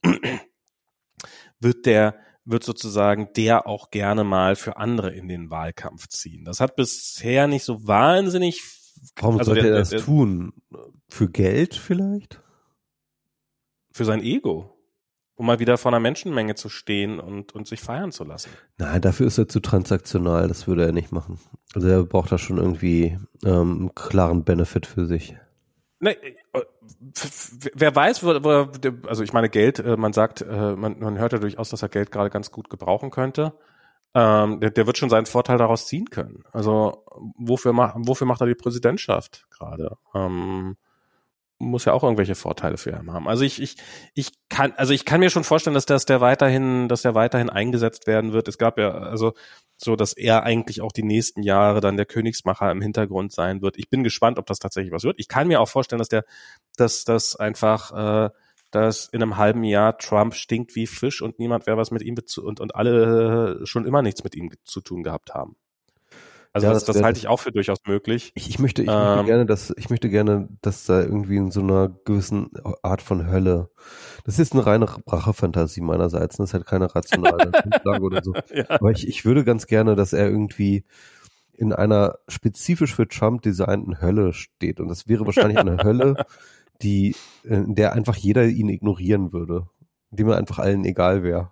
wird der wird sozusagen der auch gerne mal für andere in den Wahlkampf ziehen. Das hat bisher nicht so wahnsinnig. Warum also sollte der- er das der- tun? Für Geld vielleicht? Für sein Ego. Um mal wieder vor einer Menschenmenge zu stehen und, und sich feiern zu lassen. Nein, dafür ist er zu transaktional, das würde er nicht machen. Also er braucht da schon irgendwie ähm, einen klaren Benefit für sich. Ne, äh, wer weiß, wo, wo, also ich meine Geld, äh, man sagt, äh, man, man hört ja durchaus, dass er Geld gerade ganz gut gebrauchen könnte. Ähm, der, der wird schon seinen Vorteil daraus ziehen können. Also wofür, ma wofür macht er die Präsidentschaft gerade? Ähm, muss ja auch irgendwelche Vorteile für ihn haben. Also ich, ich, ich kann, also ich kann mir schon vorstellen, dass das der weiterhin, dass der weiterhin eingesetzt werden wird. Es gab ja, also so, dass er eigentlich auch die nächsten Jahre dann der Königsmacher im Hintergrund sein wird. Ich bin gespannt, ob das tatsächlich was wird. Ich kann mir auch vorstellen, dass der, dass das einfach, äh, dass in einem halben Jahr Trump stinkt wie Fisch und niemand wer was mit ihm und, und alle schon immer nichts mit ihm zu tun gehabt haben. Also Ja, das, das das halte ich auch für durchaus möglich. Ich, ich möchte, ich möchte Ähm. gerne, dass ich möchte gerne, dass da irgendwie in so einer gewissen Art von Hölle. Das ist eine reine Rachefantasie meinerseits. Das ist halt keine rationale Grundlage oder so. Ja. Aber ich, ich würde ganz gerne, dass er irgendwie in einer spezifisch für Trump designten Hölle steht. Und das wäre wahrscheinlich eine Hölle, die, in der einfach jeder ihn ignorieren würde. Indem er einfach allen egal wäre.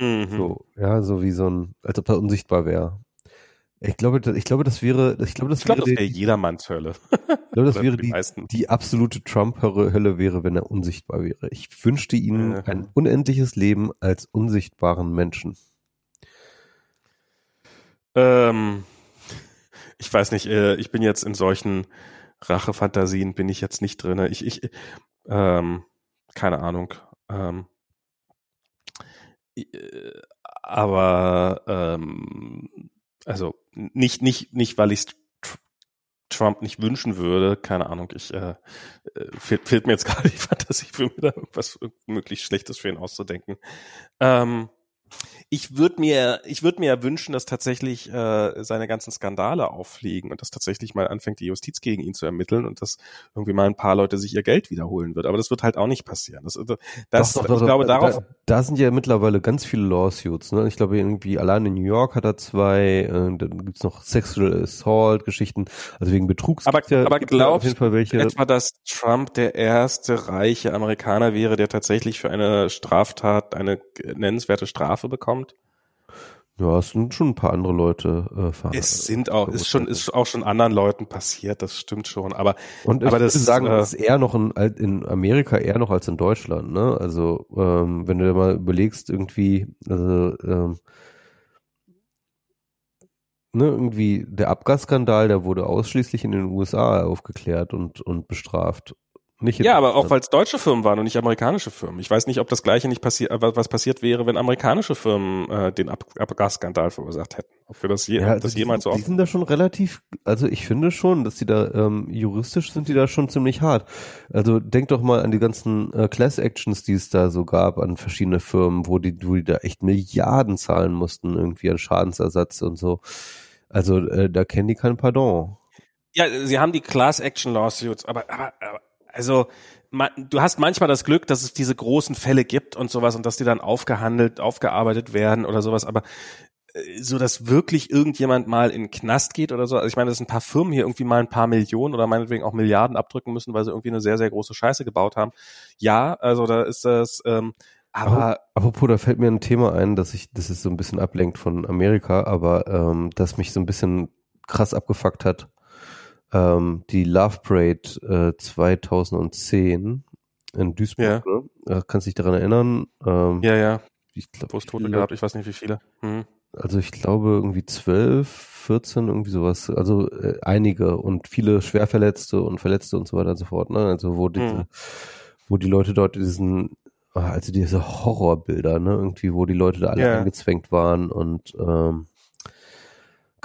Mhm. So, ja, so wie so ein, als ob er unsichtbar wäre. Ich glaube, das- ich glaube, das wäre, ich glaube, das Ich glaube, das wäre, wäre die, jedermanns Hölle. ich glaube, das wäre die die, die absolute Trump-Hölle wäre, wenn er unsichtbar wäre. Ich wünschte ihnen Ja. ein unendliches Leben als unsichtbaren Menschen. Ähm, ich weiß nicht, äh, ich bin jetzt in solchen Rachefantasien bin ich jetzt nicht drinne. Ich, ich, ähm, keine Ahnung. Ähm, äh, aber ähm, also nicht, nicht, nicht, weil ich Trump nicht wünschen würde, keine Ahnung, ich äh, äh fehlt, fehlt mir jetzt gerade die Fantasie für mir da irgendwas möglichst Schlechtes für ihn auszudenken. Ähm, ich würde mir, ich würde mir ja wünschen, dass tatsächlich äh, seine ganzen Skandale auffliegen und dass tatsächlich mal anfängt, die Justiz gegen ihn zu ermitteln und dass irgendwie mal ein paar Leute sich ihr Geld wiederholen wird. Aber das wird halt auch nicht passieren. Das, also, das, doch, doch, ich doch, glaube, da, darauf. Da, da, sind ja mittlerweile ganz viele Lawsuits. Ne? Ich glaube, irgendwie allein in New York hat er zwei. Äh, dann gibt's noch Sexual Assault Geschichten, also wegen Betrugs. Aber, ja, aber glaubst welche. etwa, dass Trump der erste reiche Amerikaner wäre, der tatsächlich für eine Straftat eine nennenswerte Strafe bekommt? kommt. Ja, es sind schon ein paar andere Leute äh. Es sind auch, ist schon, ist auch schon anderen Leuten passiert, das stimmt schon. Aber, und aber ich das, würde sagen, äh, das ist eher noch in, in Amerika eher noch als in Deutschland, ne? Also, ähm, wenn du dir mal überlegst, irgendwie, also, ähm, ne, irgendwie der Abgasskandal, der wurde ausschließlich in den USA aufgeklärt und, und bestraft. Nicht ja, aber auch weil es deutsche Firmen waren und nicht amerikanische Firmen. Ich weiß nicht, ob das gleiche nicht passiert, äh, was passiert wäre, wenn amerikanische Firmen äh, den Ab Abgasskandal verursacht hätten. Ob wir das, je, ja, das die, jemals so Die sind da schon relativ, also ich finde schon, dass die da ähm, juristisch sind die da schon ziemlich hart. Also denk doch mal an die ganzen äh, Class Actions, die es da so gab an verschiedene Firmen, wo die, wo die da echt Milliarden zahlen mussten irgendwie an Schadensersatz und so. Also äh, da kennen die kein Pardon. Ja, sie haben die Class Action Lawsuits, aber, aber, aber also man, du hast manchmal das Glück, dass es diese großen Fälle gibt und sowas und dass die dann aufgehandelt, aufgearbeitet werden oder sowas, aber äh, so dass wirklich irgendjemand mal in den Knast geht oder so. Also ich meine, dass ein paar Firmen hier irgendwie mal ein paar Millionen oder meinetwegen auch Milliarden abdrücken müssen, weil sie irgendwie eine sehr, sehr große Scheiße gebaut haben. Ja, also da ist das, ähm, aber. Apropos, da fällt mir ein Thema ein, dass ich, das ist so ein bisschen ablenkt von Amerika, aber ähm, das mich so ein bisschen krass abgefuckt hat ähm, die Love Parade äh, 2010 in Duisburg. Ja. Ne? Äh, kannst dich daran erinnern? Ähm, ja, ja. Ich glaube, Wo es Tote gehabt, ich weiß nicht wie viele. Hm. Also ich glaube irgendwie zwölf, 14, irgendwie sowas. Also äh, einige und viele Schwerverletzte und Verletzte und so weiter und so fort. Ne? Also wo diese, hm. wo die Leute dort diesen, ah, also diese Horrorbilder, ne, irgendwie, wo die Leute da alle ja. eingezwängt waren und ähm,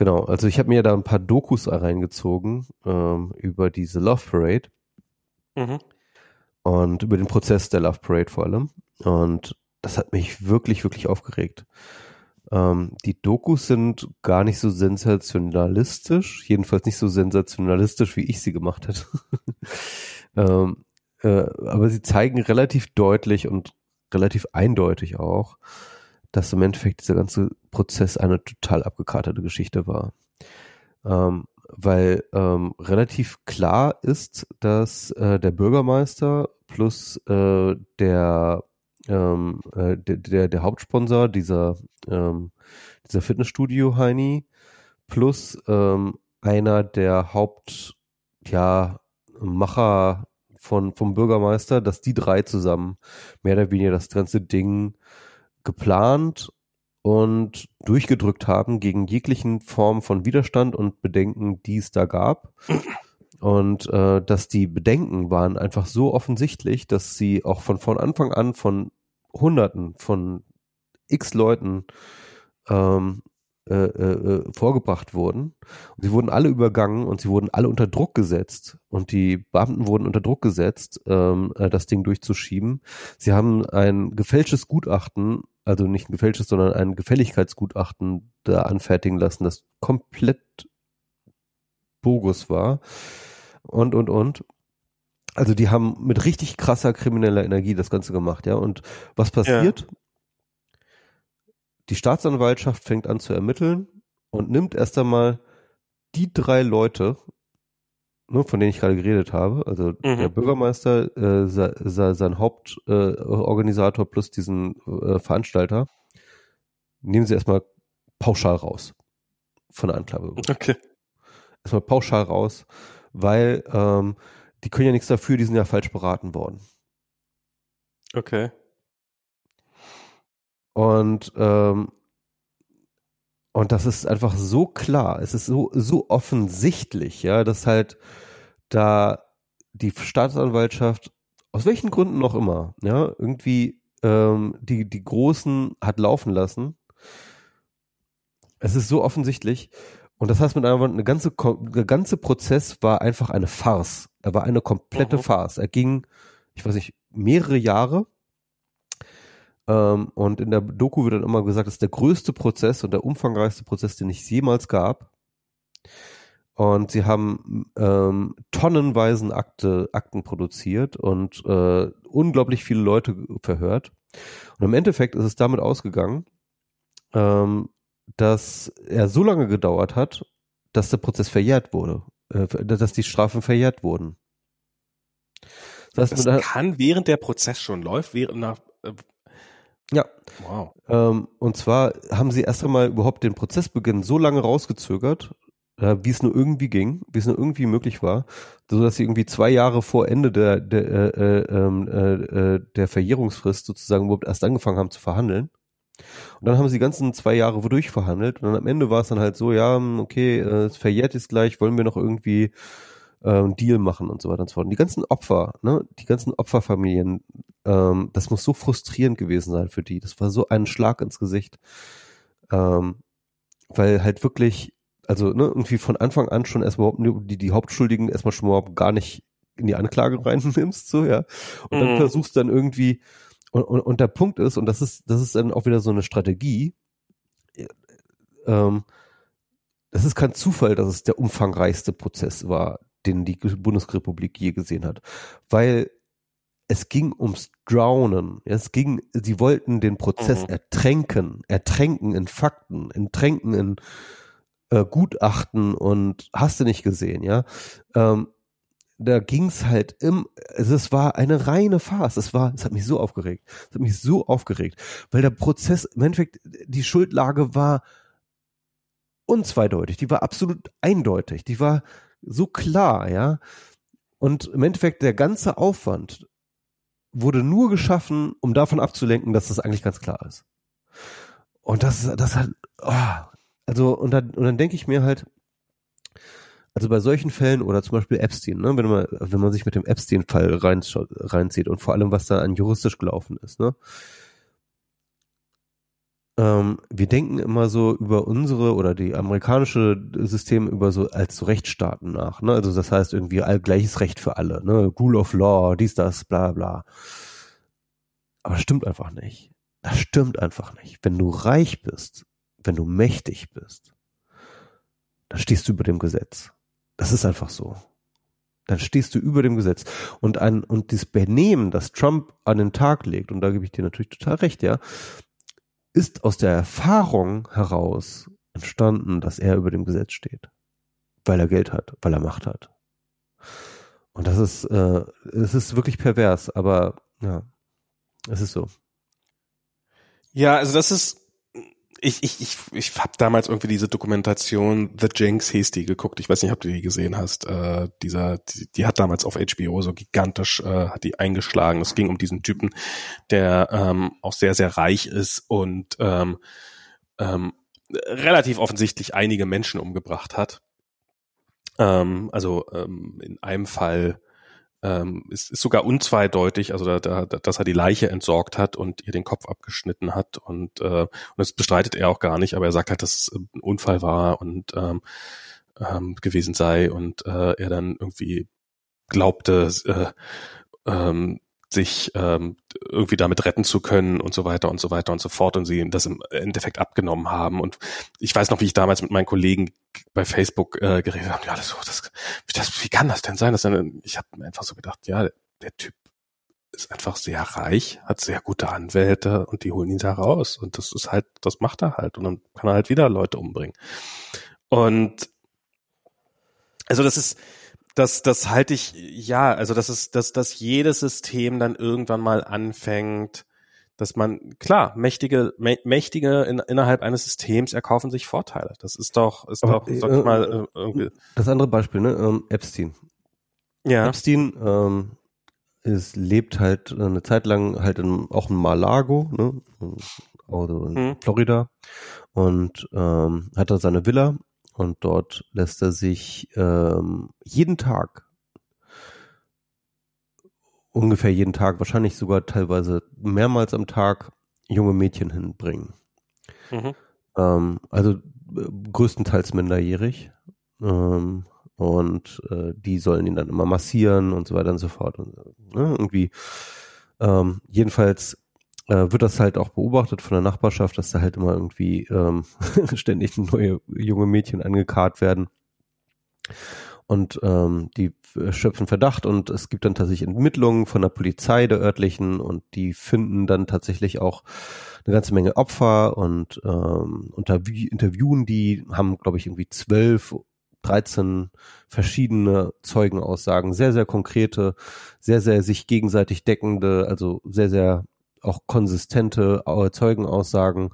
Genau, also ich habe mir da ein paar Dokus reingezogen ähm, über diese Love Parade mhm. und über den Prozess der Love Parade vor allem. Und das hat mich wirklich, wirklich aufgeregt. Ähm, die Dokus sind gar nicht so sensationalistisch, jedenfalls nicht so sensationalistisch, wie ich sie gemacht hätte. ähm, äh, aber sie zeigen relativ deutlich und relativ eindeutig auch, dass im Endeffekt dieser ganze Prozess eine total abgekartete Geschichte war. Ähm, weil ähm, relativ klar ist, dass äh, der Bürgermeister plus äh, der, ähm, äh, der, der, Hauptsponsor dieser, ähm, dieser Fitnessstudio Heini plus ähm, einer der Haupt, ja, von, vom Bürgermeister, dass die drei zusammen mehr oder weniger das ganze Ding geplant und durchgedrückt haben gegen jeglichen Form von Widerstand und Bedenken, die es da gab. Und äh, dass die Bedenken waren einfach so offensichtlich, dass sie auch von, von Anfang an von Hunderten, von x Leuten ähm, äh, äh, vorgebracht wurden. Und sie wurden alle übergangen und sie wurden alle unter Druck gesetzt. Und die Beamten wurden unter Druck gesetzt, ähm, äh, das Ding durchzuschieben. Sie haben ein gefälschtes Gutachten also nicht ein gefälschtes, sondern ein Gefälligkeitsgutachten da anfertigen lassen, das komplett bogus war. Und, und, und. Also die haben mit richtig krasser krimineller Energie das Ganze gemacht, ja. Und was passiert? Ja. Die Staatsanwaltschaft fängt an zu ermitteln und nimmt erst einmal die drei Leute, ne, von denen ich gerade geredet habe, also mhm. der Bürgermeister, äh, sein Hauptorganisator äh, plus diesen äh, Veranstalter, nehmen sie erstmal pauschal raus von der Anklage. Okay. Erstmal pauschal raus, weil ähm, die können ja nichts dafür, die sind ja falsch beraten worden. Okay. Und ähm, und das ist einfach so klar, es ist so, so offensichtlich, ja, dass halt da die Staatsanwaltschaft, aus welchen Gründen noch immer, ja, irgendwie ähm, die, die Großen hat laufen lassen Es ist so offensichtlich. Und das heißt mit einem Wort, eine ganze, der ganze Prozess war einfach eine Farce. Er war eine komplette mhm. Farce. Er ging, ich weiß nicht, mehrere Jahre. Ähm, und in der Doku wird dann immer gesagt, das ist der größte Prozess und der umfangreichste Prozess, den es jemals gab. Und sie haben ähm, tonnenweisen Akte, Akten produziert und äh, unglaublich viele Leute verhört. Und im Endeffekt ist es damit ausgegangen, ähm, dass er so lange gedauert hat, dass der Prozess verjährt wurde, äh, dass die Strafen verjährt wurden. Das, heißt, das kann während der Prozess schon läuft, während nach äh, ja. Wow. Ähm, und zwar haben sie erst einmal überhaupt den Prozessbeginn so lange rausgezögert, äh, wie es nur irgendwie ging, wie es nur irgendwie möglich war, so dass sie irgendwie zwei Jahre vor Ende der der, äh, äh, ähm, äh, äh, der Verjährungsfrist sozusagen überhaupt erst angefangen haben zu verhandeln. Und dann haben sie die ganzen zwei Jahre wodurch verhandelt und dann am Ende war es dann halt so, ja, okay, äh, es verjährt ist gleich, wollen wir noch irgendwie einen Deal machen und so weiter und so fort. Und die ganzen Opfer, ne, die ganzen Opferfamilien, ähm, das muss so frustrierend gewesen sein für die. Das war so ein Schlag ins Gesicht. Ähm, weil halt wirklich also ne, irgendwie von Anfang an schon erstmal die, die Hauptschuldigen erstmal schon mal gar nicht in die Anklage reinnimmst, so, ja. Und dann mhm. versuchst dann irgendwie, und, und, und der Punkt ist, und das ist, das ist dann auch wieder so eine Strategie, ähm, das ist kein Zufall, dass es der umfangreichste Prozess war, den die Bundesrepublik je gesehen hat. Weil es ging ums Drownen. Es ging, sie wollten den Prozess mhm. ertränken, ertränken in Fakten, ertränken in äh, Gutachten und hast du nicht gesehen, ja. Ähm, da ging's halt im, also es war eine reine Farce. Es war, es hat mich so aufgeregt. Es hat mich so aufgeregt, weil der Prozess, im Endeffekt, die Schuldlage war unzweideutig. Die war absolut eindeutig. Die war so klar, ja. Und im Endeffekt der ganze Aufwand wurde nur geschaffen, um davon abzulenken, dass das eigentlich ganz klar ist. Und das, das hat, oh, also, und dann, und dann denke ich mir halt, also bei solchen Fällen oder zum Beispiel Epstein, ne, wenn man, wenn man sich mit dem Epstein-Fall reinzieht und vor allem, was da an juristisch gelaufen ist, ne, ähm, wir denken immer so über unsere oder die amerikanische System über so als so Rechtsstaaten nach, ne, also das heißt irgendwie all gleiches Recht für alle, ne, Rule of Law, dies, das, bla, bla. Aber das stimmt einfach nicht. Das stimmt einfach nicht. Wenn du reich bist, wenn du mächtig bist, dann stehst du über dem Gesetz. Das ist einfach so. Dann stehst du über dem Gesetz. Und ein, und dieses Benehmen, das Trump an den Tag legt, und da gebe ich dir natürlich total recht, ja, ist aus der Erfahrung heraus entstanden, dass er über dem Gesetz steht. Weil er Geld hat, weil er Macht hat. Und das ist, äh, es ist wirklich pervers, aber ja, es ist so. Ja, also das ist, ich, ich, ich, ich habe damals irgendwie diese Dokumentation The Jinx hieß die geguckt. Ich weiß nicht, ob du die gesehen hast. Äh, dieser, die, die hat damals auf HBO so gigantisch äh, hat die eingeschlagen. Es ging um diesen Typen, der ähm, auch sehr sehr reich ist und ähm, ähm, relativ offensichtlich einige Menschen umgebracht hat. Ähm, also ähm, in einem Fall ähm, ist, ist sogar unzweideutig, also da, da, dass er die Leiche entsorgt hat und ihr den Kopf abgeschnitten hat und, äh, und das bestreitet er auch gar nicht, aber er sagt halt, dass es ein Unfall war und ähm, ähm, gewesen sei und äh, er dann irgendwie glaubte, äh, ähm, sich ähm, irgendwie damit retten zu können und so weiter und so weiter und so fort und sie das im Endeffekt abgenommen haben. Und ich weiß noch, wie ich damals mit meinen Kollegen bei Facebook äh, geredet habe, ja, das, das, das, wie kann das denn sein? Dass dann, ich habe mir einfach so gedacht, ja, der Typ ist einfach sehr reich, hat sehr gute Anwälte und die holen ihn da raus. Und das ist halt, das macht er halt. Und dann kann er halt wieder Leute umbringen. Und also das ist, das, das halte ich, ja, also das ist, dass, dass jedes System dann irgendwann mal anfängt, dass man, klar, mächtige, mächtige in, innerhalb eines Systems erkaufen sich Vorteile. Das ist doch, ist Aber, doch, sag ich äh, mal, äh, irgendwie. Das andere Beispiel, ne, ähm, Epstein. Ja. Epstein, ähm, es lebt halt eine Zeit lang halt in, auch in Malago, ne, also in hm. Florida und ähm, hat da seine Villa und dort lässt er sich ähm, jeden Tag, ungefähr jeden Tag, wahrscheinlich sogar teilweise mehrmals am Tag, junge Mädchen hinbringen. Mhm. Ähm, also äh, größtenteils minderjährig. Ähm, und äh, die sollen ihn dann immer massieren und so weiter und so fort. Und, ne, irgendwie ähm, jedenfalls äh, wird das halt auch beobachtet von der Nachbarschaft, dass da halt immer irgendwie ähm, ständig neue junge Mädchen angekarrt werden. Und ähm, die schöpfen Verdacht und es gibt dann tatsächlich Entmittlungen von der Polizei der örtlichen und die finden dann tatsächlich auch eine ganze Menge Opfer und ähm, interviewen die, haben, glaube ich, irgendwie zwölf 13 verschiedene Zeugenaussagen, sehr, sehr konkrete, sehr, sehr sich gegenseitig deckende, also sehr, sehr auch konsistente äh, Zeugenaussagen.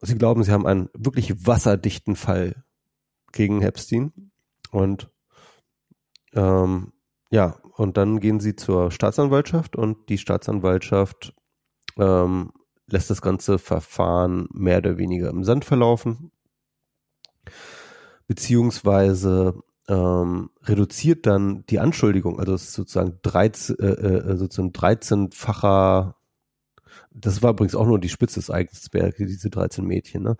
Sie glauben, sie haben einen wirklich wasserdichten Fall gegen Epstein und ähm, ja, und dann gehen sie zur Staatsanwaltschaft und die Staatsanwaltschaft ähm, lässt das ganze Verfahren mehr oder weniger im Sand verlaufen beziehungsweise ähm, reduziert dann die Anschuldigung, also es ist sozusagen 13, äh, äh, sozusagen 13-facher das war übrigens auch nur die Spitze des Eisbergs, diese 13 Mädchen, ne?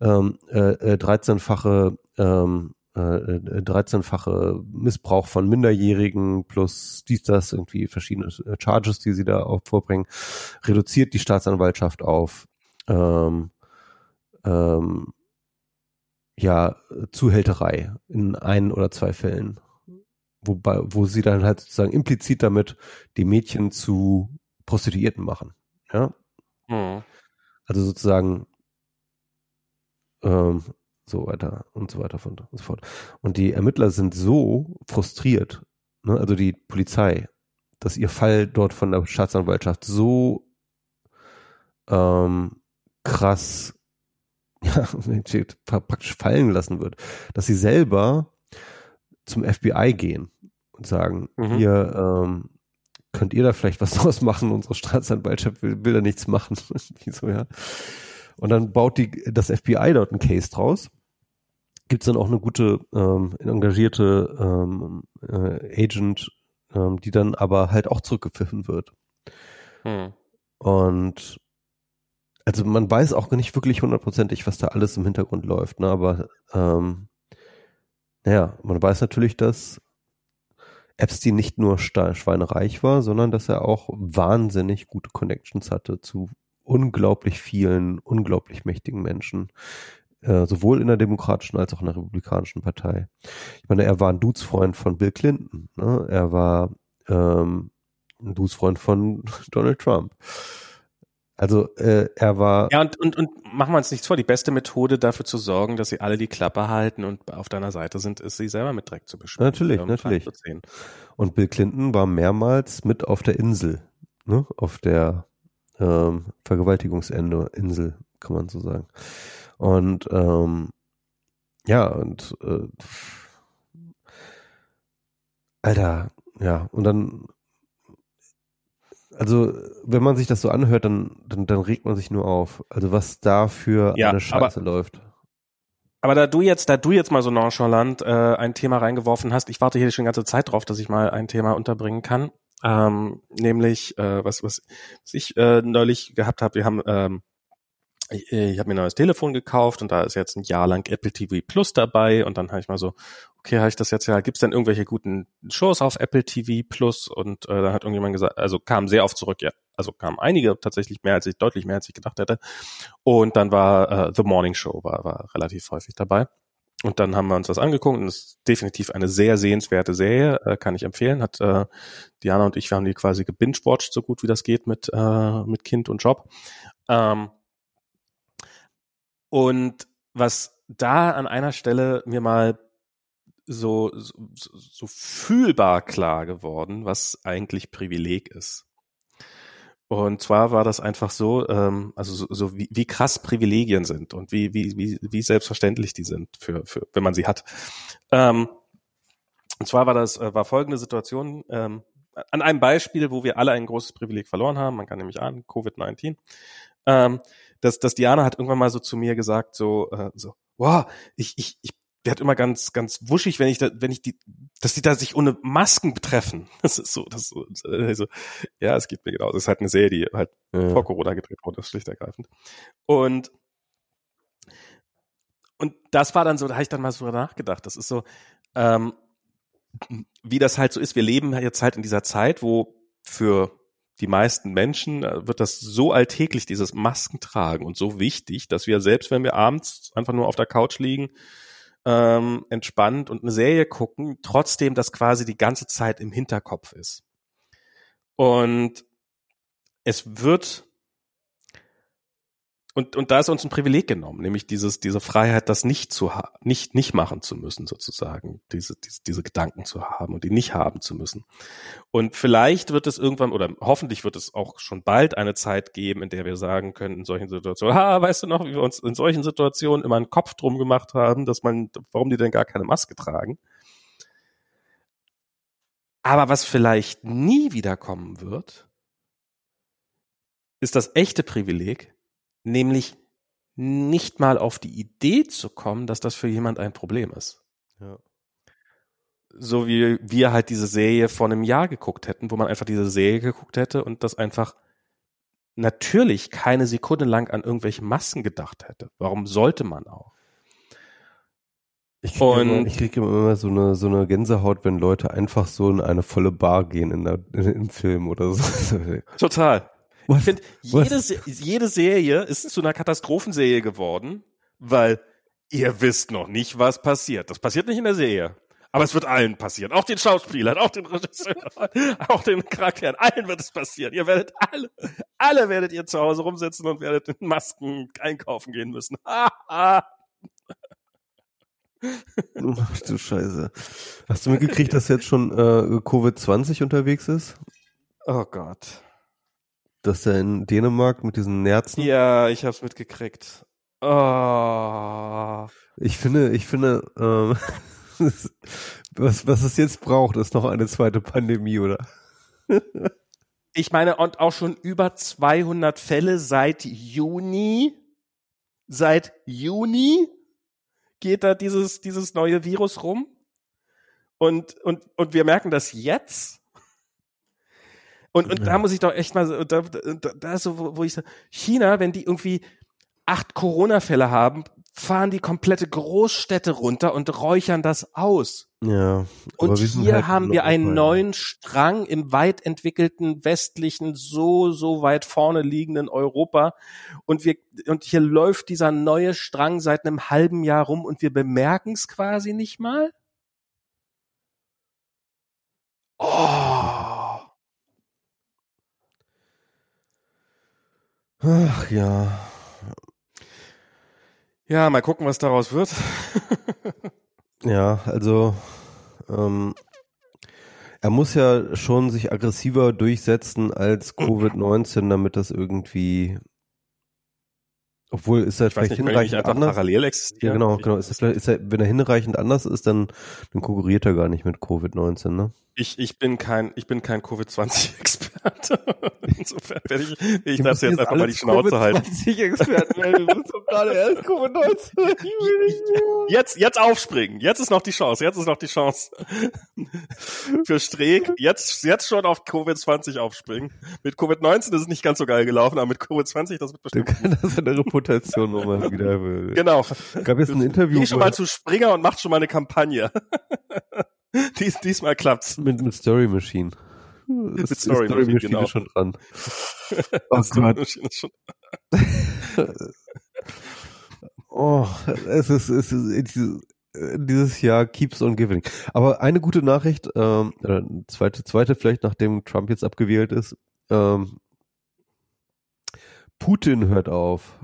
Ähm, äh, 13-fache äh, ähm, äh, 13-fache Missbrauch von Minderjährigen plus dies, das, irgendwie verschiedene äh, Charges, die sie da auch vorbringen, reduziert die Staatsanwaltschaft auf ähm, ähm, ja, Zuhälterei in ein oder zwei Fällen. Wobei, wo sie dann halt sozusagen implizit damit die Mädchen zu Prostituierten machen. Ja. Mhm. Also sozusagen ähm, so weiter und so weiter und so fort. Und die Ermittler sind so frustriert, ne, also die Polizei, dass ihr Fall dort von der Staatsanwaltschaft so ähm, krass ja, praktisch fallen gelassen wird, dass sie selber zum FBI gehen und sagen, mhm. hier ähm, könnt ihr da vielleicht was draus machen, unsere Staatsanwaltschaft will, will da nichts machen. so, ja. Und dann baut die, das FBI dort einen Case draus. Gibt es dann auch eine gute, ähm, engagierte ähm, äh, Agent, ähm, die dann aber halt auch zurückgepfiffen wird. Mhm. Und also man weiß auch nicht wirklich hundertprozentig, was da alles im Hintergrund läuft, ne? aber ähm, naja, man weiß natürlich, dass Epstein nicht nur schweinereich war, sondern dass er auch wahnsinnig gute Connections hatte zu unglaublich vielen, unglaublich mächtigen Menschen, äh, sowohl in der demokratischen als auch in der republikanischen Partei. Ich meine, er war ein Dudesfreund von Bill Clinton, ne? er war ähm, ein Dudesfreund von Donald Trump. Also äh, er war. Ja, und, und, und machen wir uns nichts vor, die beste Methode dafür zu sorgen, dass sie alle die Klappe halten und auf deiner Seite sind, ist sie selber mit Dreck zu beschmieren. Natürlich, natürlich. Und Bill Clinton war mehrmals mit auf der Insel, ne? Auf der ähm, Vergewaltigungsinsel, kann man so sagen. Und ähm, ja, und äh, Alter, ja, und dann also wenn man sich das so anhört, dann, dann, dann regt man sich nur auf. Also was da für ja, eine Scheiße aber, läuft. Aber da du jetzt, da du jetzt mal so nonchalant äh, ein Thema reingeworfen hast, ich warte hier schon die ganze Zeit drauf, dass ich mal ein Thema unterbringen kann. Ähm, nämlich, äh, was, was, was ich äh, neulich gehabt habe, wir haben ähm, ich, ich habe mir ein neues Telefon gekauft und da ist jetzt ein Jahr lang Apple TV Plus dabei und dann habe ich mal so, okay, habe ich das jetzt ja, gibt's denn irgendwelche guten Shows auf Apple TV Plus? Und äh, dann hat irgendjemand gesagt, also kam sehr oft zurück, ja, also kamen einige tatsächlich mehr als ich, deutlich mehr als ich gedacht hätte. Und dann war äh, The Morning Show war, war relativ häufig dabei. Und dann haben wir uns das angeguckt und es ist definitiv eine sehr sehenswerte Serie, äh, kann ich empfehlen. Hat äh, Diana und ich, wir haben die quasi gebingewatcht, so gut wie das geht mit, äh, mit Kind und Job. Ähm, und was da an einer Stelle mir mal so, so, so fühlbar klar geworden, was eigentlich Privileg ist. Und zwar war das einfach so, ähm, also so, so wie, wie krass Privilegien sind und wie, wie, wie, wie selbstverständlich die sind, für, für, wenn man sie hat. Ähm, und zwar war das, äh, war folgende Situation, ähm, an einem Beispiel, wo wir alle ein großes Privileg verloren haben, man kann nämlich an, Covid-19. Ähm, dass, dass Diana hat irgendwann mal so zu mir gesagt, so, äh, so, wow, ich, ich, ich, hat immer ganz, ganz wuschig, wenn ich da, wenn ich die, dass die da sich ohne Masken betreffen. Das ist so, das ist so, also, ja, es geht mir genau. Das ist halt eine Serie, die halt ja. vor Corona gedreht wurde, schlicht ergreifend. Und und das war dann so, da habe ich dann mal so nachgedacht. Das ist so, ähm, wie das halt so ist. Wir leben jetzt halt in dieser Zeit, wo für die meisten Menschen äh, wird das so alltäglich, dieses Maskentragen und so wichtig, dass wir selbst, wenn wir abends einfach nur auf der Couch liegen, ähm, entspannt und eine Serie gucken, trotzdem das quasi die ganze Zeit im Hinterkopf ist. Und es wird und, und da ist uns ein Privileg genommen, nämlich dieses, diese Freiheit, das nicht zu nicht, nicht machen zu müssen, sozusagen, diese, diese, diese Gedanken zu haben und die nicht haben zu müssen. Und vielleicht wird es irgendwann, oder hoffentlich wird es auch schon bald eine Zeit geben, in der wir sagen können, in solchen Situationen, ah, weißt du noch, wie wir uns in solchen Situationen immer einen Kopf drum gemacht haben, dass man, warum die denn gar keine Maske tragen. Aber was vielleicht nie wiederkommen wird, ist das echte Privileg, nämlich nicht mal auf die Idee zu kommen, dass das für jemand ein Problem ist. Ja. So wie wir halt diese Serie vor einem Jahr geguckt hätten, wo man einfach diese Serie geguckt hätte und das einfach natürlich keine Sekunde lang an irgendwelche Masken gedacht hätte. Warum sollte man auch? Ich kriege immer, krieg immer so eine, so eine Gänsehaut, wenn Leute einfach so in eine volle Bar gehen in der, in, im Film oder so. Total. Was? Ich finde, jede, jede Serie ist zu einer Katastrophenserie geworden, weil ihr wisst noch nicht, was passiert. Das passiert nicht in der Serie. Aber es wird allen passieren. Auch den Schauspielern, auch den Regisseuren, auch den Charakteren. Allen wird es passieren. Ihr werdet alle, alle werdet ihr zu Hause rumsitzen und werdet in Masken einkaufen gehen müssen. Ach du Scheiße. Hast du mitgekriegt, dass jetzt schon äh, Covid-20 unterwegs ist? Oh Gott dass er in Dänemark mit diesen Nerzen. Ja, ich hab's mitgekriegt. Oh. Ich finde, ich finde, ähm, was, was es jetzt braucht, ist noch eine zweite Pandemie, oder? ich meine, und auch schon über 200 Fälle seit Juni. Seit Juni geht da dieses, dieses neue Virus rum. Und, und, und wir merken das jetzt. Und, und ja. da muss ich doch echt mal, da, da, da ist so, wo, wo ich so, China, wenn die irgendwie acht Corona-Fälle haben, fahren die komplette Großstädte runter und räuchern das aus. Ja. Und hier halt haben wir einen neuen Strang im weit entwickelten westlichen, so, so weit vorne liegenden Europa. Und wir, und hier läuft dieser neue Strang seit einem halben Jahr rum und wir bemerken es quasi nicht mal. Oh. Ach ja. Ja, mal gucken, was daraus wird. ja, also ähm, er muss ja schon sich aggressiver durchsetzen als Covid-19, damit das irgendwie obwohl ist er vielleicht nicht, hinreichend anders. parallel existiert. Ja, genau, genau. Ist er, ist er, wenn er hinreichend anders ist, dann, dann konkurriert er gar nicht mit Covid-19, ne? Ich, ich bin kein, ich bin kein Covid-20-Experte. Insofern werde ich, werde ich das jetzt einfach mal die Schnauze halten. Covid-20-Experten, du bist doch gerade erst Covid-19. Jetzt, jetzt aufspringen. Jetzt ist noch die Chance. Jetzt ist noch die Chance. Für Streeck. Jetzt, jetzt schon auf Covid-20 aufspringen. Mit Covid-19 ist es nicht ganz so geil gelaufen, aber mit Covid-20, das wird bestimmt. Du kannst eine Reputation nochmal wieder. Genau. Gab jetzt ein Interview. Geh schon mal zu Springer und macht schon mal eine Kampagne. Dies, diesmal klappt's. Mit, mit Story Machine. Mit Story, Story Machine, genau. ist schon dran. Oh Gott. ist schon oh, es ist, es ist dieses Jahr keeps on giving. Aber eine gute Nachricht, ähm, zweite, zweite vielleicht, nachdem Trump jetzt abgewählt ist, ähm, Putin hört auf.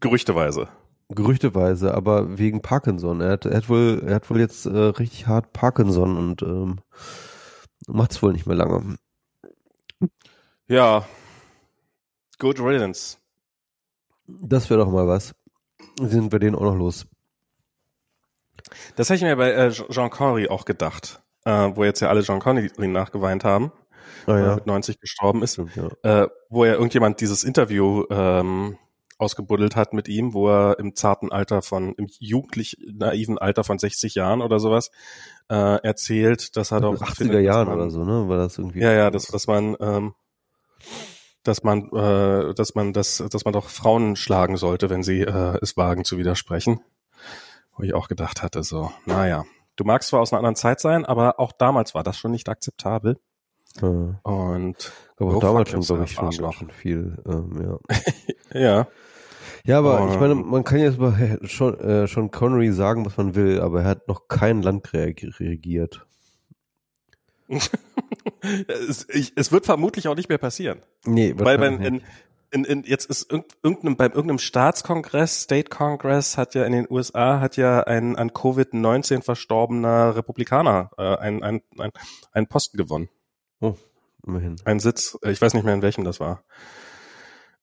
Gerüchteweise. Gerüchteweise, aber wegen Parkinson. Er hat, er hat wohl, er hat wohl jetzt äh, richtig hart Parkinson und ähm, macht's wohl nicht mehr lange. Ja. Good riddance. Das wäre doch mal was. Sind wir den auch noch los? Das habe ich mir bei äh, Jean Connery auch gedacht, äh, wo jetzt ja alle Jean Connery nachgeweint haben, ah, ja. mit 90 gestorben ist, ja. äh, wo ja irgendjemand dieses Interview ähm, ausgebuddelt hat mit ihm, wo er im zarten Alter von, im jugendlich naiven Alter von 60 Jahren oder sowas äh, erzählt, dass er doch 80er findet, Jahren man, oder so, ne? War das irgendwie? Ja, ja, dass, dass man, ähm, dass man, äh, dass man das, dass man doch Frauen schlagen sollte, wenn sie äh, es wagen zu widersprechen. Wo ich auch gedacht hatte, so, naja, du magst zwar aus einer anderen Zeit sein, aber auch damals war das schon nicht akzeptabel. Ja. Und Aber damals schon, glaube ich, schon, schon viel, ähm, ja. ja, Ja, aber ich meine, man kann jetzt über schon, äh, schon Connery sagen, was man will, aber er hat noch kein Land reg- regiert. es, ich, es wird vermutlich auch nicht mehr passieren. Nee, Weil beim, in, in, in, jetzt ist irgend- irgendeinem, beim irgendeinem Staatskongress, State Congress hat ja in den USA hat ja ein an Covid-19 verstorbener Republikaner äh, ein, ein, ein, einen Posten gewonnen. Immerhin. Einen Sitz, äh, ich weiß nicht mehr in welchem das war.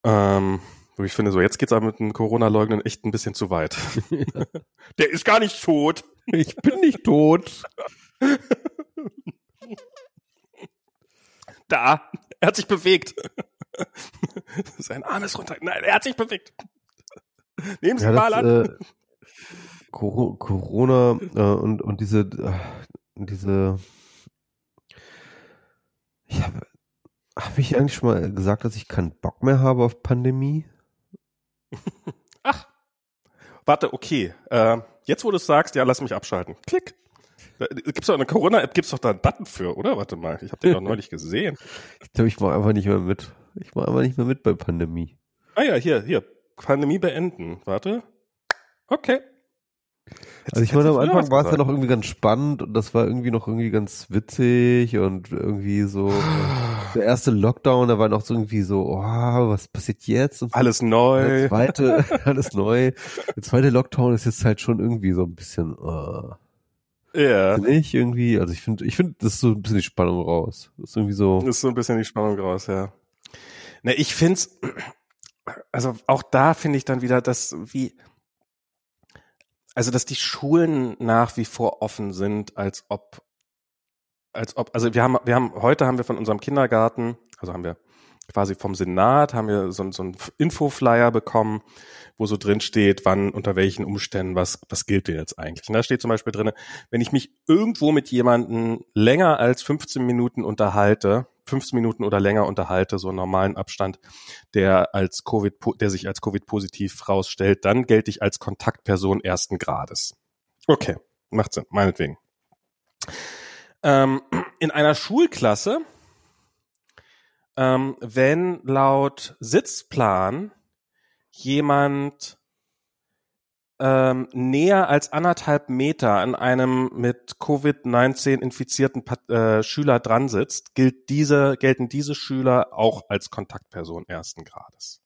Ähm, wo ich finde, so jetzt geht's aber mit dem Corona-Leugnen echt ein bisschen zu weit. Der ist gar nicht tot. Ich bin nicht tot. Da, er hat sich bewegt. Sein Arm ist runter. Nein, er hat sich bewegt. Nehmen Sie Ja, mal das, an. äh, Coro- Corona äh, und, und diese, äh, diese, ich habe hab ich eigentlich schon mal gesagt, dass ich keinen Bock mehr habe auf Pandemie? Ach, warte, okay. Äh, jetzt, wo du es sagst, ja, lass mich abschalten. Klick. Da gibt's doch eine Corona-App, gibt's doch da einen Button für, oder? Warte mal, ich habe den doch neulich gesehen. Ich glaube, ich mache einfach nicht mehr mit. Ich mache einfach nicht mehr mit bei Pandemie. Ah ja, hier, hier. Pandemie beenden. Warte. Okay. Also ich meine, am Anfang war es ja noch irgendwie ganz spannend und das war irgendwie noch irgendwie ganz witzig und irgendwie so der erste Lockdown, da war noch so irgendwie so, oh, was passiert jetzt? Und Alles der neu. zweite, alles neu. Der zweite Lockdown ist jetzt halt schon irgendwie so ein bisschen, äh, Ja. nicht irgendwie, also ich finde, ich finde, das ist so ein bisschen die Spannung raus. Das ist irgendwie so, Ist so ein bisschen die Spannung raus, ja. Ne, ich find's, also auch da finde ich dann wieder, dass wie, also dass die Schulen nach wie vor offen sind, als ob, als ob, also wir haben, wir haben, heute haben wir von unserem Kindergarten, also haben wir quasi vom Senat, haben wir so, so einen Infoflyer bekommen, wo so drin steht, wann, unter welchen Umständen, was, was gilt denn jetzt eigentlich? Und da steht zum Beispiel drin, wenn ich mich irgendwo mit jemandem länger als 15 Minuten unterhalte, 15 Minuten oder länger unterhalte, so einen normalen Abstand, der als Covid, der sich als Covid-positiv rausstellt, dann gelte ich als Kontaktperson ersten Grades. Okay, macht Sinn, meinetwegen. Ähm, in einer Schulklasse, ähm, wenn laut Sitzplan jemand ähm, näher als anderthalb Meter an einem mit Covid-19 infizierten Pat äh, Schüler dran sitzt, gilt diese, gelten diese Schüler auch als Kontaktperson ersten Grades.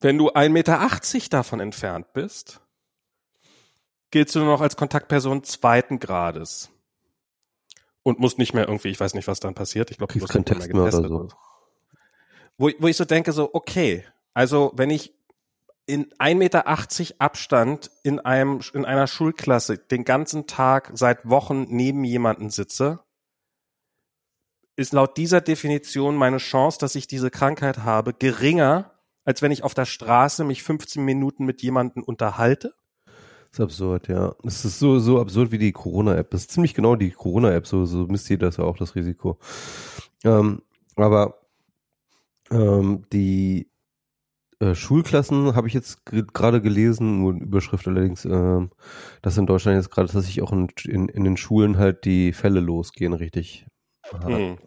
Wenn du 1,80 Meter davon entfernt bist, giltst du nur noch als Kontaktperson zweiten Grades. Und musst nicht mehr irgendwie, ich weiß nicht, was dann passiert. Ich glaube, du keinen nicht mehr oder getestet. so. Wo, wo ich so denke, so, okay, also wenn ich in 1,80 Meter Abstand in einem, in einer Schulklasse den ganzen Tag seit Wochen neben jemanden sitze, ist laut dieser Definition meine Chance, dass ich diese Krankheit habe, geringer, als wenn ich auf der Straße mich 15 Minuten mit jemandem unterhalte. Das ist absurd, ja. Das ist so, so absurd wie die Corona-App. Das ist ziemlich genau die Corona-App, so, so misst ihr das ja auch, das Risiko. Ähm, aber ähm, die äh, Schulklassen habe ich jetzt ge- gerade gelesen, nur in Überschrift allerdings, ähm, dass in Deutschland jetzt gerade tatsächlich auch in, in, in den Schulen halt die Fälle losgehen, richtig. Hm.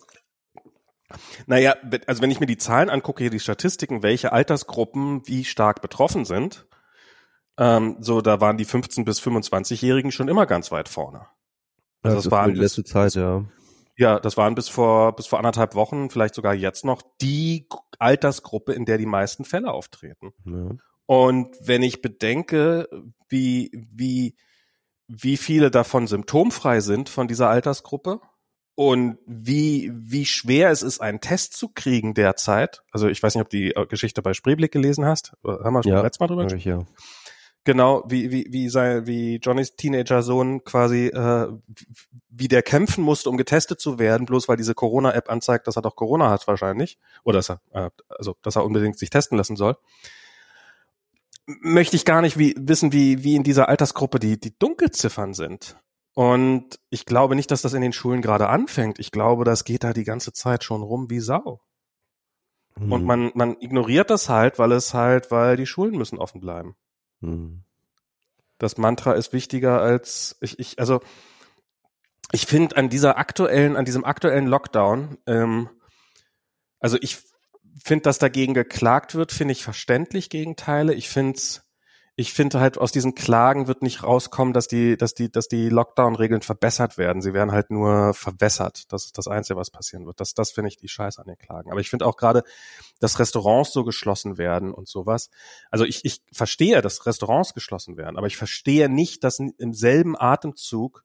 Naja, also wenn ich mir die Zahlen angucke, hier die Statistiken, welche Altersgruppen wie stark betroffen sind, ähm, so da waren die 15 bis 25-Jährigen schon immer ganz weit vorne. Also Ja, das waren die bis, letzte Zeit, ja. Ja, das waren bis vor bis vor anderthalb Wochen, vielleicht sogar jetzt noch die Altersgruppe, in der die meisten Fälle auftreten. ja. Und wenn ich bedenke, wie, wie, wie viele davon symptomfrei sind von dieser Altersgruppe und wie, wie schwer es ist, einen Test zu kriegen derzeit. Also ich weiß nicht, ob du die äh, Geschichte bei Spreeblick gelesen hast. Äh, Haben wir schon Ja, letztes Mal drüber gesprochen? ja. Genau wie wie wie sein wie Johnnys Teenager-Sohn quasi äh, wie der kämpfen musste, um getestet zu werden, bloß weil diese Corona-App anzeigt, dass er doch Corona hat wahrscheinlich oder dass er äh, also dass er unbedingt sich testen lassen soll. Möchte ich gar nicht wie, wissen, wie wie in dieser Altersgruppe die die Dunkelziffern sind. Und ich glaube nicht, dass das in den Schulen gerade anfängt. Ich glaube, das geht da die ganze Zeit schon rum wie Sau. Mhm. Und man, man ignoriert das halt, weil es halt, weil die Schulen müssen offen bleiben. Mhm. Das Mantra ist wichtiger als ich, ich also ich finde an dieser aktuellen, an diesem aktuellen Lockdown, ähm, also ich finde, dass dagegen geklagt wird, finde ich verständlich Gegenteile. Ich finde es ich finde halt aus diesen Klagen wird nicht rauskommen, dass die, dass die, dass die Lockdown-Regeln verbessert werden. Sie werden halt nur verwässert. Das ist das Einzige, was passieren wird. Das, das finde ich die Scheiße an den Klagen. Aber ich finde auch gerade, dass Restaurants so geschlossen werden und sowas. Also ich, ich verstehe, dass Restaurants geschlossen werden, aber ich verstehe nicht, dass im selben Atemzug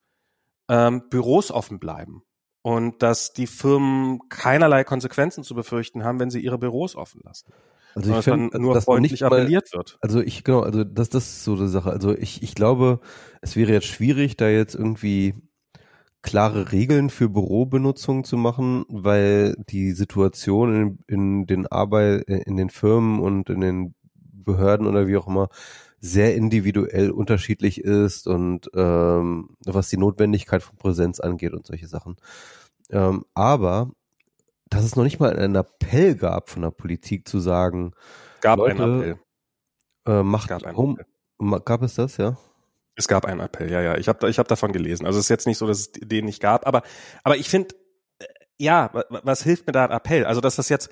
ähm, Büros offen bleiben und dass die Firmen keinerlei Konsequenzen zu befürchten haben, wenn sie ihre Büros offen lassen. Also ich finde, nur dass freundlich nicht appelliert mal, wird. Also ich genau, also das das ist so eine Sache. Also ich ich glaube, es wäre jetzt schwierig, da jetzt irgendwie klare Regeln für Bürobenutzung zu machen, weil die Situation in, in den Arbeit in den Firmen und in den Behörden oder wie auch immer sehr individuell unterschiedlich ist und ähm, was die Notwendigkeit von Präsenz angeht und solche Sachen. Ähm, aber dass es noch nicht mal einen Appell gab von der Politik zu sagen, gab Leute, einen Appell. Äh, macht gab, einen Home, Appell. gab es das, ja? Es gab einen Appell, ja, ja. Ich habe ich hab davon gelesen. Also es ist jetzt nicht so, dass es den nicht gab, aber, aber ich finde, äh, ja, was hilft mir da ein Appell? Also dass das jetzt,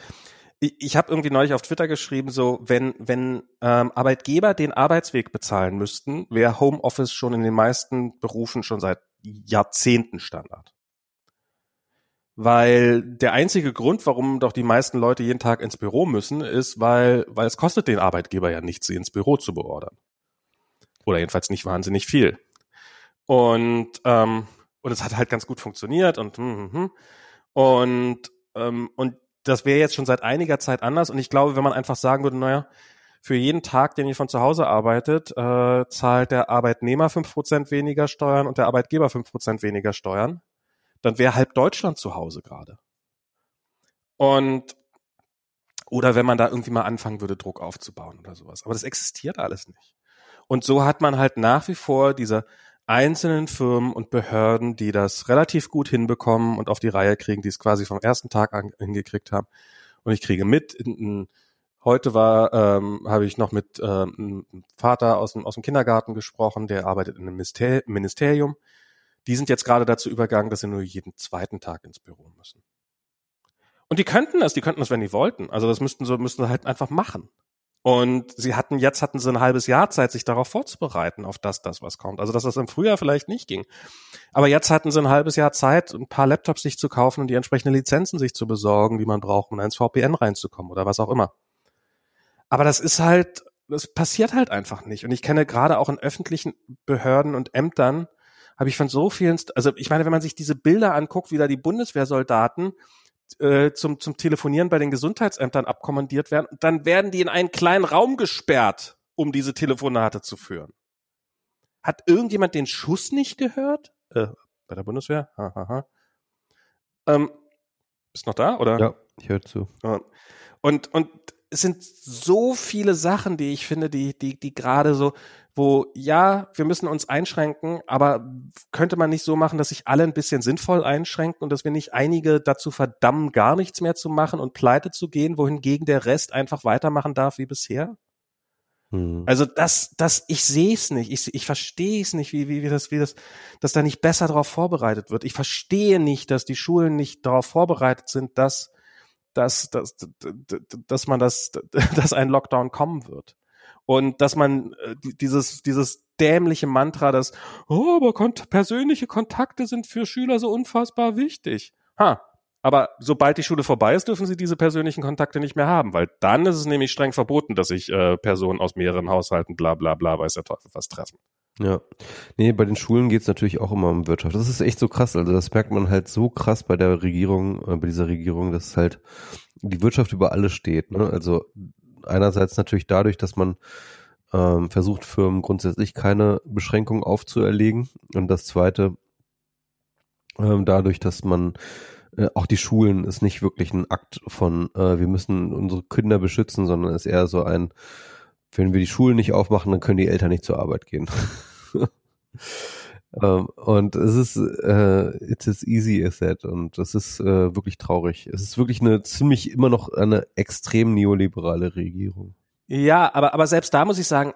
ich, ich habe irgendwie neulich auf Twitter geschrieben, so wenn wenn ähm, Arbeitgeber den Arbeitsweg bezahlen müssten, wäre Homeoffice schon in den meisten Berufen schon seit Jahrzehnten Standard weil der einzige Grund, warum doch die meisten Leute jeden Tag ins Büro müssen, ist, weil, weil es kostet den Arbeitgeber ja nichts, sie ins Büro zu beordern. Oder jedenfalls nicht wahnsinnig viel. Und, ähm, und es hat halt ganz gut funktioniert und, hm, hm, hm. und, ähm, und das wäre jetzt schon seit einiger Zeit anders. Und ich glaube, wenn man einfach sagen würde, naja, für jeden Tag, den ihr von zu Hause arbeitet, äh, zahlt der Arbeitnehmer fünf Prozent weniger Steuern und der Arbeitgeber fünf Prozent weniger Steuern dann wäre halb Deutschland zu Hause gerade. Und oder wenn man da irgendwie mal anfangen würde, Druck aufzubauen oder sowas. Aber das existiert alles nicht. Und so hat man halt nach wie vor diese einzelnen Firmen und Behörden, die das relativ gut hinbekommen und auf die Reihe kriegen, die es quasi vom ersten Tag an hingekriegt haben. Und ich kriege mit, in, in, heute war, ähm, habe ich noch mit ähm, einem Vater aus dem, aus dem Kindergarten gesprochen, der arbeitet in einem Ministerium die sind jetzt gerade dazu übergegangen, dass sie nur jeden zweiten Tag ins Büro müssen. Und die könnten das, die könnten das, wenn die wollten. Also das müssten so, müssten sie halt einfach machen. Und sie hatten, jetzt hatten sie ein halbes Jahr Zeit, sich darauf vorzubereiten, auf das, das, was kommt. Also, dass das im Frühjahr vielleicht nicht ging. Aber jetzt hatten sie ein halbes Jahr Zeit, ein paar Laptops sich zu kaufen und die entsprechenden Lizenzen sich zu besorgen, die man braucht, um ins VPN reinzukommen oder was auch immer. Aber das ist halt, das passiert halt einfach nicht. Und ich kenne gerade auch in öffentlichen Behörden und Ämtern habe ich von so vielen, also ich meine, wenn man sich diese Bilder anguckt, wie da die Bundeswehrsoldaten äh, zum, zum Telefonieren bei den Gesundheitsämtern abkommandiert werden, dann werden die in einen kleinen Raum gesperrt, um diese Telefonate zu führen. Hat irgendjemand den Schuss nicht gehört? Äh, bei der Bundeswehr? Ha, ha, ha. Ähm, bist noch da, oder? Ja, ich höre zu. Und, und es sind so viele Sachen, die ich finde, die, die, die gerade so, wo ja, wir müssen uns einschränken, aber könnte man nicht so machen, dass sich alle ein bisschen sinnvoll einschränken und dass wir nicht einige dazu verdammen, gar nichts mehr zu machen und pleite zu gehen, wohingegen der Rest einfach weitermachen darf wie bisher? Hm. Also das, das, ich sehe es nicht, ich, ich verstehe es nicht, wie, wie, wie das, wie das, dass da nicht besser darauf vorbereitet wird. Ich verstehe nicht, dass die Schulen nicht darauf vorbereitet sind, dass dass, dass, dass man das, dass ein Lockdown kommen wird. Und dass man äh, dieses, dieses dämliche Mantra, dass, oh, aber kont persönliche Kontakte sind für Schüler so unfassbar wichtig. Ha, aber sobald die Schule vorbei ist, dürfen sie diese persönlichen Kontakte nicht mehr haben, weil dann ist es nämlich streng verboten, dass sich äh, Personen aus mehreren Haushalten bla bla bla weiß der Teufel was treffen. Ja. Nee, bei den Schulen geht's natürlich auch immer um Wirtschaft. Das ist echt so krass. Also das merkt man halt so krass bei der Regierung, äh, bei dieser Regierung, dass halt die Wirtschaft über alles steht. Ne? Also einerseits natürlich dadurch, dass man ähm, versucht Firmen grundsätzlich keine Beschränkungen aufzuerlegen. Und das zweite, ähm, dadurch, dass man äh, auch die Schulen ist nicht wirklich ein Akt von, äh, wir müssen unsere Kinder beschützen, sondern ist eher so ein, wenn wir die Schulen nicht aufmachen, dann können die Eltern nicht zur Arbeit gehen. ähm, und es ist, äh, it's as easy as that. Und das ist äh, wirklich traurig. Es ist wirklich eine ziemlich immer noch eine extrem neoliberale Regierung. Ja, aber, aber selbst da muss ich sagen,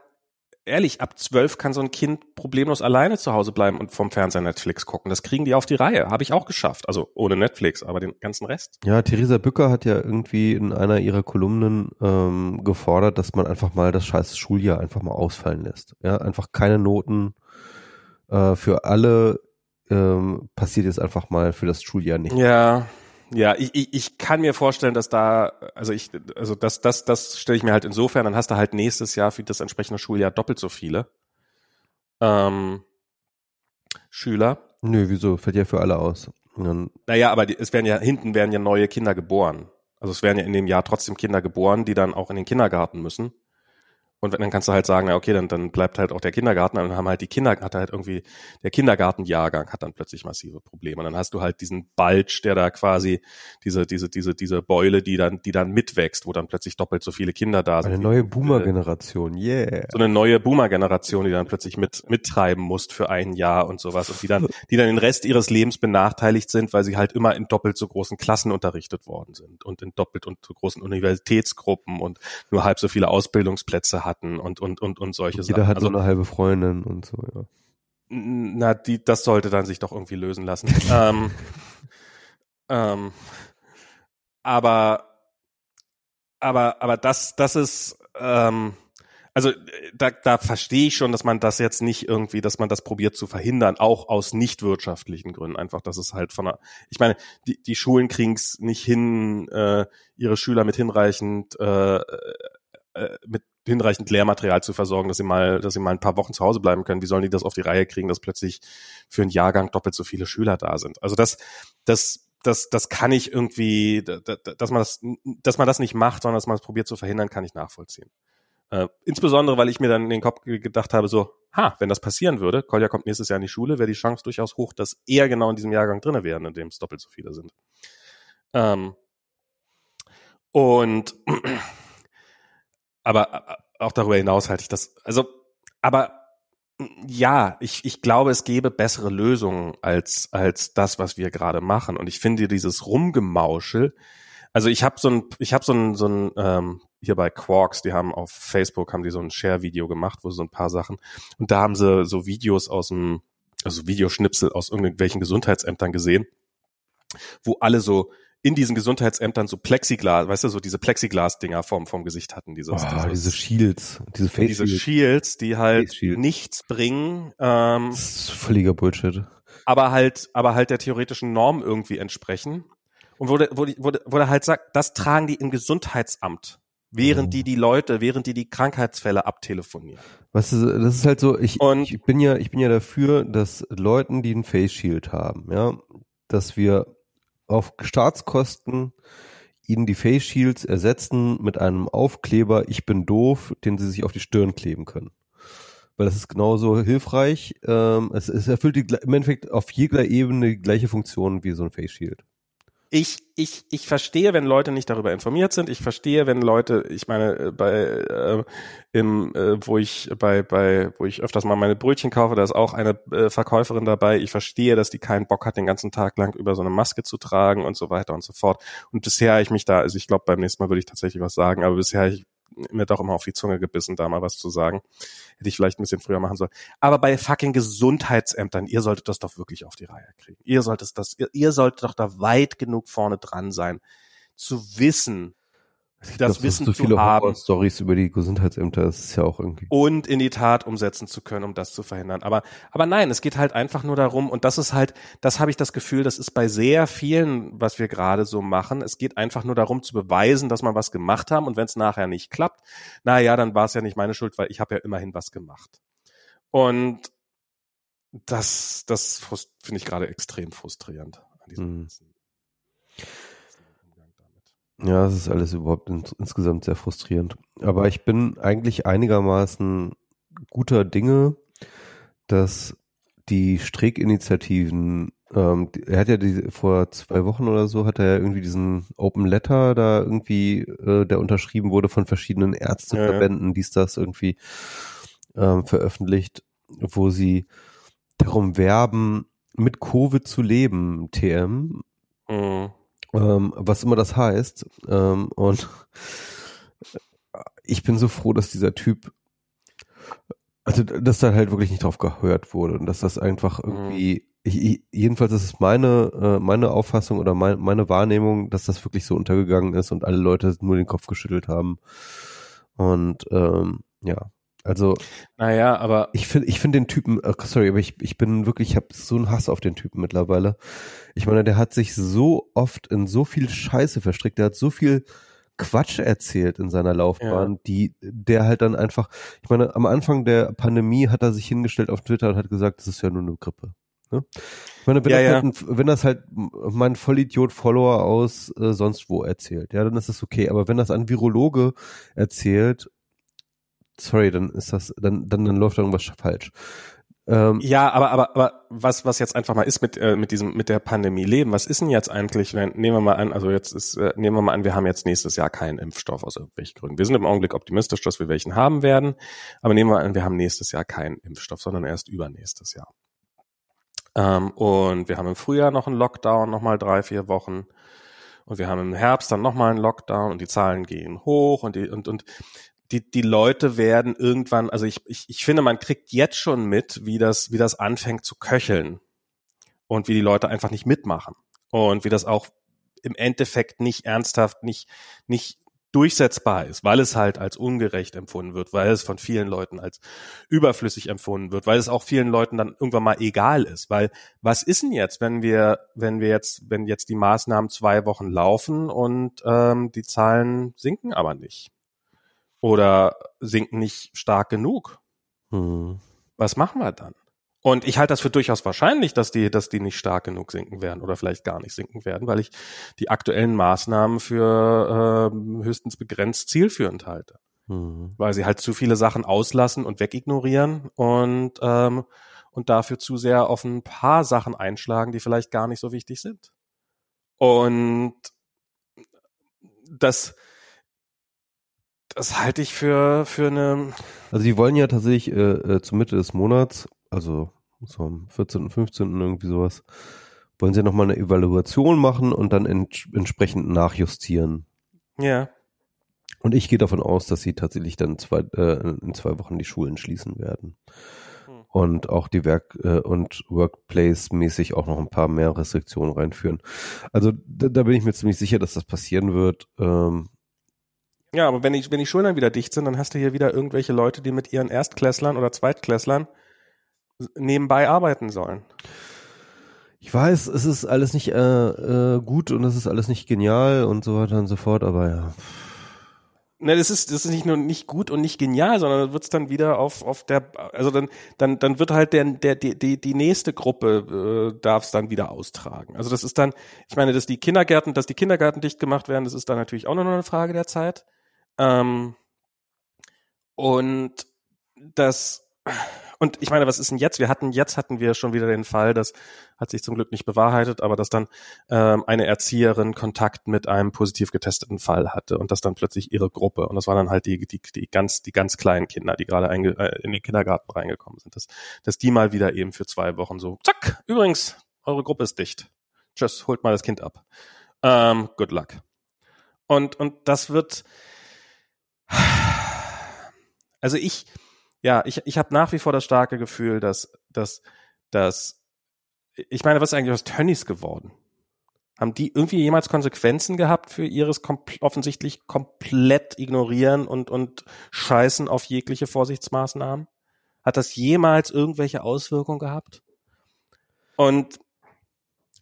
ehrlich, ab zwölf kann so ein Kind problemlos alleine zu Hause bleiben und vom Fernseher Netflix gucken. Das kriegen die auf die Reihe. Habe ich auch geschafft. Also ohne Netflix, aber den ganzen Rest. Ja, Theresa Bücker hat ja irgendwie in einer ihrer Kolumnen ähm, gefordert, dass man einfach mal das scheiß Schuljahr einfach mal ausfallen lässt. Ja, einfach keine Noten äh, für alle ähm, passiert jetzt einfach mal für das Schuljahr nicht. Ja, ja, ich, ich, ich kann mir vorstellen, dass da, also ich, also das, das, das stelle ich mir halt insofern, dann hast du halt nächstes Jahr für das entsprechende Schuljahr doppelt so viele ähm, Schüler. Nö, wieso? Fällt ja für alle aus. dann naja, aber die, es werden ja, hinten werden ja neue Kinder geboren. Also es werden ja in dem Jahr trotzdem Kinder geboren, die dann auch in den Kindergarten müssen. Und dann kannst du halt sagen, na okay, dann, dann bleibt halt auch der Kindergarten, und dann haben halt die Kinder, hat halt irgendwie, der Kindergartenjahrgang hat dann plötzlich massive Probleme. Und dann hast du halt diesen Balch, der da quasi, diese, diese, diese, diese Beule, die dann, die dann mitwächst, wo dann plötzlich doppelt so viele Kinder da sind. Eine neue Boomer-Generation, yeah. So eine neue Boomer-Generation, die dann plötzlich mit, mittreiben musst für ein Jahr und sowas und die dann, die dann den Rest ihres Lebens benachteiligt sind, weil sie halt immer in doppelt so großen Klassen unterrichtet worden sind und in doppelt und so großen Universitätsgruppen und nur halb so viele Ausbildungsplätze hatten hatten und, und, und, und solche jeder Sachen. Jeder hat also, so eine halbe Freundin und so, ja. Na, die, das sollte dann sich doch irgendwie lösen lassen. ähm, ähm, aber, aber, aber das, das ist, ähm, also da, da verstehe ich schon, dass man das jetzt nicht irgendwie, dass man das probiert zu verhindern, auch aus nicht wirtschaftlichen Gründen. Einfach, dass es halt von der, ich meine, die, die Schulen kriegen es nicht hin, äh, ihre Schüler mit hinreichend äh, äh, mit hinreichend Lehrmaterial zu versorgen, dass sie mal, dass sie mal ein paar Wochen zu Hause bleiben können. Wie sollen die das auf die Reihe kriegen, dass plötzlich für einen Jahrgang doppelt so viele Schüler da sind? Also das, das, das, das kann ich irgendwie, dass man das, dass man das nicht macht, sondern dass man es probiert zu verhindern, kann ich nachvollziehen. Äh, insbesondere, weil ich mir dann in den Kopf gedacht habe, so, ha, wenn das passieren würde, Kolja kommt nächstes Jahr in die Schule, wäre die Chance durchaus hoch, dass er genau in diesem Jahrgang drinne wäre, in dem es doppelt so viele sind. Ähm, und aber auch darüber hinaus halte ich das, also, aber ja, ich, ich glaube, es gäbe bessere Lösungen als, als das, was wir gerade machen. Und ich finde dieses Rumgemauschel, also ich habe so ein, ich habe so ein, so ein ähm, hier bei Quarks, die haben auf Facebook haben die so ein Share-Video gemacht, wo so ein paar Sachen und da haben sie so Videos aus dem, also Videoschnipsel aus irgendwelchen Gesundheitsämtern gesehen, wo alle so in diesen Gesundheitsämtern so Plexiglas, weißt du, so diese Plexiglas-Dinger vom, vom Gesicht hatten. Dieses, oh, dieses, diese Shields, diese Face Diese Shields, die halt nichts bringen. Ähm, das ist völliger Bullshit. Aber halt, aber halt der theoretischen Norm irgendwie entsprechen. Und wo, der, wo der halt sagt, das tragen die im Gesundheitsamt während oh. die die Leute, während die die Krankheitsfälle abtelefonieren. Was ist, das ist halt so, ich, und, ich bin ja, ich bin ja dafür, dass Leuten, die ein Face Shield haben, ja, dass wir auf Staatskosten ihnen die Face Shields ersetzen mit einem Aufkleber Ich bin doof, den sie sich auf die Stirn kleben können. Weil das ist genauso hilfreich. Ähm, es, es erfüllt die, im Endeffekt auf jeder Ebene die gleiche Funktion wie so ein Face Shield ich, ich, ich verstehe, wenn Leute nicht darüber informiert sind. Ich verstehe, wenn Leute, ich meine, äh, bei äh, im, äh, wo ich bei, bei, wo ich öfters mal meine Brötchen kaufe, da ist auch eine äh, Verkäuferin dabei. Ich verstehe, dass die keinen Bock hat, den ganzen Tag lang über so eine Maske zu tragen und so weiter und so fort. Und bisher ich mich da, also ich glaube, beim nächsten Mal würde ich tatsächlich was sagen, aber bisher ich mir doch immer auf die Zunge gebissen, da mal was zu sagen. Hätte ich vielleicht ein bisschen früher machen sollen. Aber bei fucking Gesundheitsämtern, ihr solltet das doch wirklich auf die Reihe kriegen. Ihr solltet das, ihr, ihr solltet doch da weit genug vorne dran sein, zu wissen, das, das Wissen so viele zu haben. Stories über die Gesundheitsämter, das ist ja auch irgendwie. Und in die Tat umsetzen zu können, um das zu verhindern. Aber, aber nein, es geht halt einfach nur darum, und das ist halt, das habe ich das Gefühl, das ist bei sehr vielen, was wir gerade so machen. Es geht einfach nur darum zu beweisen, dass man was gemacht haben. Und wenn es nachher nicht klappt, na ja, dann war es ja nicht meine Schuld, weil ich habe ja immerhin was gemacht. Und das, das finde ich gerade extrem frustrierend an diesem hm. Ja, es ist alles überhaupt ins, insgesamt sehr frustrierend. Aber ich bin eigentlich einigermaßen guter Dinge, dass die Streeck-Initiativen, ähm, er hat ja die, vor zwei Wochen oder so, hat er ja irgendwie diesen Open Letter da irgendwie, äh, der unterschrieben wurde von verschiedenen Ärzteverbänden, ja, ja. dies, das irgendwie ähm, veröffentlicht, wo sie darum werben, mit Covid zu leben, TM. Mhm. Ähm, was immer das heißt. Ähm, und ich bin so froh, dass dieser Typ, also dass da halt wirklich nicht drauf gehört wurde und dass das einfach mhm. irgendwie, ich, ich, jedenfalls ist es meine, äh, meine Auffassung oder mein, meine Wahrnehmung, dass das wirklich so untergegangen ist und alle Leute nur den Kopf geschüttelt haben. Und ähm, ja, also, naja, aber ich finde, ich finde den Typen, sorry, aber ich, ich bin wirklich, ich habe so einen Hass auf den Typen mittlerweile. Ich meine, der hat sich so oft in so viel Scheiße verstrickt, der hat so viel Quatsch erzählt in seiner Laufbahn, ja. die der halt dann einfach, ich meine, am Anfang der Pandemie hat er sich hingestellt auf Twitter und hat gesagt, das ist ja nur eine Grippe. Ne? Ich meine, wenn, ja, das ja. Halt ein, wenn das halt mein Vollidiot-Follower aus äh, sonst wo erzählt, ja, dann ist das okay. Aber wenn das ein Virologe erzählt sorry, dann ist das, dann, dann, dann läuft irgendwas falsch. Ähm, ja, aber, aber, aber was, was jetzt einfach mal ist mit, äh, mit diesem, mit der Pandemie leben, was ist denn jetzt eigentlich, wenn, nehmen wir mal an, also jetzt ist, äh, nehmen wir mal an, wir haben jetzt nächstes Jahr keinen Impfstoff aus irgendwelchen Gründen. Wir sind im Augenblick optimistisch, dass wir welchen haben werden, aber nehmen wir an, wir haben nächstes Jahr keinen Impfstoff, sondern erst übernächstes Jahr. Ähm, und wir haben im Frühjahr noch einen Lockdown, nochmal drei, vier Wochen. Und wir haben im Herbst dann nochmal einen Lockdown und die Zahlen gehen hoch und die, und, und die, die Leute werden irgendwann, also ich, ich, ich finde, man kriegt jetzt schon mit, wie das, wie das anfängt zu köcheln und wie die Leute einfach nicht mitmachen und wie das auch im Endeffekt nicht ernsthaft, nicht, nicht durchsetzbar ist, weil es halt als ungerecht empfunden wird, weil es von vielen Leuten als überflüssig empfunden wird, weil es auch vielen Leuten dann irgendwann mal egal ist, weil was ist denn jetzt, wenn wir, wenn wir jetzt, wenn jetzt die Maßnahmen zwei Wochen laufen und ähm, die Zahlen sinken aber nicht? Oder sinken nicht stark genug. Hm. Was machen wir dann? Und ich halte das für durchaus wahrscheinlich, dass die, dass die nicht stark genug sinken werden oder vielleicht gar nicht sinken werden, weil ich die aktuellen Maßnahmen für äh, höchstens begrenzt zielführend halte. Mhm. Weil sie halt zu viele Sachen auslassen und wegignorieren und, ähm, und dafür zu sehr auf ein paar Sachen einschlagen, die vielleicht gar nicht so wichtig sind. Und das, das halte ich für, für eine. Also die wollen ja tatsächlich äh, äh, zur Mitte des Monats, also so am 14., 15. irgendwie sowas, wollen sie nochmal eine Evaluation machen und dann ent entsprechend nachjustieren. Ja. Und ich gehe davon aus, dass sie tatsächlich dann zwei, äh, in zwei Wochen die Schulen schließen werden. Hm. Und auch die Werk- äh, und Workplace-mäßig auch noch ein paar mehr Restriktionen reinführen. Also da, da, bin ich mir ziemlich sicher, dass das passieren wird. Ähm, ja, aber wenn, ich, wenn die Schulen dann wieder dicht sind, dann hast du hier wieder irgendwelche Leute, die mit ihren Erstklässlern oder Zweitklässlern nebenbei arbeiten sollen. Ich weiß, es ist alles nicht äh, äh, gut und es ist alles nicht genial und so weiter und so fort, aber ja. Ne, das ist, das ist nicht nur nicht gut und nicht genial, sondern wird es dann wieder auf, auf der, also dann, dann, dann wird halt der, der, die, die, die nächste Gruppe äh, darf es dann wieder austragen. Also das ist dann, ich meine, dass die Kindergärten, dass die Kindergärten dicht gemacht werden, das ist dann natürlich auch nur noch eine Frage der Zeit. Ähm, und das, und ich meine, was ist denn jetzt? Wir hatten, jetzt hatten wir schon wieder den Fall, das hat sich zum Glück nicht bewahrheitet, aber dass dann ähm, eine Erzieherin Kontakt mit einem positiv getesteten Fall hatte und das dann plötzlich ihre Gruppe und das waren dann halt die, die, die ganz, die ganz kleinen Kinder, die gerade äh, in den Kindergarten reingekommen sind, dass, dass die mal wieder eben für zwei Wochen so, zack, übrigens, eure Gruppe ist dicht. Tschüss, holt mal das Kind ab. Ähm, good luck. Und, und das wird, also ich, ja, ich, ich habe nach wie vor das starke Gefühl, dass, dass, dass, ich meine, was ist eigentlich aus Tönnies geworden? Haben die irgendwie jemals Konsequenzen gehabt für ihres kompl offensichtlich komplett ignorieren und, und scheißen auf jegliche Vorsichtsmaßnahmen? Hat das jemals irgendwelche Auswirkungen gehabt? Und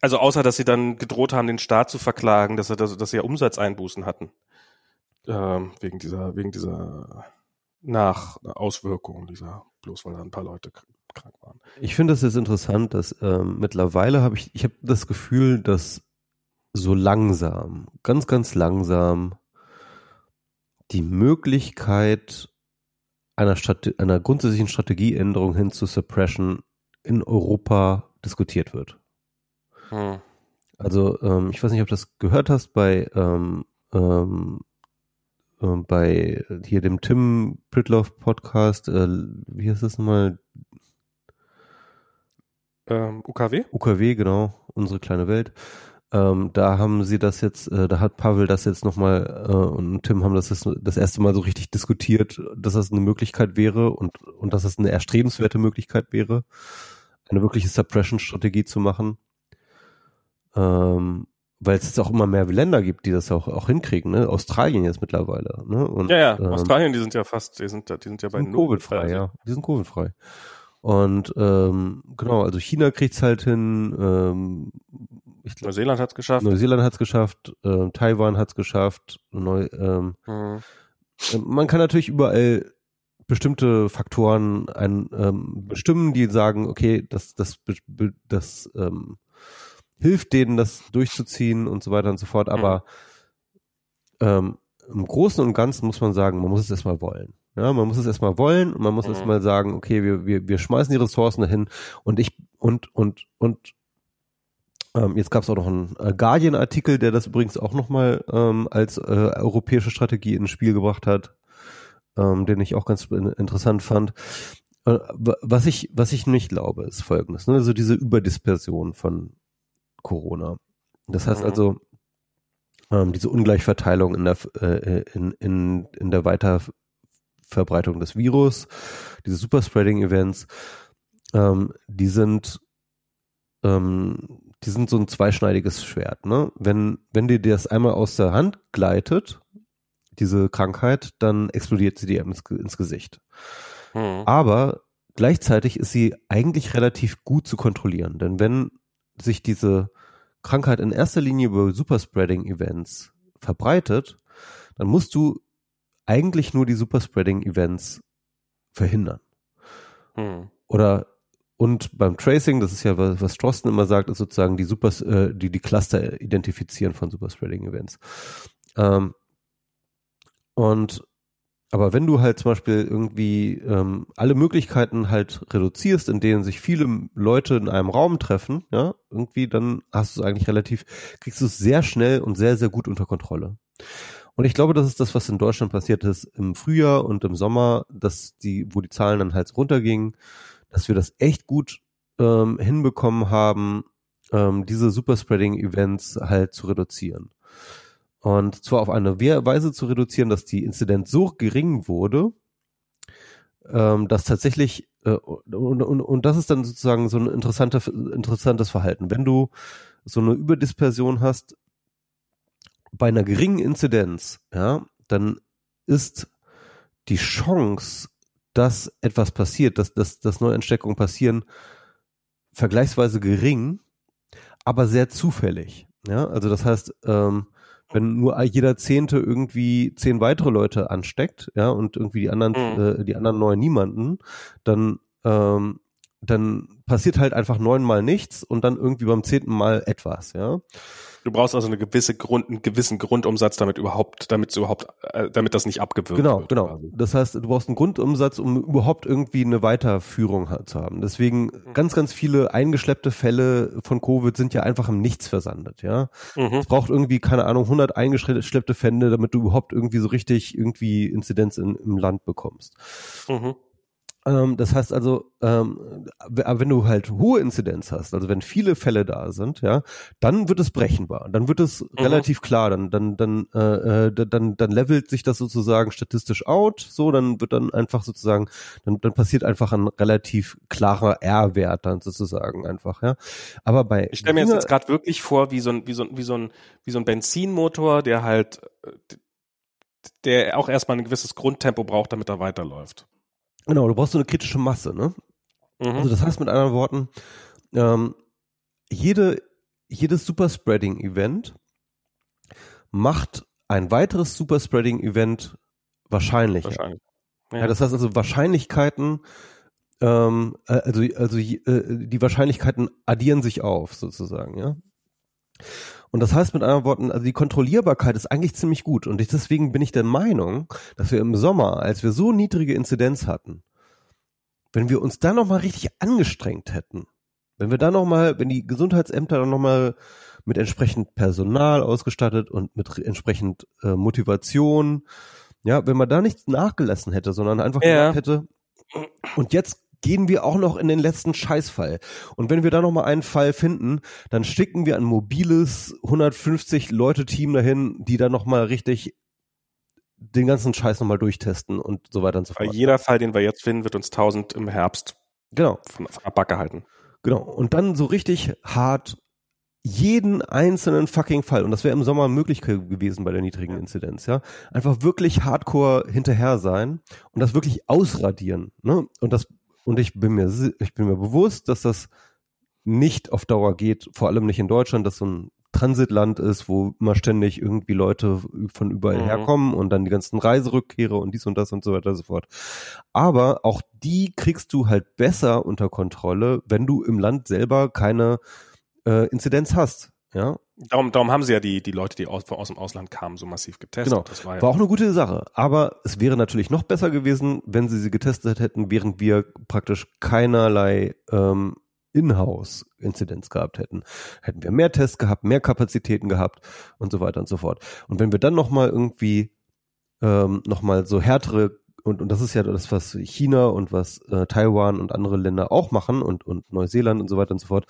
also außer, dass sie dann gedroht haben, den Staat zu verklagen, dass sie, dass, dass sie ja Umsatzeinbußen hatten ähm, wegen dieser, wegen dieser Nachauswirkungen dieser, bloß weil da ein paar Leute krank waren. Ich finde es jetzt interessant, dass ähm, mittlerweile habe ich, ich habe das Gefühl, dass so langsam, ganz, ganz langsam die Möglichkeit einer, Strate einer grundsätzlichen Strategieänderung hin zu Suppression in Europa diskutiert wird. Hm. Also ähm, ich weiß nicht, ob du das gehört hast bei ähm, ähm, äh, bei hier dem Tim Pritloff Podcast, äh, wie heißt das nochmal? Ähm, UKW? UKW, genau, unsere kleine Welt. Ähm, da haben sie das jetzt, äh, da hat Pavel das jetzt nochmal äh, und Tim haben das jetzt das erste Mal so richtig diskutiert, dass das eine Möglichkeit wäre und, und dass das eine erstrebenswerte Möglichkeit wäre, eine wirkliche Suppression-Strategie zu machen. Ähm, weil es jetzt auch immer mehr Länder gibt, die das auch, auch hinkriegen, ne? Australien jetzt mittlerweile, ne? Und, ja, ja, ähm, Australien, die sind ja fast, die sind, die sind ja bei Covid-frei, also. ja. Die sind Covid-frei. Und ähm, genau, also China kriegt's halt hin, ähm, ich glaub, Neuseeland hat's geschafft. Neuseeland hat's geschafft, äh, Taiwan hat's geschafft. Neu, ähm, mhm. Äh, man kann natürlich überall bestimmte Faktoren ein, ähm, bestimmen, die sagen, okay, das, das, das ähm, hilft denen, das durchzuziehen und so weiter und so fort. Aber ähm, im Großen und Ganzen muss man sagen, man muss es erstmal wollen. Ja, man muss es erstmal wollen und man muss mhm. erstmal sagen, okay, wir, wir, wir schmeißen die Ressourcen dahin und ich und und und ähm, jetzt gab es auch noch einen äh, Guardian-Artikel, der das übrigens auch nochmal ähm, als äh, europäische Strategie ins Spiel gebracht hat, ähm, den ich auch ganz interessant fand. Äh, was ich, was ich nicht glaube, ist folgendes, ne? also diese Überdispersion von Corona. Das heißt mhm. also, ähm, diese Ungleichverteilung in der, äh, in, in, in der Weiterverbreitung des Virus, diese Superspreading-Events, ähm, die sind ähm, die sind so ein zweischneidiges Schwert. Ne? Wenn, wenn dir das einmal aus der Hand gleitet, diese Krankheit, dann explodiert sie dir ins, ins Gesicht. Hm. Aber gleichzeitig ist sie eigentlich relativ gut zu kontrollieren. Denn wenn sich diese Krankheit in erster Linie über Superspreading-Events verbreitet, dann musst du eigentlich nur die Superspreading-Events verhindern. Hm. Oder und beim Tracing, das ist ja was, was Drosten immer sagt, ist sozusagen die Super, äh, die, die Cluster identifizieren von Superspreading Events. Ähm, und aber wenn du halt zum Beispiel irgendwie ähm, alle Möglichkeiten halt reduzierst, in denen sich viele Leute in einem Raum treffen, ja, irgendwie, dann hast du es eigentlich relativ, kriegst du es sehr schnell und sehr, sehr gut unter Kontrolle. Und ich glaube, das ist das, was in Deutschland passiert ist im Frühjahr und im Sommer, dass die, wo die Zahlen dann halt runtergingen, dass wir das echt gut ähm, hinbekommen haben, ähm, diese Superspreading-Events halt zu reduzieren. Und zwar auf eine Weise zu reduzieren, dass die Inzidenz so gering wurde, ähm, dass tatsächlich, äh, und, und, und das ist dann sozusagen so ein interessante, interessantes Verhalten. Wenn du so eine Überdispersion hast, bei einer geringen Inzidenz, ja, dann ist die Chance, dass etwas passiert, dass, dass, dass Neuansteckungen passieren, vergleichsweise gering, aber sehr zufällig. Ja, also das heißt, ähm, wenn nur jeder Zehnte irgendwie zehn weitere Leute ansteckt, ja, und irgendwie die anderen, mhm. äh, die anderen neun niemanden, dann, ähm, dann passiert halt einfach neunmal nichts und dann irgendwie beim zehnten Mal etwas, ja. Du brauchst also eine gewisse Grund, einen gewissen Grundumsatz, damit überhaupt, damit überhaupt, äh, damit das nicht abgewürgt genau, wird. Genau, genau. Das heißt, du brauchst einen Grundumsatz, um überhaupt irgendwie eine Weiterführung zu haben. Deswegen mhm. ganz, ganz viele eingeschleppte Fälle von Covid sind ja einfach im Nichts versandet, ja. Mhm. Es braucht irgendwie, keine Ahnung, 100 eingeschleppte Fälle, damit du überhaupt irgendwie so richtig irgendwie Inzidenz in, im Land bekommst. Mhm. Ähm, das heißt also, ähm, wenn du halt hohe Inzidenz hast, also wenn viele Fälle da sind, ja, dann wird es brechenbar. Dann wird es mhm. relativ klar. Dann, dann, dann, äh, äh dann, dann levelt sich das sozusagen statistisch out. So, dann wird dann einfach sozusagen, dann, dann passiert einfach ein relativ klarer R-Wert dann sozusagen einfach, ja. Aber bei ich stelle mir jetzt, jetzt gerade wirklich vor, wie so ein, wie so ein, wie so ein, wie so ein Benzinmotor, der halt, äh, der auch erstmal ein gewisses Grundtempo braucht, damit er weiterläuft. Genau, du brauchst so eine kritische Masse, ne? Mhm. Also das heißt mit anderen Worten, ähm, jede, jedes Superspreading-Event macht ein weiteres Superspreading-Event wahrscheinlicher. Wahrscheinlich. Ja. ja. das heißt also Wahrscheinlichkeiten, ähm, äh, also, also äh, die Wahrscheinlichkeiten addieren sich auf, sozusagen, ja. Und das heißt mit anderen Worten, also die Kontrollierbarkeit ist eigentlich ziemlich gut. Und ich, deswegen bin ich der Meinung, dass wir im Sommer, als wir so niedrige Inzidenz hatten, wenn wir uns da nochmal richtig angestrengt hätten, wenn wir da nochmal, wenn die Gesundheitsämter dann nochmal mit entsprechend Personal ausgestattet und mit entsprechend äh, Motivation, ja, wenn man da nichts nachgelassen hätte, sondern einfach Ja. gesagt hätte, und jetzt gehen wir auch noch in den letzten Scheißfall. Und wenn wir da noch mal einen Fall finden, dann schicken wir ein mobiles 150 Leute Team dahin, die da noch mal richtig den ganzen Scheiß noch mal durchtesten und so weiter und so Weil fort. jeder Fall, den wir jetzt finden, wird uns 1000 im Herbst Genau, von, der Backe halten. genau. Und dann so richtig hart jeden einzelnen fucking Fall, und das wäre im Sommer möglich ge- gewesen bei der niedrigen Inzidenz, ja, einfach wirklich hardcore hinterher sein und das wirklich ausradieren, ne? Und das, und ich bin mir, ich bin mir bewusst, dass das nicht auf Dauer geht, vor allem nicht in Deutschland, dass so ein Transitland ist, wo immer ständig irgendwie Leute von überall Mhm. herkommen und dann die ganzen Reiserückkehre und dies und das und so weiter und so fort. Aber auch die kriegst du halt besser unter Kontrolle, wenn du im Land selber keine äh, Inzidenz hast. Ja, Darum, darum haben sie ja die, die Leute, die aus, aus dem Ausland kamen, so massiv getestet. Genau. Das war ja, war auch eine gute Sache. Aber es wäre natürlich noch besser gewesen, wenn sie sie getestet hätten, während wir praktisch keinerlei ähm, Inhouse-Inzidenz gehabt hätten. Hätten wir mehr Tests gehabt, mehr Kapazitäten gehabt und so weiter und so fort. Und wenn wir dann nochmal irgendwie ähm, nochmal so härtere und, und das ist ja das, was China und was äh, Taiwan und andere Länder auch machen und, und Neuseeland und so weiter und so fort,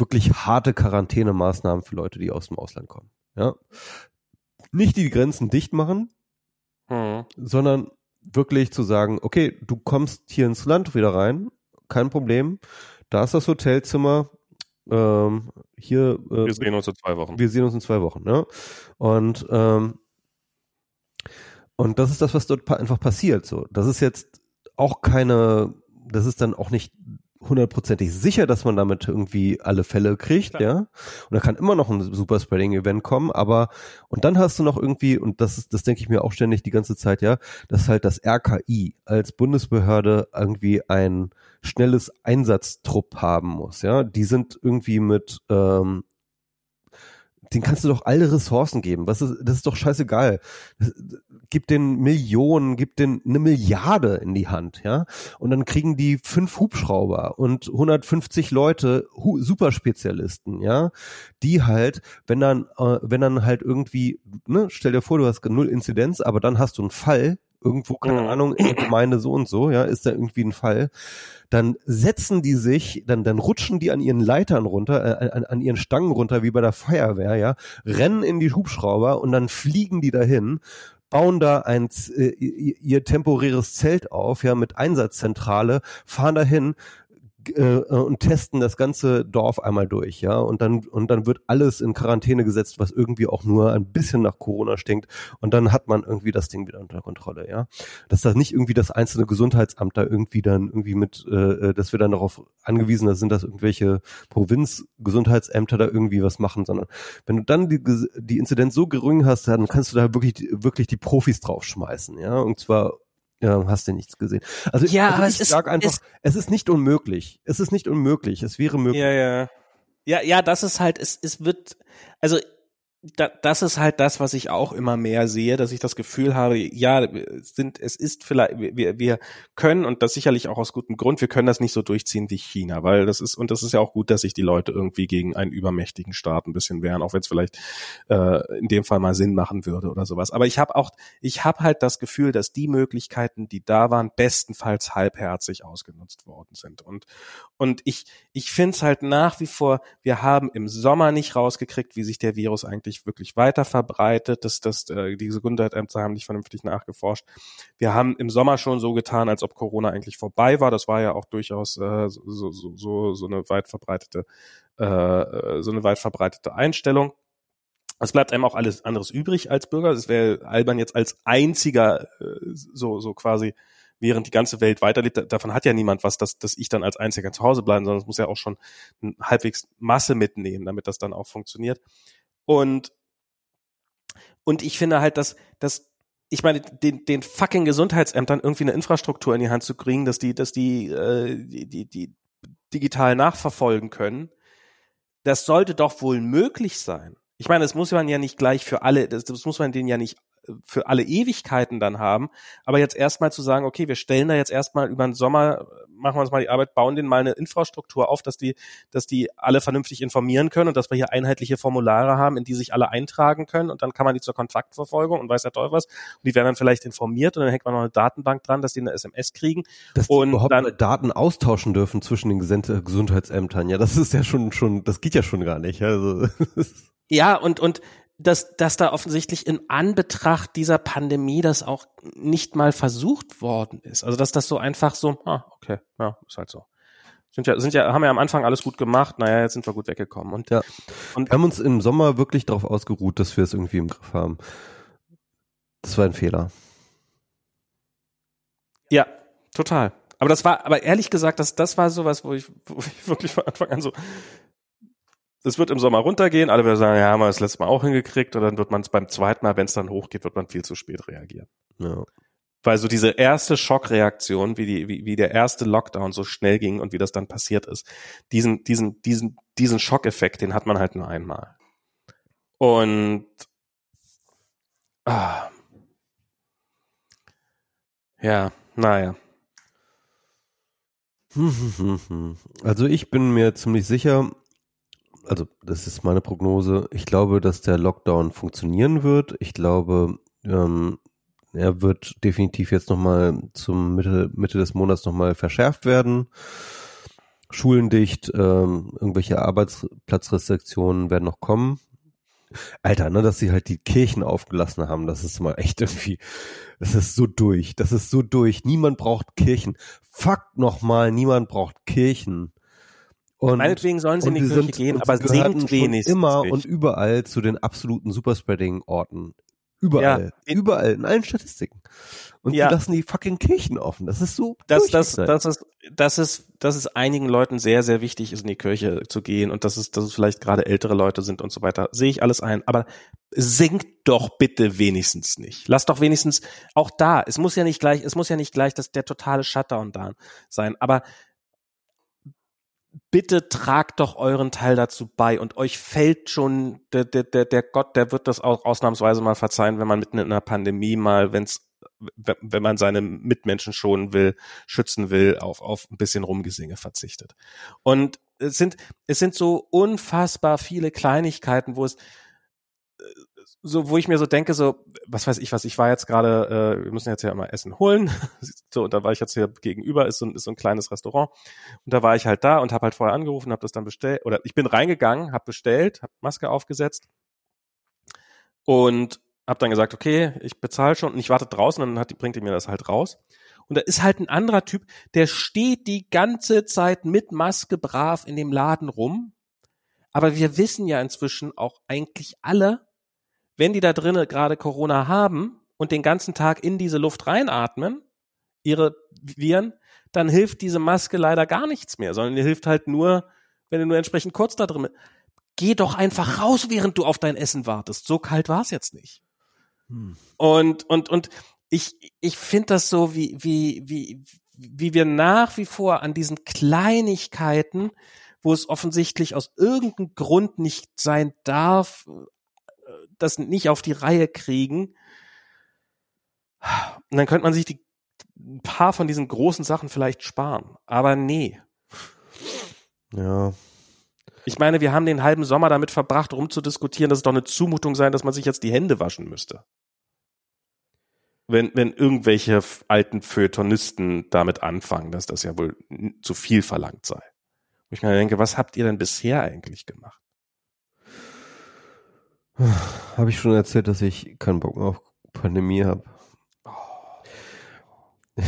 wirklich harte Quarantänemaßnahmen für Leute, die aus dem Ausland kommen. Ja. Nicht die Grenzen dicht machen, hm. sondern wirklich zu sagen, okay, du kommst hier ins Land wieder rein, kein Problem. Da ist das Hotelzimmer. Ähm, hier, äh, Wir sehen uns in zwei Wochen. wir sehen uns in zwei Wochen, ne? Und ähm, und das ist das, was dort einfach passiert. So, das ist jetzt auch keine, das ist dann auch nicht hundertprozentig sicher, dass man damit irgendwie alle Fälle kriegt, Klar. ja. Und da kann immer noch ein Superspreading-Event kommen, aber und dann hast du noch irgendwie, und das ist, das denke ich mir auch ständig die ganze Zeit, ja, dass halt das RKI als Bundesbehörde irgendwie ein schnelles Einsatztrupp haben muss, ja. Die sind irgendwie mit ähm, den kannst du doch alle Ressourcen geben. Was ist, das ist doch scheißegal. Das, gib den Millionen, gib den eine Milliarde in die Hand, ja. Und dann kriegen die fünf Hubschrauber und 150 Leute, Hu Superspezialisten, ja, die halt, wenn dann, äh, wenn dann halt irgendwie, ne, stell dir vor, du hast null Inzidenz, aber dann hast du einen Fall, irgendwo, keine Mhm. Ahnung, in der Gemeinde so und so, ja, ist da irgendwie ein Fall, dann setzen die sich, dann, dann rutschen die an ihren Leitern runter, äh, an, an ihren Stangen runter, wie bei der Feuerwehr, ja, rennen in die Hubschrauber und dann fliegen die dahin, bauen da ein, äh, ihr ihr temporäres Zelt auf, ja, mit Einsatzzentrale, fahren dahin, äh, und testen das ganze Dorf einmal durch, ja, und dann und dann wird alles in Quarantäne gesetzt, was irgendwie auch nur ein bisschen nach Corona stinkt, und dann hat man irgendwie das Ding wieder unter Kontrolle, ja, dass das nicht irgendwie das einzelne Gesundheitsamt da irgendwie dann irgendwie mit, äh, dass wir dann darauf angewiesen sind, dass irgendwelche Provinzgesundheitsämter da irgendwie was machen, sondern wenn du dann die die Inzidenz so gering hast, dann kannst du da wirklich wirklich die Profis draufschmeißen, ja, und zwar ja, hast du nichts gesehen. Also, Ja, also aber ich es ist- sag einfach, es- es ist nicht unmöglich. Es ist nicht unmöglich. Es wäre möglich. Ja, ja. Ja, ja, das ist halt, es, es wird, also da, das ist halt das, was ich auch immer mehr sehe, dass ich das Gefühl habe, ja, sind, es ist vielleicht, wir, wir können, und das sicherlich auch aus gutem Grund, wir können das nicht so durchziehen wie China, weil das ist, und das ist ja auch gut, dass sich die Leute irgendwie gegen einen übermächtigen Staat ein bisschen wehren, auch wenn es vielleicht äh, in dem Fall mal Sinn machen würde oder sowas. Aber ich habe auch, ich habe halt das Gefühl, dass die Möglichkeiten, die da waren, bestenfalls halbherzig ausgenutzt worden sind. Und, und ich, ich finde es halt nach wie vor, wir haben im Sommer nicht rausgekriegt, wie sich der Virus eigentlich wirklich weiter verbreitet. Das, das, äh, die Gesundheitsämter haben nicht vernünftig nachgeforscht. Wir haben im Sommer schon so getan, als ob Corona eigentlich vorbei war. Das war ja auch durchaus äh, so, so, so, so eine weit verbreitete, äh, äh, so eine weit verbreitete Einstellung. Es bleibt einem auch alles anderes übrig als Bürger. Es wäre albern jetzt als einziger äh, so, so quasi während die ganze Welt weiterlebt, da- davon hat ja niemand was, dass, dass ich dann als Einziger zu Hause bleiben, sondern es muss ja auch schon halbwegs Masse mitnehmen, damit das dann auch funktioniert. Und, und ich finde halt, dass, dass ich meine, den, den fucking Gesundheitsämtern irgendwie eine Infrastruktur in die Hand zu kriegen, dass die, dass die, äh, die, die, die digital nachverfolgen können, das sollte doch wohl möglich sein. Ich meine, es muss man ja nicht gleich für alle, das, das muss man den ja nicht für alle Ewigkeiten dann haben. Aber jetzt erstmal zu sagen, okay, wir stellen da jetzt erstmal über den Sommer, machen wir uns mal die Arbeit, bauen denen mal eine Infrastruktur auf, dass die, dass die alle vernünftig informieren können und dass wir hier einheitliche Formulare haben, in die sich alle eintragen können und dann kann man die zur Kontaktverfolgung und weiß ja toll was. Und die werden dann vielleicht informiert und dann hängt man noch eine Datenbank dran, dass die eine SMS kriegen. Dass die und überhaupt dann, Daten austauschen dürfen zwischen den Gesund- Gesundheitsämtern. Ja, das ist ja schon, schon, das geht ja schon gar nicht. Also. ja, und, und dass, dass da offensichtlich in Anbetracht dieser Pandemie das auch nicht mal versucht worden ist. Also dass das so einfach so, ah, okay, ja, ist halt so. Sind ja, sind ja, haben ja am Anfang alles gut gemacht, naja, jetzt sind wir gut weggekommen. Und, Ja. und Wir haben uns im Sommer wirklich darauf ausgeruht, dass wir es irgendwie im Griff haben. Das war ein Fehler. ja, total. Aber das war, aber ehrlich gesagt, das, das war sowas, wo ich, wo ich wirklich von Anfang an so, es wird im Sommer runtergehen, alle werden sagen, ja, haben wir das letzte Mal auch hingekriegt, und dann wird man es beim zweiten Mal, wenn es dann hochgeht, wird man viel zu spät reagieren. Ja. Weil so diese erste Schockreaktion, wie die, wie, wie der erste Lockdown so schnell ging und wie das dann passiert ist, diesen, diesen, diesen, diesen Schockeffekt, den hat man halt nur einmal. Und ah, ja, naja. Also ich bin mir ziemlich sicher, also das ist meine Prognose, ich glaube, dass der Lockdown funktionieren wird. Ich glaube, ähm, er wird definitiv jetzt nochmal zum Mitte, Mitte des Monats nochmal verschärft werden. Schulen dicht, ähm, irgendwelche Arbeitsplatzrestriktionen werden noch kommen. Alter, ne, dass sie halt die Kirchen aufgelassen haben, das ist mal echt irgendwie, das ist so durch, das ist so durch. Niemand braucht Kirchen. Fakt nochmal, niemand braucht Kirchen. Und, Meinetwegen sollen sie in die Kirche sind- gehen, aber schon wenigstens immer nicht. und überall zu den absoluten Superspreading-Orten. Überall. Ja. Überall, in allen Statistiken. Und Ja. sie lassen die fucking Kirchen offen. Das ist so. dass das, durchgeknallt. das ist, dass es, dass es einigen Leuten sehr, sehr wichtig ist, in die Kirche zu gehen und dass es, dass es vielleicht gerade ältere Leute sind und so weiter, sehe ich alles ein. Aber singt doch bitte wenigstens nicht. Lass doch wenigstens auch da. Es muss ja nicht gleich, es muss ja nicht gleich das, der totale Shutdown da sein. Aber bitte tragt doch euren Teil dazu bei und euch fällt schon der, der, der, der Gott, der wird das auch ausnahmsweise mal verzeihen, wenn man mitten in einer Pandemie mal, wenn's wenn man seine Mitmenschen schonen will, schützen will, auf, auf ein bisschen Rumgesinge verzichtet. Und es sind, es sind so unfassbar viele Kleinigkeiten, wo es äh, so, wo ich mir so denke, so, was weiß ich was, ich war jetzt gerade, äh, wir müssen jetzt ja mal Essen holen. so, und da war ich jetzt hier gegenüber, ist so, ein- ist so ein kleines Restaurant. Und da war ich halt da und habe halt vorher angerufen, habe das dann bestellt, oder ich bin reingegangen, habe bestellt, habe Maske aufgesetzt und habe dann gesagt, okay, ich bezahle schon und ich warte draußen und dann hat bringt die mir das halt raus. Und da ist halt ein anderer Typ, der steht die ganze Zeit mit Maske brav in dem Laden rum. Aber wir wissen ja inzwischen auch eigentlich alle, wenn die da drinnen gerade Corona haben und den ganzen Tag in diese Luft reinatmen, ihre Viren, dann hilft diese Maske leider gar nichts mehr, sondern die hilft halt nur, wenn du nur entsprechend kurz da drin bist. Geh doch einfach raus, während du auf dein Essen wartest. So kalt war es jetzt nicht. Hm. Und, und, und ich, ich finde das so, wie, wie, wie, wie wir nach wie vor an diesen Kleinigkeiten, wo es offensichtlich aus irgendeinem Grund nicht sein darf, das nicht auf die Reihe kriegen. Und dann könnte man sich die, ein paar von diesen großen Sachen vielleicht sparen. Aber nee. Ja. Ich meine, wir haben den halben Sommer damit verbracht, rumzudiskutieren, dass es doch eine Zumutung sein, dass man sich jetzt die Hände waschen müsste. Wenn, wenn irgendwelche alten Feuilletonisten damit anfangen, dass das ja wohl zu viel verlangt sei. Wo ich mir denke, was habt ihr denn bisher eigentlich gemacht? Habe ich schon erzählt, dass ich keinen Bock mehr auf Pandemie habe.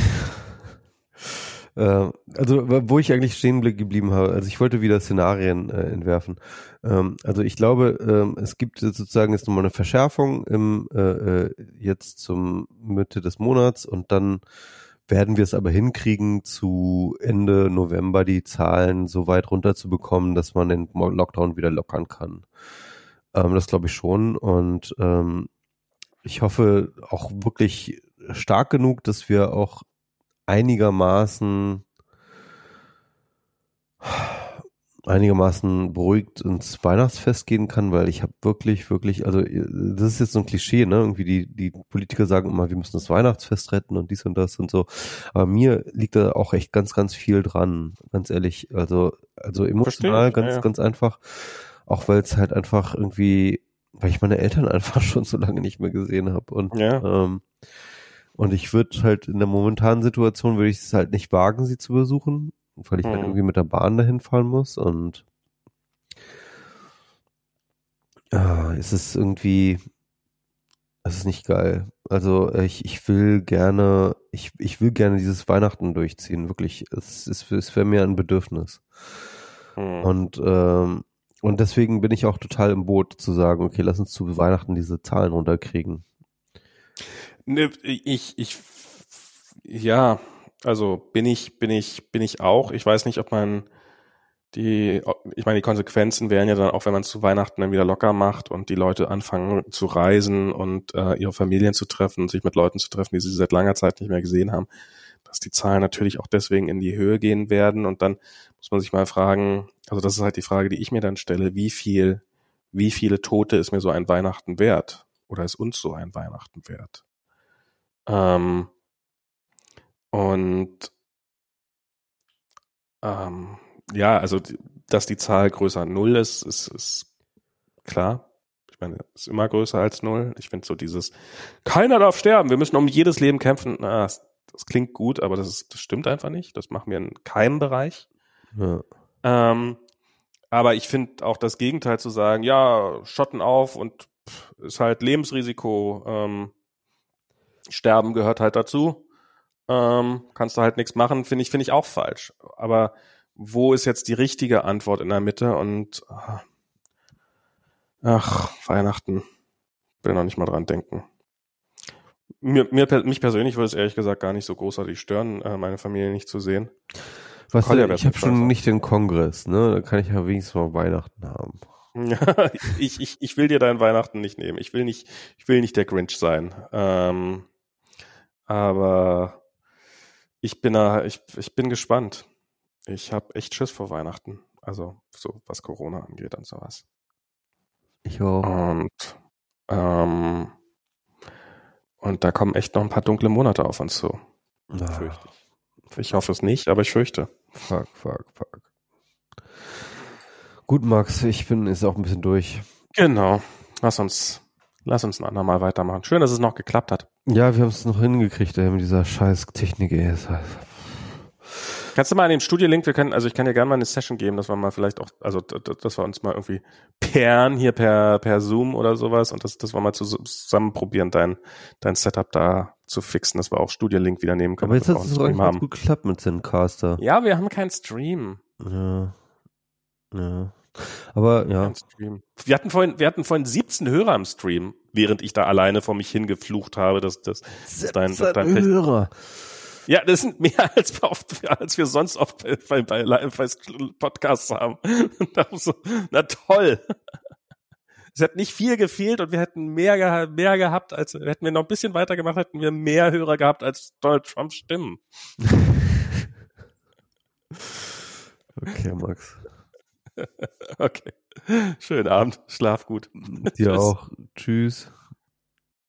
äh, also w- wo ich eigentlich stehen geblieben habe, also ich wollte wieder Szenarien äh, entwerfen. Ähm, also ich glaube, ähm, es gibt sozusagen jetzt nochmal eine Verschärfung im äh, äh, jetzt zum Mitte des Monats und dann werden wir es aber hinkriegen, zu Ende November die Zahlen so weit runterzubekommen, dass man den Lockdown wieder lockern kann. Ähm, das glaube ich schon. Und ähm, ich hoffe auch wirklich stark genug, dass wir auch einigermaßen einigermaßen beruhigt ins Weihnachtsfest gehen kann, weil ich habe wirklich, wirklich, also das ist jetzt so ein Klischee, ne? Irgendwie die, die Politiker sagen immer, wir müssen das Weihnachtsfest retten und dies und das und so. Aber mir liegt da auch echt ganz, ganz viel dran, ganz ehrlich. Also, also emotional Verstehe, ganz, ja. ganz einfach. Auch weil es halt einfach irgendwie, weil ich meine Eltern einfach schon so lange nicht mehr gesehen habe. Und Ja. ähm, und ich würde halt in der momentanen Situation würde ich es halt nicht wagen, sie zu besuchen, weil ich halt Mhm. irgendwie mit der Bahn dahin fahren muss und ja, es ist irgendwie, es ist nicht geil. Also äh, ich, ich will gerne, ich, ich will gerne dieses Weihnachten durchziehen, wirklich. Es ist, es wäre mir ein Bedürfnis. Hm. Und, ähm, und deswegen bin ich auch total im Boot zu sagen, okay, lass uns zu Weihnachten diese Zahlen runterkriegen. Ne, ich, ich, ja, also bin ich, bin ich, bin ich auch. Ich weiß nicht, ob man die, ich meine, die Konsequenzen wären ja dann auch, wenn man es zu Weihnachten dann wieder locker macht und die Leute anfangen zu reisen und äh, ihre Familien zu treffen sich mit Leuten zu treffen, die sie seit langer Zeit nicht mehr gesehen haben, dass die Zahlen natürlich auch deswegen in die Höhe gehen werden. Und dann muss man sich mal fragen, also das ist halt die Frage, die ich mir dann stelle, wie viel, wie viele Tote ist mir so ein Weihnachten wert? Oder ist uns so ein Weihnachten wert? Ähm, und ähm, ja, also dass die Zahl größer null ist, ist, ist klar. Ich meine, ist immer größer als null. Ich finde so dieses, keiner darf sterben, wir müssen um jedes Leben kämpfen. Na, das, das klingt gut, aber das, ist, das stimmt einfach nicht. Das machen wir in keinem Bereich. Ja. Ähm, aber ich finde auch das Gegenteil zu sagen, ja, Schotten auf und pff, ist halt Lebensrisiko. Ähm, Sterben gehört halt dazu. Ähm, kannst du halt nichts machen, finde ich, finde ich auch falsch. Aber wo ist jetzt die richtige Antwort in der Mitte? Und ah, ach, Weihnachten. Will noch nicht mal dran denken. Mir, mir, mich persönlich würde es ehrlich gesagt gar nicht so großartig stören, äh, meine Familie nicht zu sehen. Weißt Kolja du, wär ich habe schon nicht den Kongress, ne? Da kann ich ja wenigstens mal Weihnachten haben. Ja, ich, ich, ich will dir dein Weihnachten nicht nehmen. Ich will nicht, ich will nicht der Grinch sein. Ähm, aber ich bin da, ich, ich bin gespannt. Ich habe echt Schiss vor Weihnachten. Also so was Corona angeht und sowas. Ich auch. Und ähm, und da kommen echt noch ein paar dunkle Monate auf uns zu. Fürchte ich. Ich hoffe es nicht, aber ich fürchte. fuck, fuck, fuck. Gut, Max, ich bin ist auch ein bisschen durch. Genau. Lass uns, lass uns ein andermal weitermachen. Schön, dass es noch geklappt hat. Ja, wir haben es noch hingekriegt, ey, mit dieser scheiß Technik, ey. Kannst du mal an dem Studiolink, wir können, also ich kann dir gerne mal eine Session geben, dass wir mal vielleicht auch, also dass wir uns mal irgendwie pairen hier per, per Zoom oder sowas und das, dass wir mal zus- zusammen probieren, dein, dein Setup da zu fixen, dass wir auch Studiolink wieder nehmen können. Aber jetzt hat es doch eigentlich ganz gut geklappt mit Zencaster. Ja, wir haben keinen Stream. Ja. Ja. Aber ja. Wir hatten vorhin, wir hatten vorhin 17 Hörer im Stream, während ich da alleine vor mich hingeflucht habe, dass, dass, dass dein, dein Hörer. Ja, das sind mehr als wir, oft, als wir sonst oft bei, bei, bei, Live- bei Podcasts haben. So, na toll. Es hat nicht viel gefehlt und wir hätten mehr, mehr gehabt, als hätten wir noch ein bisschen weitergemacht, hätten wir mehr Hörer gehabt als Donald Trumps Stimmen. Okay, Max. Okay. Schönen Abend. Schlaf gut. Dir Tschüss. auch. Tschüss.